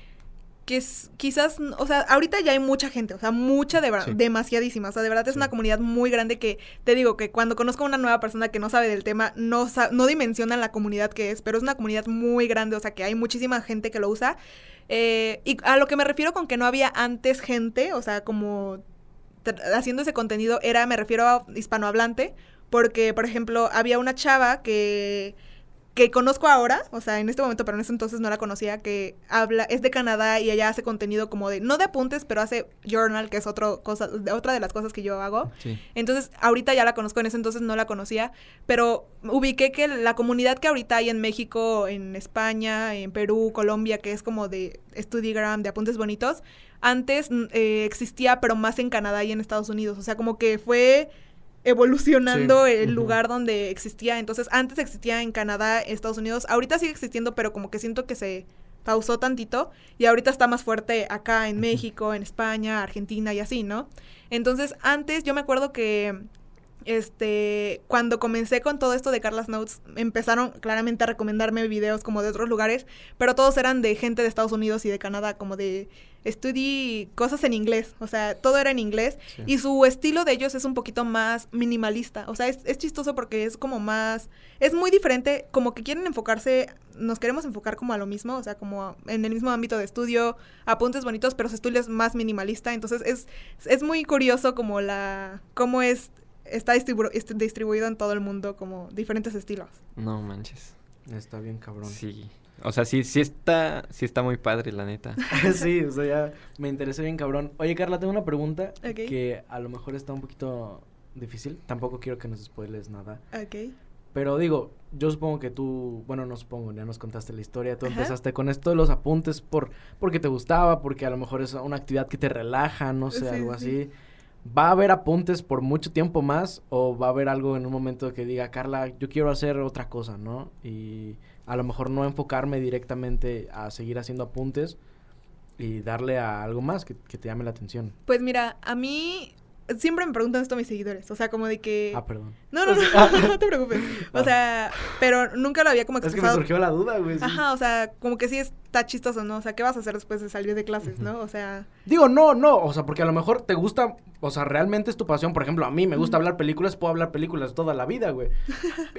que es, quizás, o sea, ahorita ya hay mucha gente, o sea, mucha de verdad, Sí. demasiadísima, o sea, de verdad es Sí. una comunidad muy grande que te digo que cuando conozco a una nueva persona que no sabe del tema, no, no dimensionan la comunidad que es, pero es una comunidad muy grande, o sea, que hay muchísima gente que lo usa. Eh, y a lo que me refiero con que no había antes gente, o sea, como haciendo ese contenido, era, me refiero a hispanohablante, porque, por ejemplo, había una chava que, que conozco ahora, o sea, en este momento, pero en ese entonces no la conocía, que habla, es de Canadá y ella hace contenido como de, no de apuntes, pero hace journal, que es otro cosa, de- otra de las cosas que yo hago. Sí. Entonces, ahorita ya la conozco, en ese entonces no la conocía, pero ubiqué que la comunidad que ahorita hay en México, en España, en Perú, Colombia, que es como de Studigram, de apuntes bonitos, antes mm, eh, existía, pero más en Canadá y en Estados Unidos. O sea, como que fue evolucionando Sí, el lugar donde existía. Entonces, antes existía en Canadá, Estados Unidos, ahorita sigue existiendo, pero como que siento que se pausó tantito y ahorita está más fuerte acá en México, en España, Argentina y así, ¿no? Entonces, antes yo me acuerdo que este cuando comencé con todo esto de Carlas Notes, empezaron claramente a recomendarme videos como de otros lugares, pero todos eran de gente de Estados Unidos y de Canadá, como de estudié cosas en inglés, o sea, todo era en inglés Sí. y su estilo de ellos es un poquito más minimalista, o sea, es, es chistoso porque es como más, es muy diferente, como que quieren enfocarse, nos queremos enfocar como a lo mismo, o sea, como a- en el mismo ámbito de estudio, apuntes bonitos, pero su estilo es más minimalista, entonces es, es muy curioso como la, cómo es, está distribu- est- distribuido en todo el mundo como diferentes estilos. No manches. Está bien cabrón. Sí. O sea, sí, sí está, sí está muy padre, la neta. sí, o sea, ya me interesé bien cabrón. Oye, Carla, tengo una pregunta que a lo mejor está un poquito difícil. Tampoco quiero que nos spoiles nada. Ok. Pero digo, yo supongo que tú, bueno, no supongo, ya nos contaste la historia. Tú Ajá. empezaste con esto de los apuntes por porque te gustaba, porque a lo mejor es una actividad que te relaja, no sé, Sí, algo sí. así. ¿Va a haber apuntes por mucho tiempo más o va a haber algo en un momento que diga, Carla, yo quiero hacer otra cosa, ¿no? Y a lo mejor no enfocarme directamente a seguir haciendo apuntes y darle a algo más que, que te llame la atención. Pues mira, a mí siempre me preguntan esto mis seguidores, o sea, como de que... Ah, perdón. No, no, no, no te preocupes. O Ah. sea, pero nunca lo había como Es que me expresado. surgió la duda, güey. sí. Ajá, o sea, como que sí está chistoso, ¿no? O sea, ¿qué vas a hacer después de salir de clases, no? O sea, Digo, no, no, o sea, porque a lo mejor te gusta, o sea, realmente es tu pasión. Por ejemplo, a mí me gusta hablar películas, puedo hablar películas toda la vida, güey.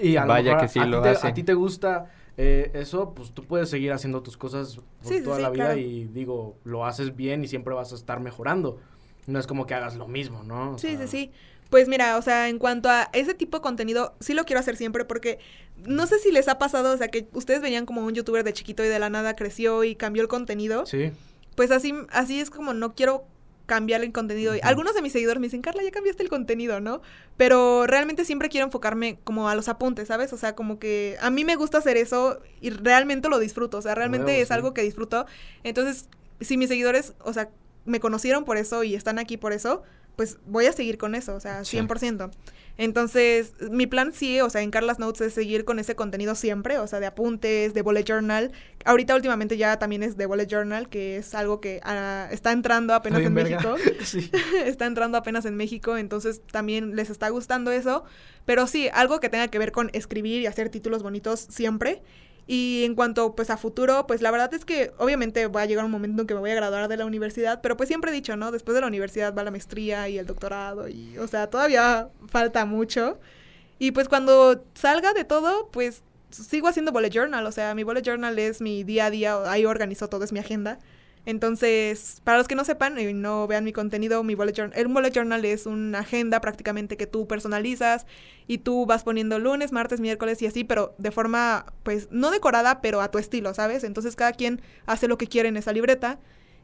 Y a lo Vaya mejor que sí a, lo ti te, hace. a ti te gusta eh, eso, pues tú puedes seguir haciendo tus cosas por sí, toda sí, la vida claro. y digo, lo haces bien y siempre vas a estar mejorando. No es como que hagas lo mismo, ¿no? O sí, sea, sí, sí. Pues mira, o sea, en cuanto a ese tipo de contenido, sí lo quiero hacer siempre porque no sé si les ha pasado, o sea, que ustedes veían como un youtuber de chiquito y de la nada creció y cambió el contenido. Sí. Pues así, así es como no quiero cambiar el contenido. Algunos de mis seguidores me dicen, Carla, ya cambiaste el contenido, ¿no? Pero realmente siempre quiero enfocarme como a los apuntes, ¿sabes? O sea, como que a mí me gusta hacer eso y realmente lo disfruto. O sea, realmente es sí. algo que disfruto. Entonces, si mis seguidores, o sea, me conocieron por eso y están aquí por eso, pues voy a seguir con eso, o sea, Sí. 100%. Entonces, mi plan sí, o sea, en Carlas Notes es seguir con ese contenido siempre, o sea, de apuntes, de bullet journal. Ahorita últimamente ya también es de bullet journal, que es algo que ah, está entrando apenas en verga. México. Sí. está entrando apenas en México, entonces también les está gustando eso. Pero sí, algo que tenga que ver con escribir y hacer títulos bonitos siempre. Y en cuanto pues a futuro, pues la verdad es que obviamente va a llegar un momento en que me voy a graduar de la universidad, pero pues siempre he dicho, ¿no? Después de la universidad va la maestría y el doctorado y, o sea, todavía falta mucho. Y pues cuando salga de todo, pues sigo haciendo bullet journal, o sea, mi bullet journal es mi día a día, ahí organizo todo, es mi agenda. Entonces, para los que no sepan y no vean mi contenido, mi bullet journal, el bullet journal es una agenda prácticamente que tú personalizas y tú vas poniendo lunes, martes, miércoles y así, pero de forma, pues, no decorada, pero a tu estilo, ¿sabes? Entonces cada quien hace lo que quiere en esa libreta.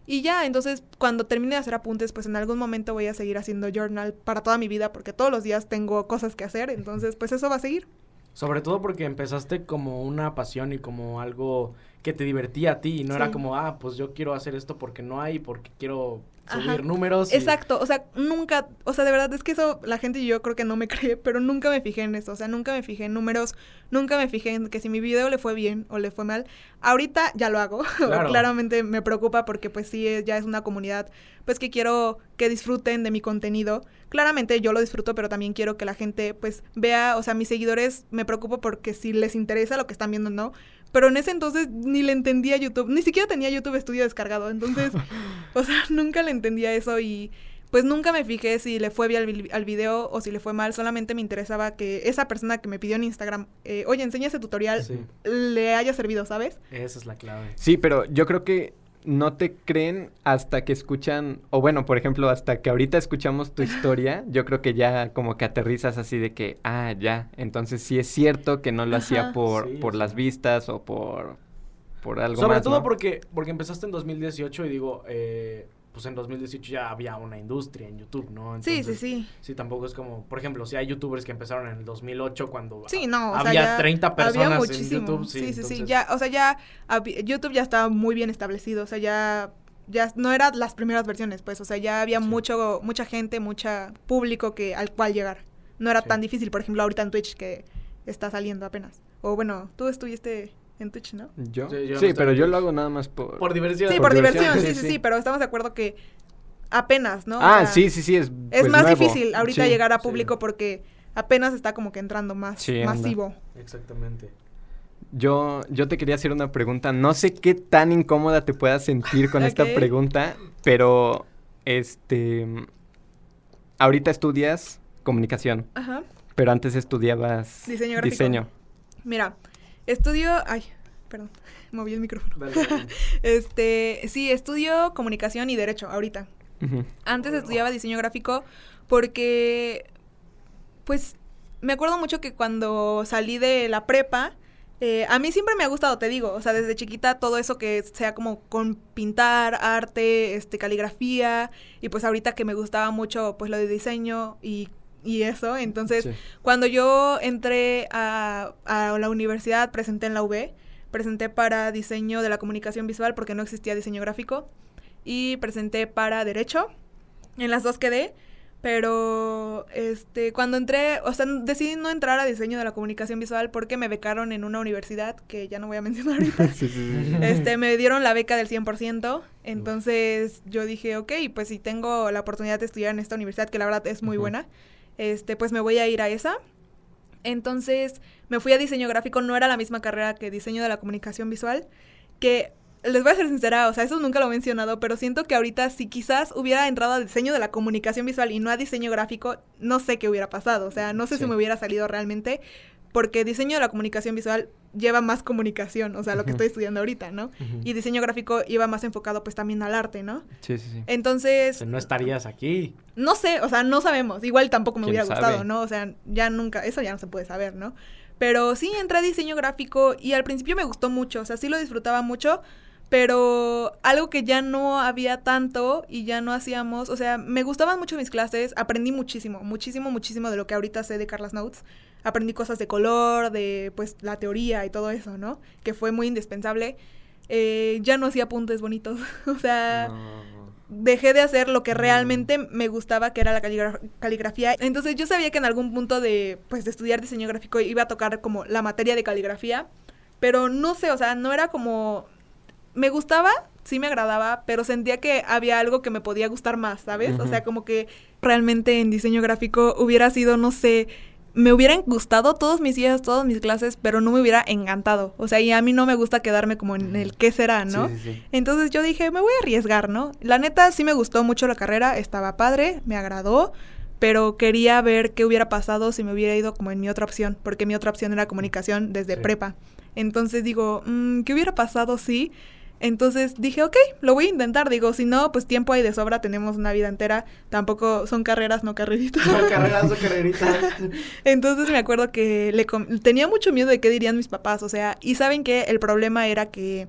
Y ya, entonces cuando termine de hacer apuntes, pues en algún momento voy a seguir haciendo journal para toda mi vida, porque todos los días tengo cosas que hacer, entonces pues eso va a seguir. Sobre todo porque empezaste como una pasión y como algo que te divertía a ti y no era como, ah, pues yo quiero hacer esto porque no hay, porque quiero subir Ajá. números. y- Exacto, o sea, nunca, o sea, de verdad es que eso la gente yo creo que no me cree, pero nunca me fijé en eso, o sea, nunca me fijé en números, nunca me fijé en que si mi video le fue bien o le fue mal. Ahorita ya lo hago, Claro. claramente me preocupa porque pues sí, es- ya es una comunidad, pues que quiero que disfruten de mi contenido. Claramente yo lo disfruto, pero también quiero que la gente pues vea, o sea, mis seguidores me preocupo porque si les interesa lo que están viendo, ¿no? Pero en ese entonces ni le entendía YouTube, ni siquiera tenía YouTube Studio descargado, entonces, o sea, nunca le entendía eso y pues nunca me fijé si le fue bien al, vi- al video o si le fue mal, solamente me interesaba que esa persona que me pidió en Instagram, eh, oye, enseña ese tutorial, Sí, le haya servido, ¿sabes? esa es la clave. Sí, pero yo creo que no te creen hasta que escuchan, o bueno, por ejemplo, hasta que ahorita escuchamos tu historia, yo creo que ya como que aterrizas así de que, ah, ya, entonces sí es cierto que no lo hacía por, Sí, por sí. las vistas o por, por algo Sobre más, todo ¿no? porque, porque empezaste en 2018 y digo, eh, pues en 2018 ya había una industria en YouTube, ¿no? Sí, sí, sí. Sí, tampoco es como, por ejemplo, si hay youtubers que empezaron en el 2008 cuando Sí, no, o sea, había ya 30 personas había en. YouTube. Sí, sí, sí, entonces- ya, o sea, ya YouTube ya estaba muy bien establecido, o sea, ya ya no eran las primeras versiones, pues, o sea, ya había Sí. mucho mucha gente, mucha público que al cual llegar. No era Sí. tan difícil, por ejemplo, ahorita en Twitch que está saliendo apenas. O bueno, tú estuviste en Twitch, ¿no? ¿Yo? Sí, no pero yo lo hago nada más por... Por diversión. Sí, por por diversión, diversión, sí, sí, sí, sí. sí, pero estamos de acuerdo que apenas, ¿no? O ah, sea, sí, sí, sí, es Es pues, más nuevo. difícil ahorita Sí. llegar a sí. público porque apenas está como que entrando más Sí, anda. masivo. Exactamente. Yo, yo te quería hacer una pregunta. No sé qué tan incómoda te puedas sentir con esta pregunta, pero este ahorita estudias comunicación, Ajá. pero antes estudiabas Diseño gráfico. diseño. Mira, estudio. Ay, perdón, moví el micrófono. Este, sí, estudio comunicación y derecho ahorita. Antes Bueno. estudiaba diseño gráfico porque, pues, me acuerdo mucho que cuando salí de la prepa, eh, a mí siempre me ha gustado, te digo, o sea, desde chiquita todo eso que sea como con pintar, arte, este, caligrafía, y pues ahorita que me gustaba mucho, pues, lo de diseño y, y eso, entonces... Sí. Cuando yo entré a, a la universidad, presenté en la UB, presenté para diseño de la comunicación visual porque no existía diseño gráfico y presenté para derecho. En las dos quedé, pero este cuando entré, o sea, decidí no entrar a diseño de la comunicación visual porque me becaron en una universidad que ya no voy a mencionar ahorita. Sí, sí, sí. Este, me dieron la beca del 100%, entonces yo dije, ok, pues si tengo la oportunidad de estudiar en esta universidad, que la verdad es muy buena, este, pues me voy a ir a esa. Entonces me fui a diseño gráfico, no era la misma carrera que diseño de la comunicación visual, que les voy a ser sincera, o sea, eso nunca lo he mencionado, pero siento que ahorita si quizás hubiera entrado a diseño de la comunicación visual y no a diseño gráfico, no sé qué hubiera pasado, o sea, no sé Sí. si me hubiera salido realmente, porque diseño de la comunicación visual lleva más comunicación, o sea, lo que estoy estudiando ahorita, ¿no? Y diseño gráfico iba más enfocado pues también al arte, ¿no? Sí, sí, sí. Entonces, No estarías aquí. no sé, o sea, no sabemos. Igual tampoco me ¿Quién hubiera sabe? gustado, ¿no? O sea, ya nunca, eso ya no se puede saber, ¿no? Pero sí entré a diseño gráfico y al principio me gustó mucho, o sea, sí lo disfrutaba mucho, pero algo que ya no había tanto y ya no hacíamos, o sea, me gustaban mucho mis clases, aprendí muchísimo, muchísimo, muchísimo de lo que ahorita sé de Carlas Notes. Aprendí cosas de color, de pues la teoría y todo eso, ¿no? Que fue muy indispensable. Eh, ya no hacía apuntes bonitos, o sea... No. dejé de hacer lo que realmente me gustaba, que era la caligra- caligrafía. Entonces yo sabía que en algún punto de, pues, de estudiar diseño gráfico iba a tocar como la materia de caligrafía, pero no sé, o sea, no era como... Me gustaba, sí me agradaba, pero sentía que había algo que me podía gustar más, ¿sabes? O sea, como que realmente en diseño gráfico hubiera sido, no sé, me hubieran gustado todos mis días, todas mis clases, pero no me hubiera encantado. O sea, y a mí no me gusta quedarme como en el qué será, ¿no? Sí, sí, sí. Entonces yo dije, me voy a arriesgar, ¿no? La neta sí me gustó mucho la carrera, estaba padre, me agradó, pero quería ver qué hubiera pasado si me hubiera ido como en mi otra opción, porque mi otra opción era comunicación desde prepa. Entonces digo, mm, ¿qué hubiera pasado si? Entonces dije, ok, lo voy a intentar. Digo, si no, pues tiempo hay de sobra, tenemos una vida entera. Tampoco son carreras, no carreritas. Carreras o carreritas. Entonces me acuerdo que le tenía mucho miedo de qué dirían mis papás, o sea, y saben que el problema era que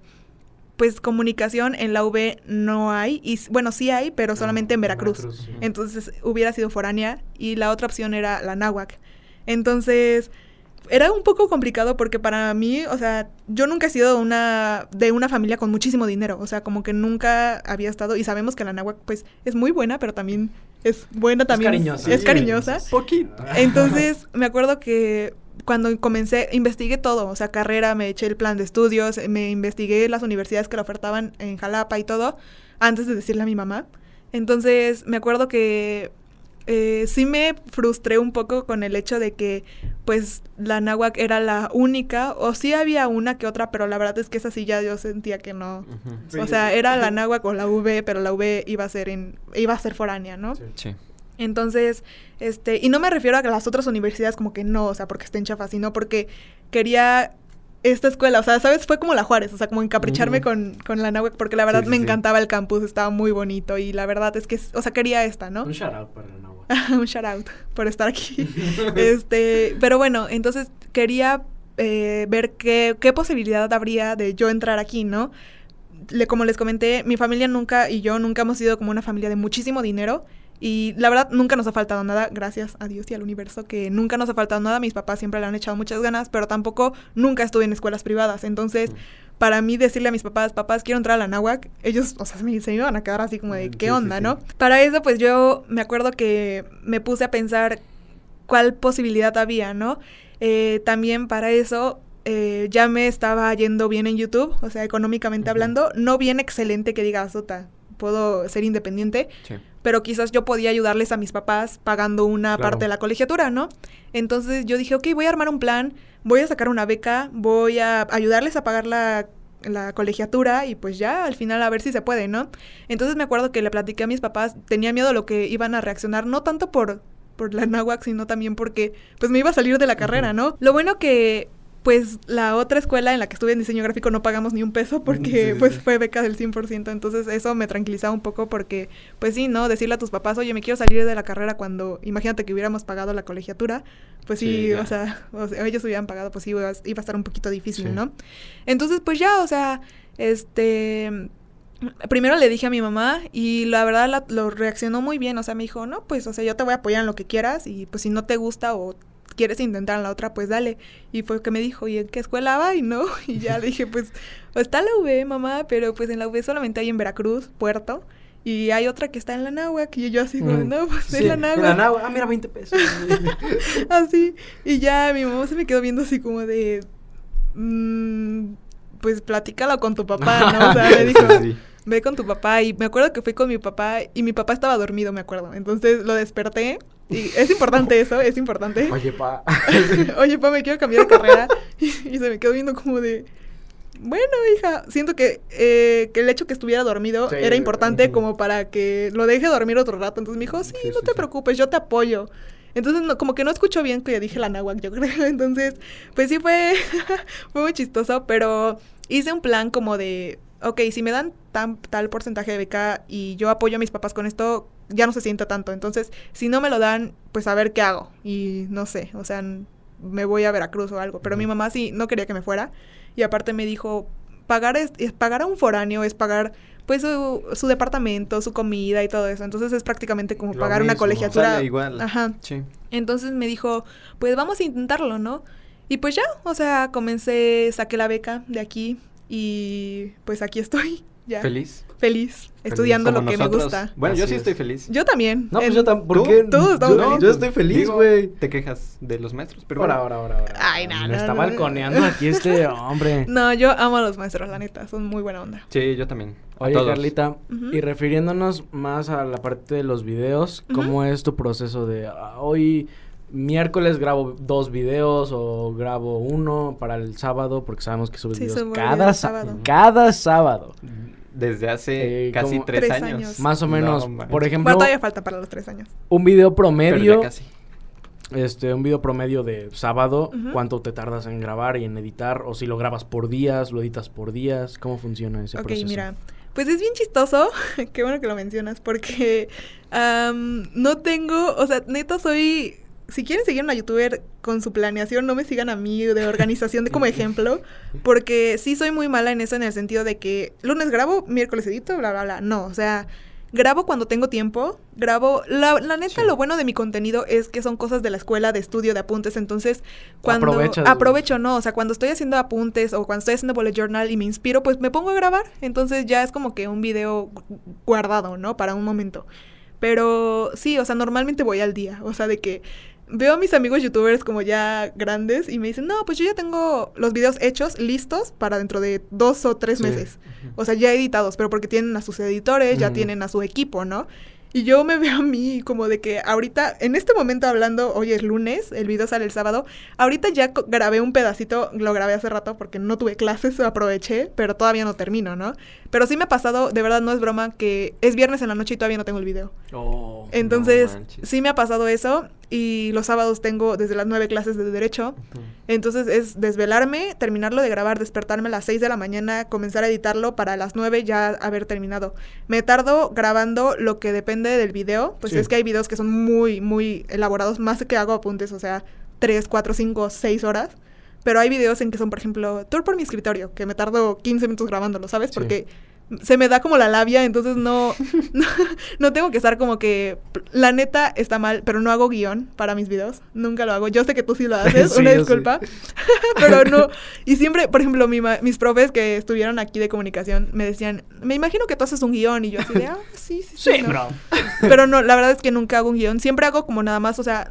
pues comunicación en la UB no hay, y bueno, sí hay, pero solamente en Veracruz. sí. Entonces hubiera sido foránea y la otra opción era la náhuac. Entonces era un poco complicado porque para mí, o sea, yo nunca he sido una de una familia con muchísimo dinero, o sea, como que nunca había estado y sabemos que la náhuac pues es muy buena, pero también es buena también cariñosa. es cariñosa. Poquito. Entonces, me acuerdo que cuando comencé, investigué todo, o sea, carrera, me eché el plan de estudios, me investigué las universidades que la ofertaban en Jalapa y todo, antes de decirle a mi mamá. Entonces, me acuerdo que eh, sí me frustré un poco con el hecho de que, pues, la náhuac era la única, o sí había una que otra, pero la verdad es que esa sí ya yo sentía que no. Sí, o sea, era la náhuac o la V, pero la V iba a ser en, iba a ser foránea, ¿no? Sí. Sí. Entonces, este, y no me refiero a que las otras universidades como que no, o sea, porque estén chafas, sino porque quería esta escuela, o sea, ¿sabes? Fue como la Juárez, o sea, como encapricharme con, con la Nahuac, porque la verdad Sí, sí, me sí. encantaba el campus, estaba muy bonito y la verdad es que, o sea, quería esta, ¿no? Un shout out para el Nahua. Un shout out por estar aquí. este, pero bueno, entonces quería eh, ver qué, qué posibilidad habría de yo entrar aquí, ¿no? Le, como les comenté, mi familia nunca y yo nunca hemos sido como una familia de muchísimo dinero. Y la verdad, nunca nos ha faltado nada, gracias a Dios y al universo, que nunca nos ha faltado nada. Mis papás siempre le han echado muchas ganas, pero tampoco nunca estuve en escuelas privadas. Entonces, para mí decirle a mis papás, papás, quiero entrar a la náhuac, ellos, o sea, se me, se me iban a quedar así como de, Mm, ¿qué sí, onda, sí. no? Para eso, pues yo me acuerdo que me puse a pensar cuál posibilidad había, ¿no? Eh, también para eso eh, ya me estaba yendo bien en YouTube, o sea, económicamente hablando, no bien excelente que diga, sota, puedo ser independiente, Sí. Pero quizás yo podía ayudarles a mis papás pagando una Claro. parte de la colegiatura, ¿no? Entonces yo dije, ok, voy a armar un plan, voy a sacar una beca, voy a ayudarles a pagar la, la colegiatura y pues ya al final a ver si se puede, ¿no? Entonces me acuerdo que le platiqué a mis papás, tenía miedo a lo que iban a reaccionar, no tanto por, por la náhuac, sino también porque pues me iba a salir de la carrera. ¿no? Lo bueno que pues la otra escuela en la que estuve en diseño gráfico no pagamos ni un peso porque Sí, sí, pues sí. fue beca del 100%, entonces eso me tranquilizaba un poco porque pues sí, ¿no? Decirle a tus papás, oye, me quiero salir de la carrera cuando, imagínate que hubiéramos pagado la colegiatura, pues sí, o, sea, o sea, ellos hubieran pagado, pues sí, iba, a- iba a estar un poquito difícil. ¿no? Entonces, pues ya, o sea, este... Primero le dije a mi mamá y la verdad la- lo reaccionó muy bien, o sea, me dijo, no, pues, o sea, yo te voy a apoyar en lo que quieras y pues si no te gusta o quieres intentar en la otra, pues dale. Y fue que me dijo, ¿y en qué escuela va? Y no, y ya le dije, pues, está la UV, mamá, pero pues en la UV solamente hay en Veracruz, Puerto, y hay otra que está en la Náhuac, y yo así como, Mm. no, pues Sí, en la en Náhuac. la Nahua. Ah, mira, 20 pesos. Así. Y ya mi mamá se me quedó viendo así como de. "Mm, pues platícalo con tu papá, ¿no? O sea, me dijo, sí. ve con tu papá. Y me acuerdo que fui con mi papá y mi papá estaba dormido, me acuerdo. Entonces lo desperté. Y es importante eso, es importante. Oye, pa. Oye, pa, me quiero cambiar de carrera. Y, y se me quedó viendo como de. Bueno, hija, siento que, eh, que el hecho que estuviera dormido Sí, era importante como para que lo deje dormir otro rato. Entonces me dijo, sí, Sí, no sí, te preocupes, yo te apoyo. Entonces, no- como que no escuchó bien que dije la náhuac, yo creo. Entonces, pues sí fue, fue muy chistoso, pero hice un plan como de, ok, si me dan tan, tal porcentaje de beca y yo apoyo a mis papás con esto, ya no se siente tanto. Entonces, si no me lo dan, pues a ver qué hago. Y no sé, o sea, me voy a Veracruz o algo. Pero mi mamá sí no quería que me fuera. Y aparte me dijo, pagar, es, es pagar a un foráneo es pagar pues su, su departamento, su comida y todo eso. Entonces es prácticamente como Lo pagar una colegiatura. Sale igual. Ajá. Sí. Entonces me dijo, pues vamos a intentarlo, ¿no? Y pues ya, o sea, comencé, saqué la beca de aquí y pues aquí estoy. Ya. ¿Feliz? feliz, estudiando Como lo que nosotros. me gusta. Bueno, yo sí es. estoy feliz. Yo también. No, pues En- yo. ¿Tú? ¿Por qué? Todos estamos yo, felices. yo estoy feliz, güey. Te quejas de los maestros, pero Ahora, bueno. ahora, ahora. Ay, no, Me no, está no. balconeando aquí este hombre. No, yo amo a los maestros, la neta, son muy buena onda. Sí, yo también. Oye, todos. Carlita, y refiriéndonos más a la parte de los videos, ¿cómo es tu proceso de ah, hoy miércoles grabo dos videos o grabo uno para el sábado porque sabemos que subes Sí, videos cada, sábado. cada sábado. Desde hace Eh, casi tres, Tres años. años. Más o menos, No, por ejemplo, Bueno, todavía falta para los tres años. un video Pero promedio, ya casi. este, un video promedio de sábado. ¿cuánto te tardas en grabar y en editar? O si lo grabas por días, lo editas por días, ¿cómo funciona ese Ok, proceso? mira. Pues es bien chistoso. Qué bueno que lo mencionas. Porque no tengo. O sea, neta soy. Si quieren seguir a una youtuber con su planeación, no me sigan a mí de organización de como ejemplo. Porque sí soy muy mala en eso, en el sentido de que lunes grabo, miércoles edito, bla, bla, bla. No, o sea, grabo cuando tengo tiempo. Grabo. La, la neta, Sí. lo bueno de mi contenido es que son cosas de la escuela, de estudio, de apuntes. Entonces, cuando. Aprovechas. Aprovecho, no. O sea, cuando estoy haciendo apuntes o cuando estoy haciendo bullet journal y me inspiro, pues me pongo a grabar. Entonces ya es como que un video gu- guardado, ¿no? Para un momento. Pero sí, o sea, normalmente voy al día. O sea, de que veo a mis amigos youtubers como ya grandes y me dicen, no, pues yo ya tengo los videos hechos, listos para dentro de dos o tres Sí. meses. O sea, ya editados, pero porque tienen a sus editores, ya Ujú. tienen a su equipo, ¿no? Y yo me veo a mí como de que ahorita, en este momento hablando, hoy es lunes, el video sale el sábado, ahorita ya grabé un pedacito, lo grabé hace rato porque no tuve clases, aproveché, pero todavía no termino, ¿no? Pero sí me ha pasado, de verdad no es broma, que es viernes en la noche y todavía no tengo el video. Oh. Entonces, manches. sí me ha pasado eso y los sábados tengo desde las nueve clases de derecho. Entonces es desvelarme, terminarlo de grabar, despertarme a las 6 de la mañana, comenzar a editarlo para las 9 ya haber terminado. Me tardo grabando lo que depende del video, pues Sí. es que hay videos que son muy, muy elaborados, más que hago apuntes, o sea, 3, 4, 5, 6 horas. Pero hay videos en que son, por ejemplo, tour por mi escritorio, que me tardo 15 minutos grabándolo, ¿sabes? Sí. Porque se me da como la labia, entonces no, no, no tengo que estar como que... La neta está mal, pero no hago guion para mis videos. Nunca lo hago. Yo sé que tú sí lo haces, Sí, una sí. disculpa. pero no. Y siempre, por ejemplo, mi ma- mis profes que estuvieron aquí de comunicación me decían, me imagino que tú haces un guion. Y yo así de, ah, sí, sí, sí. Sí, ¿no?". bro. Pero no, la verdad es que nunca hago un guion. Siempre hago como nada más, o sea,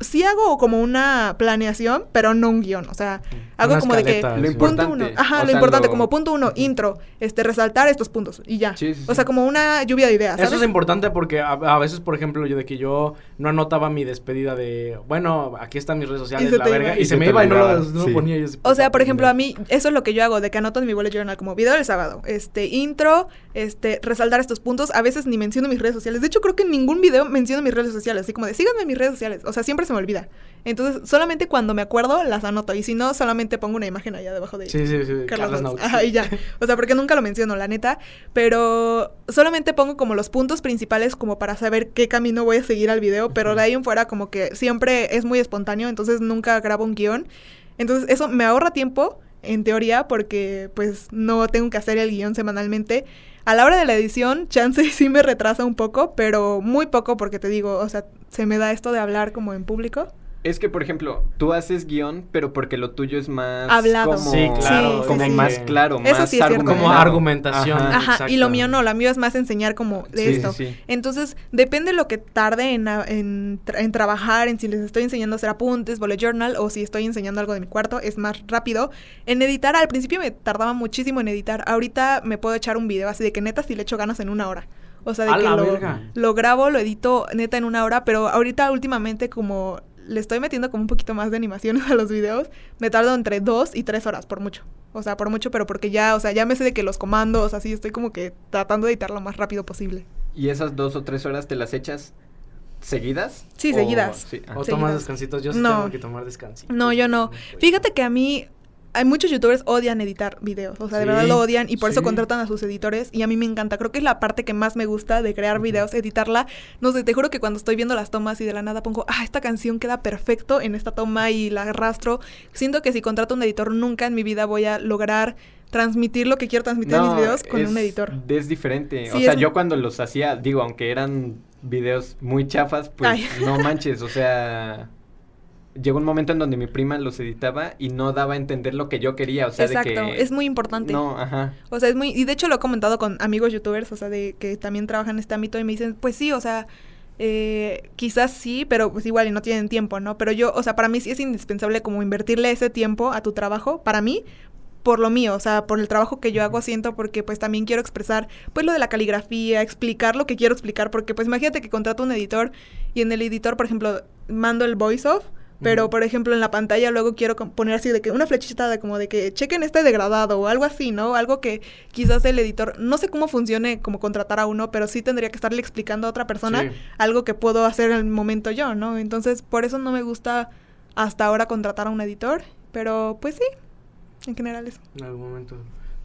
sí hago como una planeación, pero no un guion. O sea, hago como de que Lo sí. punto importante. uno. Ajá, o lo sea, importante, lo- como punto uno, intro, este, resaltar estos puntos y ya. Sí, sí, O sea, sí. como una lluvia de ideas. Eso es importante porque a, a veces, por ejemplo, yo de que yo no anotaba mi despedida de, bueno, aquí están mis redes sociales, la verga, iba. y Y se se me iba y no lo, no sí. ponía. yo así, O sea, por ejemplo, a mí, eso es lo que yo hago, de que anoto en mi bullet journal como video del sábado, este, intro, este, resaltar estos puntos. A veces ni menciono mis redes sociales. De hecho, creo que en ningún video menciono mis redes sociales, así como de, síganme en mis redes sociales. O sea, siempre se me olvida. Entonces, solamente cuando me acuerdo, las anoto. Y si no, solamente pongo una imagen allá debajo de Sí, sí, sí, Carlos Carlos. Ajá, y ya. O sea, porque nunca lo menciono, la neta. Pero solamente pongo como los puntos principales como para saber qué camino voy a seguir al video. Pero de ahí en fuera como que siempre es muy espontáneo, entonces nunca grabo un guion. Entonces eso me ahorra tiempo, en teoría, porque pues no tengo que hacer el guion semanalmente. A la hora de la edición, chance sí me retrasa un poco, pero muy poco porque te digo, o sea, se me da esto de hablar como en público. Es que, por ejemplo, tú haces guion, pero porque lo tuyo es más... Hablado. Como, Sí, claro, Sí, como sí, sí. más claro, Eso más sí argumentado. Como argumentación. Ajá. Ajá, y lo mío no, la mío es más enseñar como de Sí, esto. sí, sí. Entonces, depende lo que tarde en, en, tra- en trabajar, en si les estoy enseñando a hacer apuntes, bullet journal, o si estoy enseñando algo de mi cuarto, es más rápido. En editar, al principio me tardaba muchísimo en editar. Ahorita me puedo echar un video así de que neta si le echo ganas en una hora. O sea, de A que la lo, verga. lo grabo, lo edito neta en una hora, pero ahorita últimamente como le estoy metiendo como un poquito más de animaciones a los videos, me tardo entre dos y tres horas, por mucho. O sea, por mucho, pero porque ya, o sea, ya me sé de que los comandos, así, estoy como que tratando de editar lo más rápido posible. ¿Y esas dos o tres horas te las echas seguidas? Sí, O- seguidas. sí, ah. O Seguidas. tomas descansitos, yo sí No. tengo que tomar descansitos. No, yo no. Fíjate que a mí hay muchos youtubers odian editar videos, o sea, de verdad lo odian y por eso contratan a sus editores y a mí me encanta, creo que es la parte que más me gusta de crear videos, editarla. No sé, te juro que cuando estoy viendo las tomas y de la nada pongo, ah, esta canción queda perfecto en esta toma y la arrastro. Siento que si contrato un editor nunca en mi vida voy a lograr transmitir lo que quiero transmitir en mis videos con un editor. Es diferente. o sea, es- yo cuando los hacía, digo, aunque eran videos muy chafas, pues Ay. no manches, o sea, llegó un momento en donde mi prima los editaba y no daba a entender lo que yo quería, o sea, Exacto, de que... es muy importante. No, ajá. O sea, es muy... Y de hecho lo he comentado con amigos youtubers, o sea, de que también trabajan en este ámbito y me dicen, pues sí, o sea, eh, quizás sí, pero pues igual y no tienen tiempo, ¿no? Pero yo, o sea, para mí sí es indispensable como invertirle ese tiempo a tu trabajo, para mí, por lo mío, o sea, por el trabajo que yo hago, siento porque pues también quiero expresar pues lo de la caligrafía, explicar lo que quiero explicar, porque pues imagínate que contrato un editor y en el editor, por ejemplo, mando el voice off, pero por ejemplo en la pantalla luego quiero poner así de que una flechita de como de que chequen este degradado o algo así, ¿no? Algo que quizás el editor, no sé cómo funcione como contratar a uno, pero sí tendría que estarle explicando a otra persona Sí. algo que puedo hacer en el momento yo, ¿no? Entonces, por eso no me gusta hasta ahora contratar a un editor, pero pues sí, en general eso. En algún momento.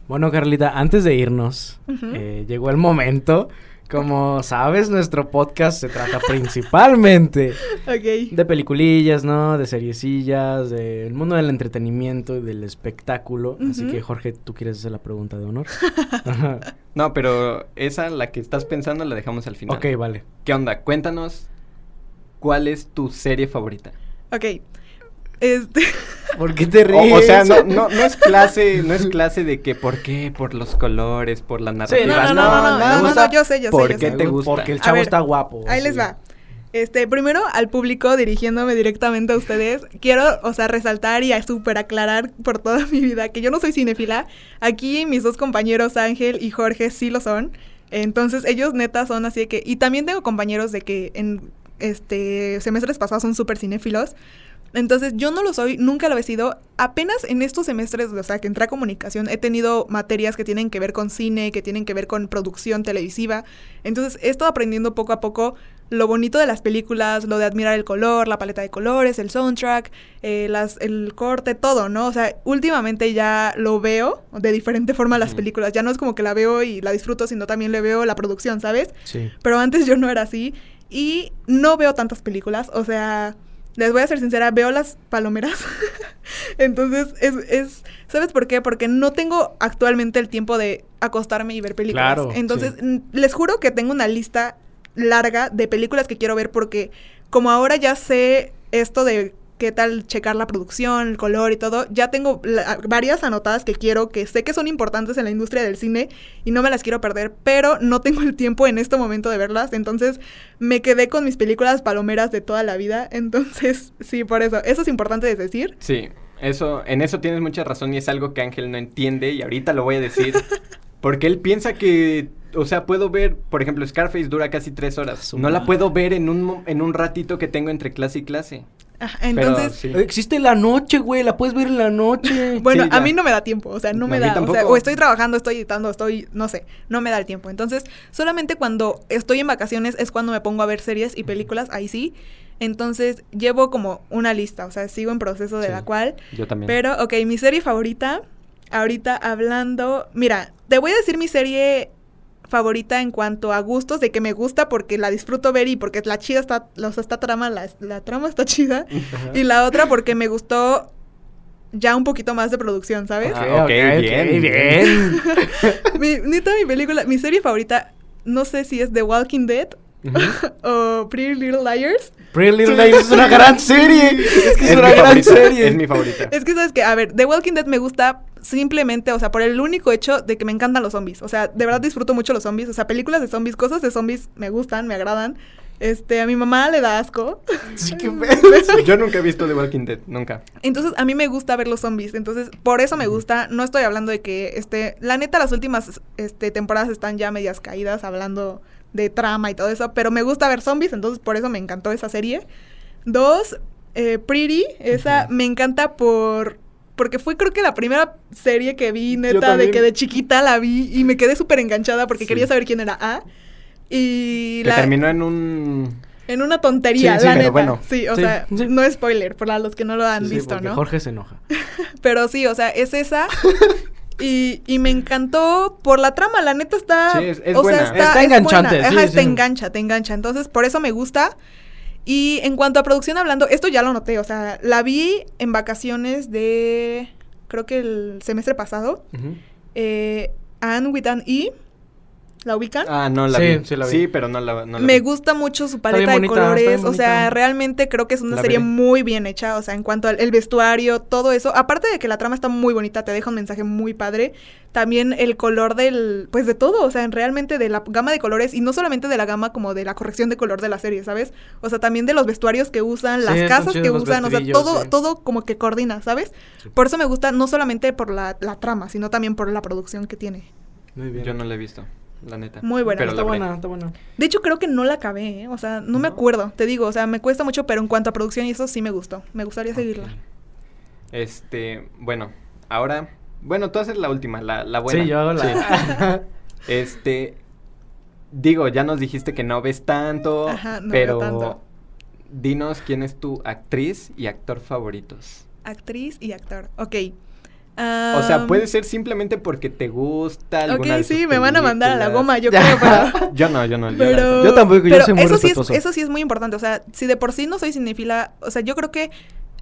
Bueno, Carlita, antes de irnos, eh, llegó el momento. Como sabes, nuestro podcast se trata principalmente de peliculillas, ¿no? De seriecillas, del mundo del entretenimiento y del espectáculo. Así que, Jorge, ¿tú quieres hacer la pregunta de honor? No, pero esa, la que estás pensando, la dejamos al final. ok, vale. ¿Qué onda? Cuéntanos, ¿cuál es tu serie favorita? Ok. Este, ¿Por qué te ríes? O, o sea, no, no, no es clase, no es clase de que por qué, por los colores, por las no, narrativas. no, no, no, no, no, no, yo sé, yo sé, ¿Por yo qué sé. te gusta? Porque el A chavo ver, está guapo. Ahí les va. Este, primero al público, dirigiéndome directamente a ustedes, quiero, o sea, resaltar y a súper aclarar por toda mi vida que yo no soy cinefila. Aquí mis dos compañeros, Ángel y Jorge, sí lo son. Entonces, ellos neta son así de que... Y también tengo compañeros de que en este semestres pasados son súper cinéfilos. Entonces, yo no lo soy, nunca lo he sido. Apenas en estos semestres, o sea, que entré a comunicación, he tenido materias que tienen que ver con cine, que tienen que ver con producción televisiva. Entonces, he estado aprendiendo poco a poco lo bonito de las películas, lo de admirar el color, la paleta de colores, el soundtrack, eh, las, el corte, todo, ¿no? O sea, últimamente ya lo veo de diferente forma las películas. Ya no es como que la veo y la disfruto, sino también le veo la producción, ¿sabes? Sí. Pero antes yo no era así y no veo tantas películas, o sea, les voy a ser sincera, veo las palomeras. Entonces, es, es, ¿sabes por qué? Porque no tengo actualmente el tiempo de acostarme y ver películas. Claro, Entonces, sí. les juro que tengo una lista larga de películas que quiero ver porque como ahora ya sé esto de qué tal checar la producción, el color y todo, ya tengo la- varias anotadas que quiero, que sé que son importantes en la industria del cine y no me las quiero perder, pero no tengo el tiempo en este momento de verlas, entonces me quedé con mis películas palomeras de toda la vida, entonces sí, por eso, eso es importante de decir. Sí, eso, en eso tienes mucha razón y es algo que Ángel no entiende y ahorita lo voy a decir. Porque él piensa que, o sea, puedo ver, por ejemplo, Scarface dura casi tres horas. Su No la puedo ver en un, mo- en un ratito que tengo entre clase y clase. Pero, entonces, sí. Existe la noche, güey. La puedes ver en la noche. Bueno, Sí, a mí no me da tiempo, o sea, no A me mí da, o sea, tampoco. o estoy trabajando, estoy editando, estoy, no sé, no me da el tiempo. Entonces, solamente cuando estoy en vacaciones es cuando me pongo a ver series y películas, ahí sí. Entonces, llevo como una lista, o sea, sigo en proceso de Sí. la cual. Yo también. Pero, ok, mi serie favorita, ahorita hablando, mira, te voy a decir mi serie favorita en cuanto a gustos, de que me gusta porque la disfruto ver y porque la chida está, o sea, esta trama, la, la trama está chida. Ajá. Y la otra porque me gustó ya un poquito más de producción, ¿sabes? Ah, ok, bien, bien. mi, neta, mi película, mi serie favorita, no sé si es The Walking Dead O Pretty Little Liars. Pretty Little Liars es una gran serie. Es que es, Es una mi gran favorita, serie. Es mi favorita. Es que sabes que, a ver, The Walking Dead me gusta simplemente, o sea, por el único hecho de que me encantan los zombies. O sea, de verdad disfruto mucho los zombies. O sea, películas de zombies, cosas de zombies me gustan, me agradan. Este, a mi mamá le da asco. Sí, qué pedo. Yo nunca he visto The Walking Dead, nunca. Entonces, a mí me gusta ver los zombies. Entonces, por eso me gusta. No estoy hablando de que, este, la neta, las últimas este, temporadas están ya medias caídas hablando de trama y todo eso. Pero me gusta ver zombies, entonces por eso me encantó esa serie. Dos, eh, Pretty. Esa me encanta por... Porque fue creo que la primera serie que vi, neta, de que de chiquita la vi y me quedé súper enganchada porque Sí. quería saber quién era A. Y Que la... terminó en un... En una tontería, Sí, sí, la pero neta. bueno. Sí, o Sí, sea, no spoiler para los que no lo han visto, ¿no? Jorge se enoja. Pero sí, o sea, es esa. y, y me encantó por la trama, la neta está. Sí, es- es o buena. sea, está, Está es enganchante, buena. Ajá, sí. te engancha, te engancha. Entonces, por eso me gusta. Y en cuanto a producción hablando, esto ya lo noté, o sea, la vi en vacaciones de. Creo que el semestre pasado. Eh, Anne with an E. ¿La ubican? Ah, no la Sí, vi. sí la vi. Sí, pero no la, no la Me vi. gusta mucho su bien paleta de bonita, está colores. bien O sea, realmente creo que es una La serie muy bien hecha. O sea, en cuanto al el vestuario, todo eso. Aparte de que la trama está muy bonita, te deja un mensaje muy padre. También el color del. Pues de todo. O sea, realmente de la gama de colores. Y no solamente de la gama como de la corrección de color de la serie, ¿sabes? O sea, también de los vestuarios que usan, las casas que usan. O sea, todo, sí. todo como que coordina, ¿sabes? Sí. Por eso me gusta no solamente por la, la trama, sino también por la producción que tiene. Muy bien. Yo no la he visto, la neta. Muy buena. Pero está buena, está buena. De hecho, creo que no la acabé, ¿eh? O sea, no, me acuerdo, te digo, o sea, me cuesta mucho, pero en cuanto a producción y eso sí me gustó. Me gustaría seguirla. Este, bueno, ahora, bueno, tú haces la última, la, la buena. Sí, yo hago la... Este, digo, ya nos dijiste que no ves tanto, Ajá, no pero veo tanto. dinos quién es tu actriz y actor favoritos. Actriz y actor. Ok. O sea, puede ser simplemente porque te gusta Ok, sí, me van a mandar a la goma, yo creo, pero... Yo no, yo no. yo tampoco, yo soy muy eso sí, es, eso sí es muy importante. O sea, si de por sí no soy cinéfila, o sea, yo creo que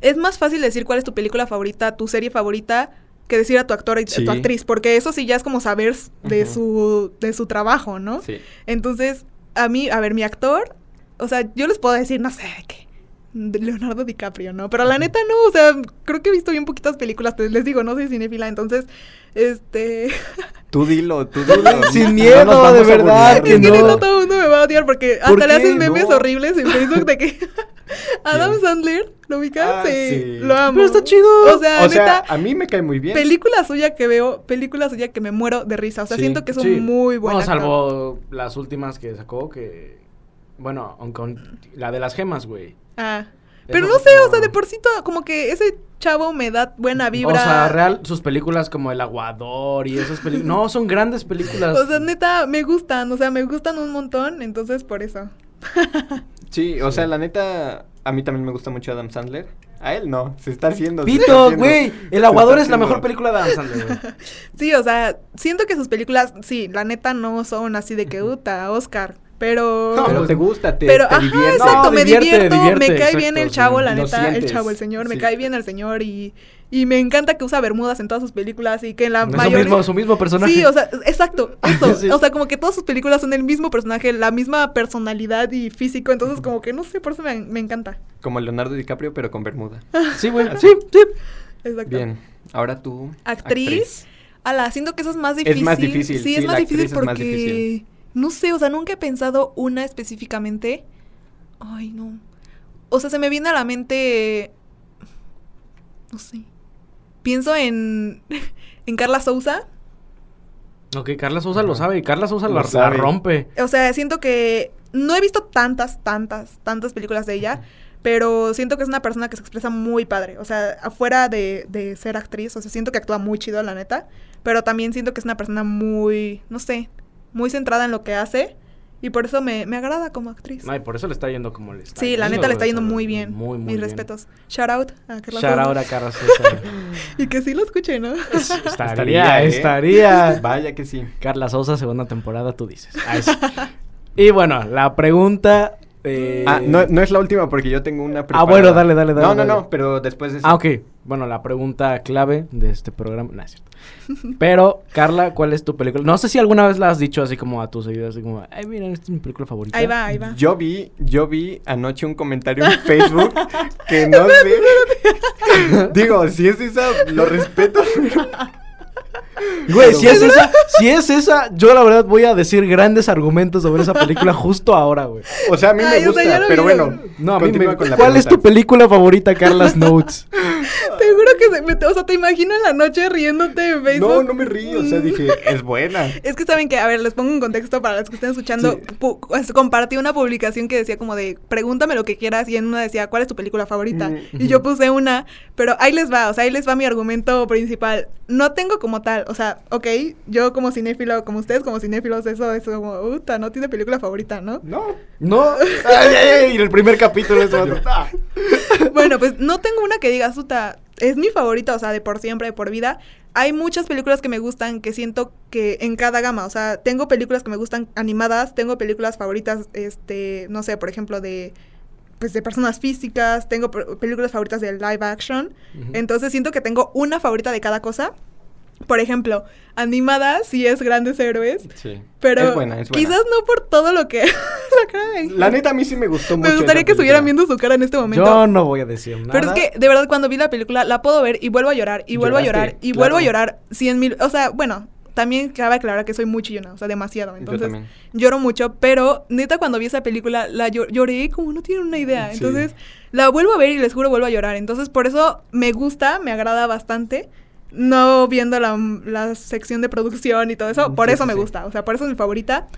es más fácil decir cuál es tu película favorita, tu serie favorita, que decir a tu actor y Sí. tu actriz. Porque eso sí ya es como saber de, su, de su trabajo, ¿no? Sí. Entonces, a mí, a ver, mi actor, o sea, yo les puedo decir, no sé, qué. Leonardo DiCaprio, ¿no? Pero la neta no, o sea, creo que he visto bien poquitas películas, pues, les digo, no soy cinéfila, entonces, este... Tú dilo, tú dilo. Sin No miedo, vamos de verdad, que es que no. neta todo el mundo me va a odiar porque ¿Por hasta le hacen memes No. horribles en Facebook de que Adam ¿Quién? Sandler, ¿lo ubicas? Ah, sí, sí. lo amo. Pero está chido. O sea, O sea, neta, a mí me cae muy bien. película suya que veo, película suya que me muero de risa, o sea, Sí, siento que es un Sí. muy buen No, salvo las últimas que sacó, que... Bueno, aunque con- la de las gemas, güey. Ah. Pero no sé, o sea, de por sí todo, como que ese chavo me da buena vibra. O sea, real, sus películas como El Aguador y esas películas... No, son grandes películas. O sea, neta, me gustan, o sea, me gustan un montón, entonces por eso. Sí, o sea, la neta, a mí también me gusta mucho Adam Sandler. A él no, se está haciendo. Pito, güey. El Aguador es la mejor película de Adam Sandler, güey. Sí, o sea, siento que sus películas, sí, la neta no son así de que, uta, Oscar, pero... No, Pero pues, te gusta, te, Pero, te ajá, divierte. exacto, No, me divierte, divierto, divierte, me cae bien el chavo, sí. la neta, el chavo, el señor, me cae bien el señor y, y me encanta que usa bermudas en todas sus películas y que en la Es su mayoría... mismo, su mismo personaje. Sí, o sea, exacto, eso, Sí. o sea, como que todas sus películas son el mismo personaje, la misma personalidad y físico, entonces como que no sé, por eso me, me encanta. Como Leonardo DiCaprio, pero con Bermuda. Sí, güey. Sí, sí. Exacto. Bien, ahora tú. Actriz. Ala, siento que eso es más difícil. Es más difícil, Sí, sí, es más difícil actriz es porque. más difícil. No sé, o sea, nunca he pensado una específicamente. Ay, no. O sea, se me viene a la mente. No sé. Pienso en. en Carla Souza. Ok, Carla Sousa lo sabe y Carla Sousa Lo la, rompe. O sea, siento que. No he visto tantas, tantas, tantas películas de ella. Pero siento que es una persona que se expresa muy padre. O sea, afuera de, de ser actriz. O sea, siento que actúa muy chido, la neta. Pero también siento que es una persona muy. No sé. Muy centrada en lo que hace. Y por eso me, me agrada como actriz. Ay, por eso le está yendo como le está Sí, la neta le está yendo muy bien. Muy, muy Mis bien. respetos. Shout out a Carla Shout out a Carla Sousa. Y que sí lo escuché, ¿no? estaría, Estaría, ¿eh? estaría. Vaya que sí. Carla Sousa, segunda temporada, tú dices. Ay, sí. y bueno, la pregunta... eh, Ah, no, no es la última porque yo tengo una Ah, bueno, dale, dale, dale, No, no, dale. no, pero después de eso. Ah, ok. Bueno, la pregunta clave de este programa... No, es cierto. Pero, Carla, ¿cuál es tu película? No sé si alguna vez la has dicho así como a tus seguidores, así como... Ay, miren, esta es mi película favorita. Ahí va, ahí va. Yo vi, yo vi anoche un comentario en Facebook que no sé. Digo, si es esa, lo respeto. pero- Güey, si es esa, si es esa, yo la verdad voy a decir grandes argumentos sobre esa película justo ahora, güey. O sea, a mí Ay, me o sea, gusta, pero bueno. No, a mí me... con la ¿Cuál es tu película favorita, Carlas Notes? Te juro que se me, o sea, te imagino en la noche riéndote en Facebook. No, no me río, o sea, dije, es buena. Es que saben que, a ver, les pongo un contexto para los que estén escuchando. Sí. Pues, compartí una publicación que decía como de, pregúntame lo que quieras, y en una decía, ¿cuál es tu película favorita? Mm, Y yo puse una, pero ahí les va, o sea, ahí les va mi argumento principal. No tengo como tal, o sea, ok, yo como cinéfilo, como ustedes como cinéfilos, eso es como, puta, no tiene película favorita, ¿no? No. No. Ay, el primer capítulo es otro. Bueno, pues no tengo una que diga, puta, es mi favorita, o sea, de por siempre, de por vida. Hay muchas películas que me gustan que siento que en cada gama, o sea, tengo películas que me gustan animadas, tengo películas favoritas, este, no sé, por ejemplo, de pues de personas físicas, tengo pe- películas favoritas de live action. Entonces siento que tengo una favorita de cada cosa. Por ejemplo, animada sí es grandes héroes, Sí. pero es buena, es buena. quizás no por todo lo que... la cara de- La neta, a mí sí me gustó mucho. Me gustaría que estuvieran viendo su cara en este momento. Yo no voy a decir nada. Pero es que, de verdad, cuando vi la película, la puedo ver y vuelvo a llorar, y vuelvo a llorar, y claro. vuelvo a llorar cien mil... O sea, bueno, también cabe aclarar que soy muy chillona, o sea, demasiado. Entonces, lloro mucho, pero neta, cuando vi esa película, la llo- lloré como no tienen una idea. Sí. Entonces, la vuelvo a ver y les juro, vuelvo a llorar. Entonces, por eso me gusta, me agrada bastante. No viendo la, la sección de producción y todo eso, por Sí, eso sí, me gusta. O sea, por eso es mi favorita.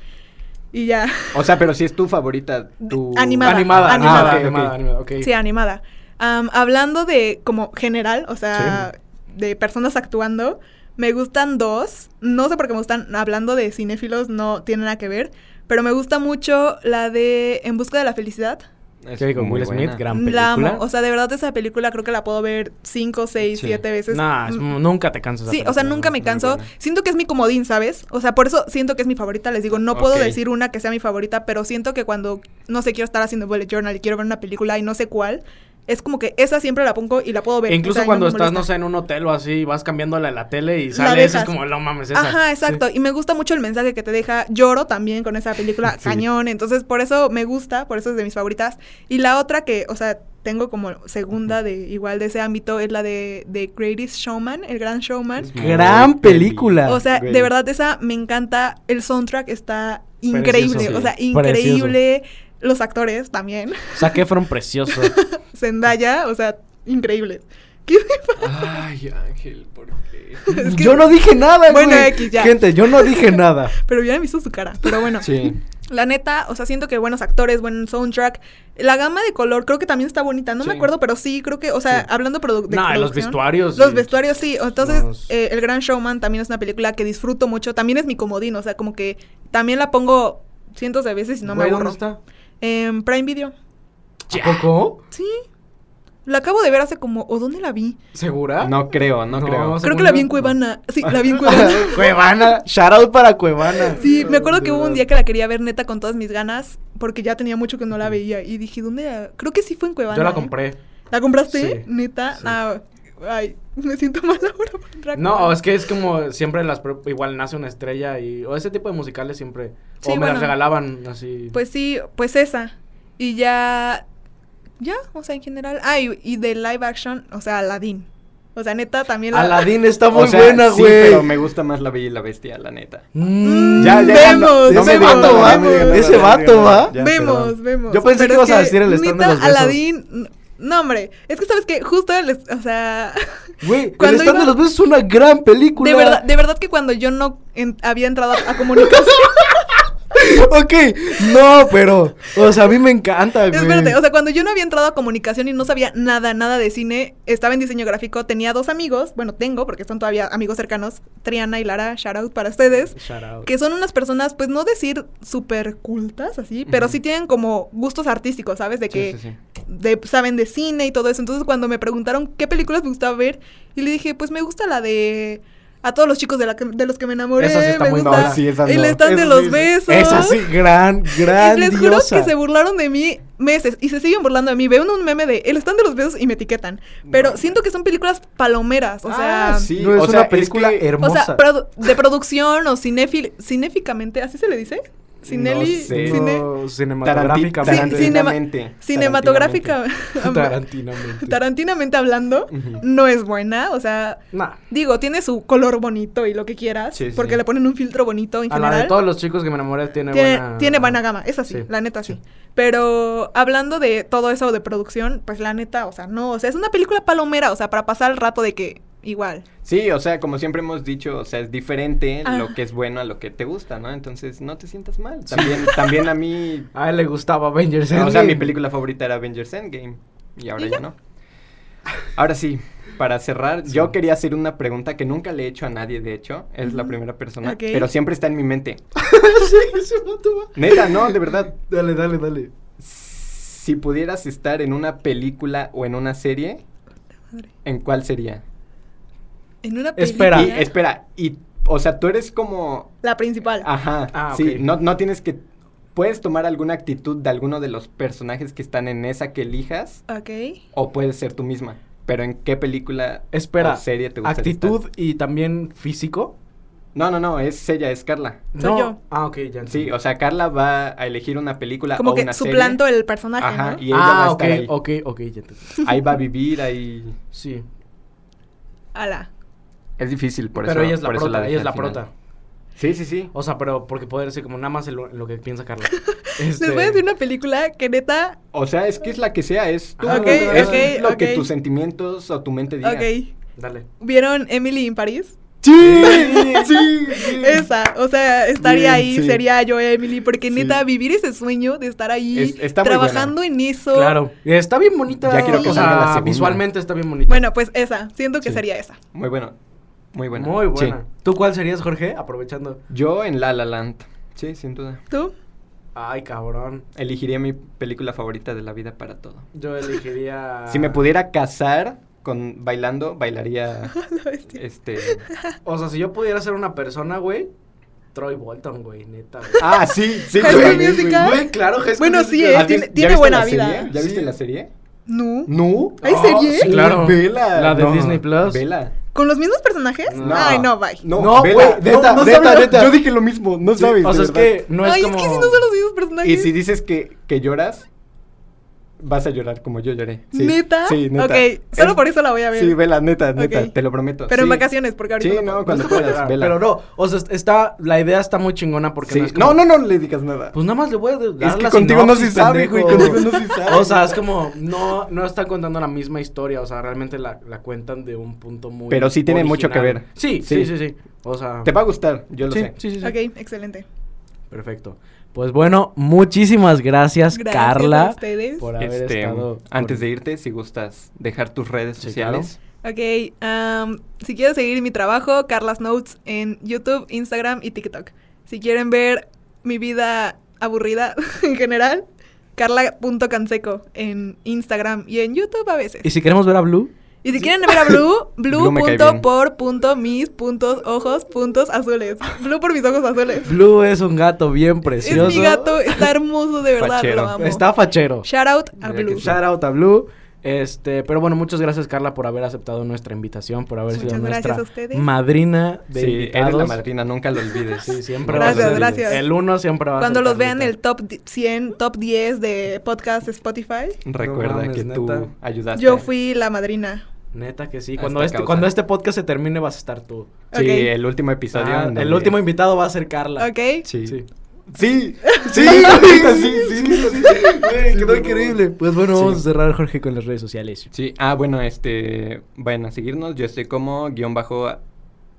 Y ya. O sea, pero si es tu favorita, tu... Animada. Animada, Animada. animada, Ah, ok. animada, animada, ok. Sí, animada. Am, hablando de como general, o sea, de personas actuando, me gustan dos. No sé por qué me gustan, hablando de cinéfilos, no tiene nada que ver. Pero me gusta mucho la de En busca de la felicidad. Es Que con muy Will Smith, gran La amo. película. O sea, de verdad esa película creo que la puedo ver cinco, seis, Sí. siete veces. Nah, es- nunca te cansas. de Sí, esa o sea, nunca me canso. Siento que es mi comodín, ¿sabes? O sea, por eso siento que es mi favorita. Les digo, no puedo decir una que sea mi favorita, pero siento que cuando, no sé, quiero estar haciendo bullet journal y quiero ver una película y no sé cuál, es como que esa siempre la pongo y la puedo ver. E o incluso sea, cuando estás, no sé, en un hotel o así, vas cambiándole la tele y sale esa, es como, no mames, esa. Ajá, exacto. Sí. Y me gusta mucho el mensaje que te deja. Lloro también con esa película, Sí. cañón. Entonces, por eso me gusta, por eso es de mis favoritas. Y la otra que, o sea, tengo como segunda de igual de ese ámbito es la de, de Greatest Showman, el gran showman. Gran película. O sea, de verdad esa me encanta. El soundtrack está increíble, Precioso, o sea, increíble. Los actores también. Zac Efron precioso. Zendaya, o sea, increíbles. ¿Qué? Ay, Ángel, ¿por qué? Es que- yo no dije nada, Bueno, güey. X, ya. Gente, yo no dije nada. Pero hubieran visto su cara. Pero bueno. Sí. La neta, o sea, siento que buenos actores, buen soundtrack. La gama de color creo que también está bonita. No me acuerdo, pero sí, creo que, o sea, Sí. hablando produ- de Nah, los vestuarios. Los sí. vestuarios sí. Entonces, Los- eh, El Gran Showman también es una película que disfruto mucho. También es mi comodín, o sea, como que también la pongo cientos de veces y no me aburro. ¿Dónde está? En Prime Video. ¿A poco? Sí. La acabo de ver hace como, ¿o dónde la vi? ¿Segura? No creo, no, No, creo. Creo que la vi en Cuevana. Sí, la vi en Cuevana. Cuevana. Shout out para Cuevana. Sí, me acuerdo que hubo un día que la quería ver neta con todas mis ganas, porque ya tenía mucho que no la veía. Y dije, ¿dónde? la-?" Creo que sí fue en Cuevana. Yo la ¿eh? compré. ¿La compraste? Sí, Neta. sí. Ah, ay, me siento mal ahora por entrar. No, es que es como siempre las igual nace una estrella y o ese tipo de musicales siempre Sí, o me bueno. las regalaban así. Pues sí, pues esa. Y ya. Ya, o sea, en general. Ah, y, y de live action, o sea, Aladdin. O sea, neta, también la. Aladdin está muy O sea, buena, sí, güey. pero me gusta más La Bella y la Bestia, la neta. Mm, Ya, ya, vemos, no me ese vato va, ese vato va. Vemos, perdón. vemos. Yo pensé Pero que ibas a decir el stand de neta, los besos. Aladdin. No, hombre. Es que sabes que justo, les- o sea. Güey, el Cuando stand iba- de los besos es una gran película. De verdad, de verdad que cuando yo no en- había entrado a, a comunicación. ok, no, pero, o sea, a mí me encanta, güey. Espérate, o sea, cuando yo no había entrado a comunicación y no sabía nada, nada de cine, estaba en diseño gráfico, tenía dos amigos, bueno, tengo, porque son todavía amigos cercanos, Triana y Lara, shout out para ustedes, Shout out. que son unas personas, pues no decir súper cultas, así, pero sí tienen como gustos artísticos, ¿sabes? De que Sí, sí, sí. de- saben de cine y todo eso. Entonces, cuando me preguntaron qué películas me gustaba ver, y le dije, pues me gusta la de... A todos los chicos de, la que- de los que me enamoré, Esa sí está me muy gusta buena. Sí, esa el no. stand de Esa los sí, sí. besos. Esa sí, gran, Y gran les juro que se burlaron de mí meses y se siguen burlando de mí. Veo un meme de el stand de los besos y me etiquetan. Pero No. siento que son películas palomeras, o sea, Ah, sí, No, es o sea, una es película que- o hermosa. sea, produ- de producción o cinéfil, cinéficamente, ¿así se le dice? Cineli, No sé. cine- No, cinematográficamente. Cinema- cinematográfica, Tarantinamente. tarantinamente hablando, no es buena, o sea, Nah. digo, tiene su color bonito y lo que quieras, Sí, porque sí. le ponen un filtro bonito en A la general. de todos los chicos que me enamoré tiene, tiene, buena... tiene buena gama, es así, Sí. la neta sí. Pero hablando de todo eso de producción, pues la neta, o sea, no, o sea, es una película palomera, o sea, para pasar el rato de que igual. Sí, o sea, como siempre hemos dicho, o sea, es diferente Ah. lo que es bueno a lo que te gusta, ¿no? Entonces, no te sientas mal. También, también a mí, A él le gustaba Avengers o sea, Endgame. mi película favorita era Avengers Endgame. Y ahora ¿Y ya no. Ahora sí, para cerrar, yo quería hacer una pregunta que nunca le he hecho a nadie, de hecho. Es la primera persona, Ok. pero siempre está en mi mente. sí, va. Neta, no, de verdad. Dale, dale, dale. Si pudieras estar en una película o en una serie. ¿en cuál sería? En una Espera. Y, espera, y, o sea, tú eres como La principal. Ajá, Ah, sí, no, no tienes que... Puedes tomar alguna actitud de alguno de los personajes que están en esa que elijas Ok. o puedes ser tú misma. Pero ¿en qué película Espera, o serie te gustaría actitud estar? y también físico. No, no, no, es ella, es Carla. Soy no. yo. Ah, ok, ya Sí, o sea, Carla va a elegir una película Como o que una suplanto serie. el personaje, Ajá, ¿no? y ella va Ah, a ok, estar ahí. ok, ok, ya entendí. Ahí va a vivir, ahí... Sí. Ala. Es difícil, por pero eso ella es la prota, ella es la final. prota. Sí, sí, sí. O sea, pero porque poder ser como nada más en lo, en lo que piensa Carla. Les Este, voy a decir una película que neta... O sea, es que es la que sea, es tú, Ah, Ok, es lo que tus sentimientos o tu mente diga. Ok. Dale. ¿Vieron Emily in París? Sí, sí, sí. Esa, o sea, estaría Bien, ahí, sí. sería yo Emily, porque Sí. neta, vivir ese sueño de estar ahí Es- está muy trabajando en eso. Claro. Está bien bonita. Ya quiero que salga la segunda. visualmente está bien bonita. Bueno, pues esa, siento que Sí. sería esa. Muy bueno. Muy buena. Muy buena. Sí. ¿Tú cuál serías, Jorge? Aprovechando. Yo en La La Land. Sí, sin duda. ¿Tú? Ay, cabrón. Elegiría mi película favorita de la vida para todo. Yo elegiría. Si me pudiera casar con bailando, bailaría este O sea, si yo pudiera ser una persona, güey. Troy Bolton, güey, neta. güey. Ah, sí, sí. Güey, güey. Musical. Güey, claro, High Bueno, sí, eh, ¿Has tiene- tiene buena vida. serie? ¿Ya viste la serie? ¿No? ¿No? ¿Hay serie? Sí, claro. Vela. La de No, Disney Plus. Vela. ¿Con los mismos personajes? No. Ay, no, bye. No, No, güey, neta, no, no neta, sabes. neta. Yo dije lo mismo, no Sí, sabes. O sea, es que no es Ay, como. es que si no son los mismos personajes. Y si dices que, que lloras, vas a llorar como yo lloré. Sí. ¿Neta? Sí, neta. Ok, solo Es- por eso la voy a ver. Sí, vela, neta, neta, te lo prometo. Pero en vacaciones, porque ahorita Sí, no cuando puedas, pero, vela. pero no, o sea, está, la idea está muy chingona porque Sí. no es como- No, no, no le digas nada. Pues nada más le voy a dar es que la contigo no se sabe, güey, contigo no se sabe. O sea, es como, no, no está contando la misma historia, o sea, realmente la, la cuentan de un punto muy Pero sí tiene mucho que ver. Sí, sí, Sí. sí, sí, o sea... Te va a gustar, yo lo sí, sé. sí, sí, sí. Ok, excelente. Perfecto. Pues bueno, muchísimas gracias, Gracias Carla, a ustedes. por haber Este, estado... antes de irte, si gustas dejar tus redes Sí, sociales. Ok, am, si quieren seguir mi trabajo, Carlas Notes en YouTube, Instagram y TikTok. Si quieren ver mi vida aburrida en general, carla.canseco en Instagram y en YouTube a veces. Y si queremos ver a Blue, Y si quieren ver a Blue, blue.por.mis.ojos.azules. Blue por mis ojos azules. Blue es un gato bien precioso. Es mi gato, está hermoso, de verdad, Fachero. lo amo. Está fachero. Shout out a Mira Blue. Shout out a Blue. Este, pero bueno, muchas gracias Carla por haber aceptado nuestra invitación, por haber Muchas sido gracias nuestra a ustedes. madrina de Sí, invitados. eres la madrina, nunca lo olvides. Sí, siempre Gracias, va a ser- gracias. El uno siempre va a Cuando los vean el top di- 100, top 10 de podcast Spotify, Recuerda No mames, que neta. tú ayudaste. yo fui la madrina. Neta que sí. Cuando este, causa. cuando este podcast se termine vas a estar tú. Sí, el último episodio. Ah, el último invitado va a ser Carla. ¿Ok? Sí. Sí. Sí, sí, sí, sí, quedó increíble. Pues bueno, Sí. vamos a cerrar Jorge con las redes sociales. Sí, ah, bueno, este, vayan a seguirnos. Yo estoy como guion bajo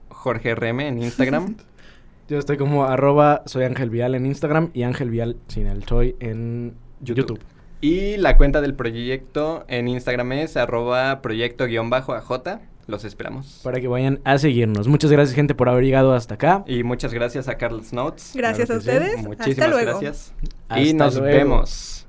Jorge RM en Instagram. Yo estoy como arroba soy Ángel Vial en Instagram y Ángel Vial sin el soy en YouTube. Y la cuenta del proyecto en Instagram es arroba proyecto guion bajo AJ. Los esperamos. Para que vayan a seguirnos. Muchas gracias gente por haber llegado hasta acá. Y muchas gracias a Carlos Notes. Gracias Claro a sí. ustedes. Muchísimas Hasta luego. gracias. Hasta y nos luego. vemos.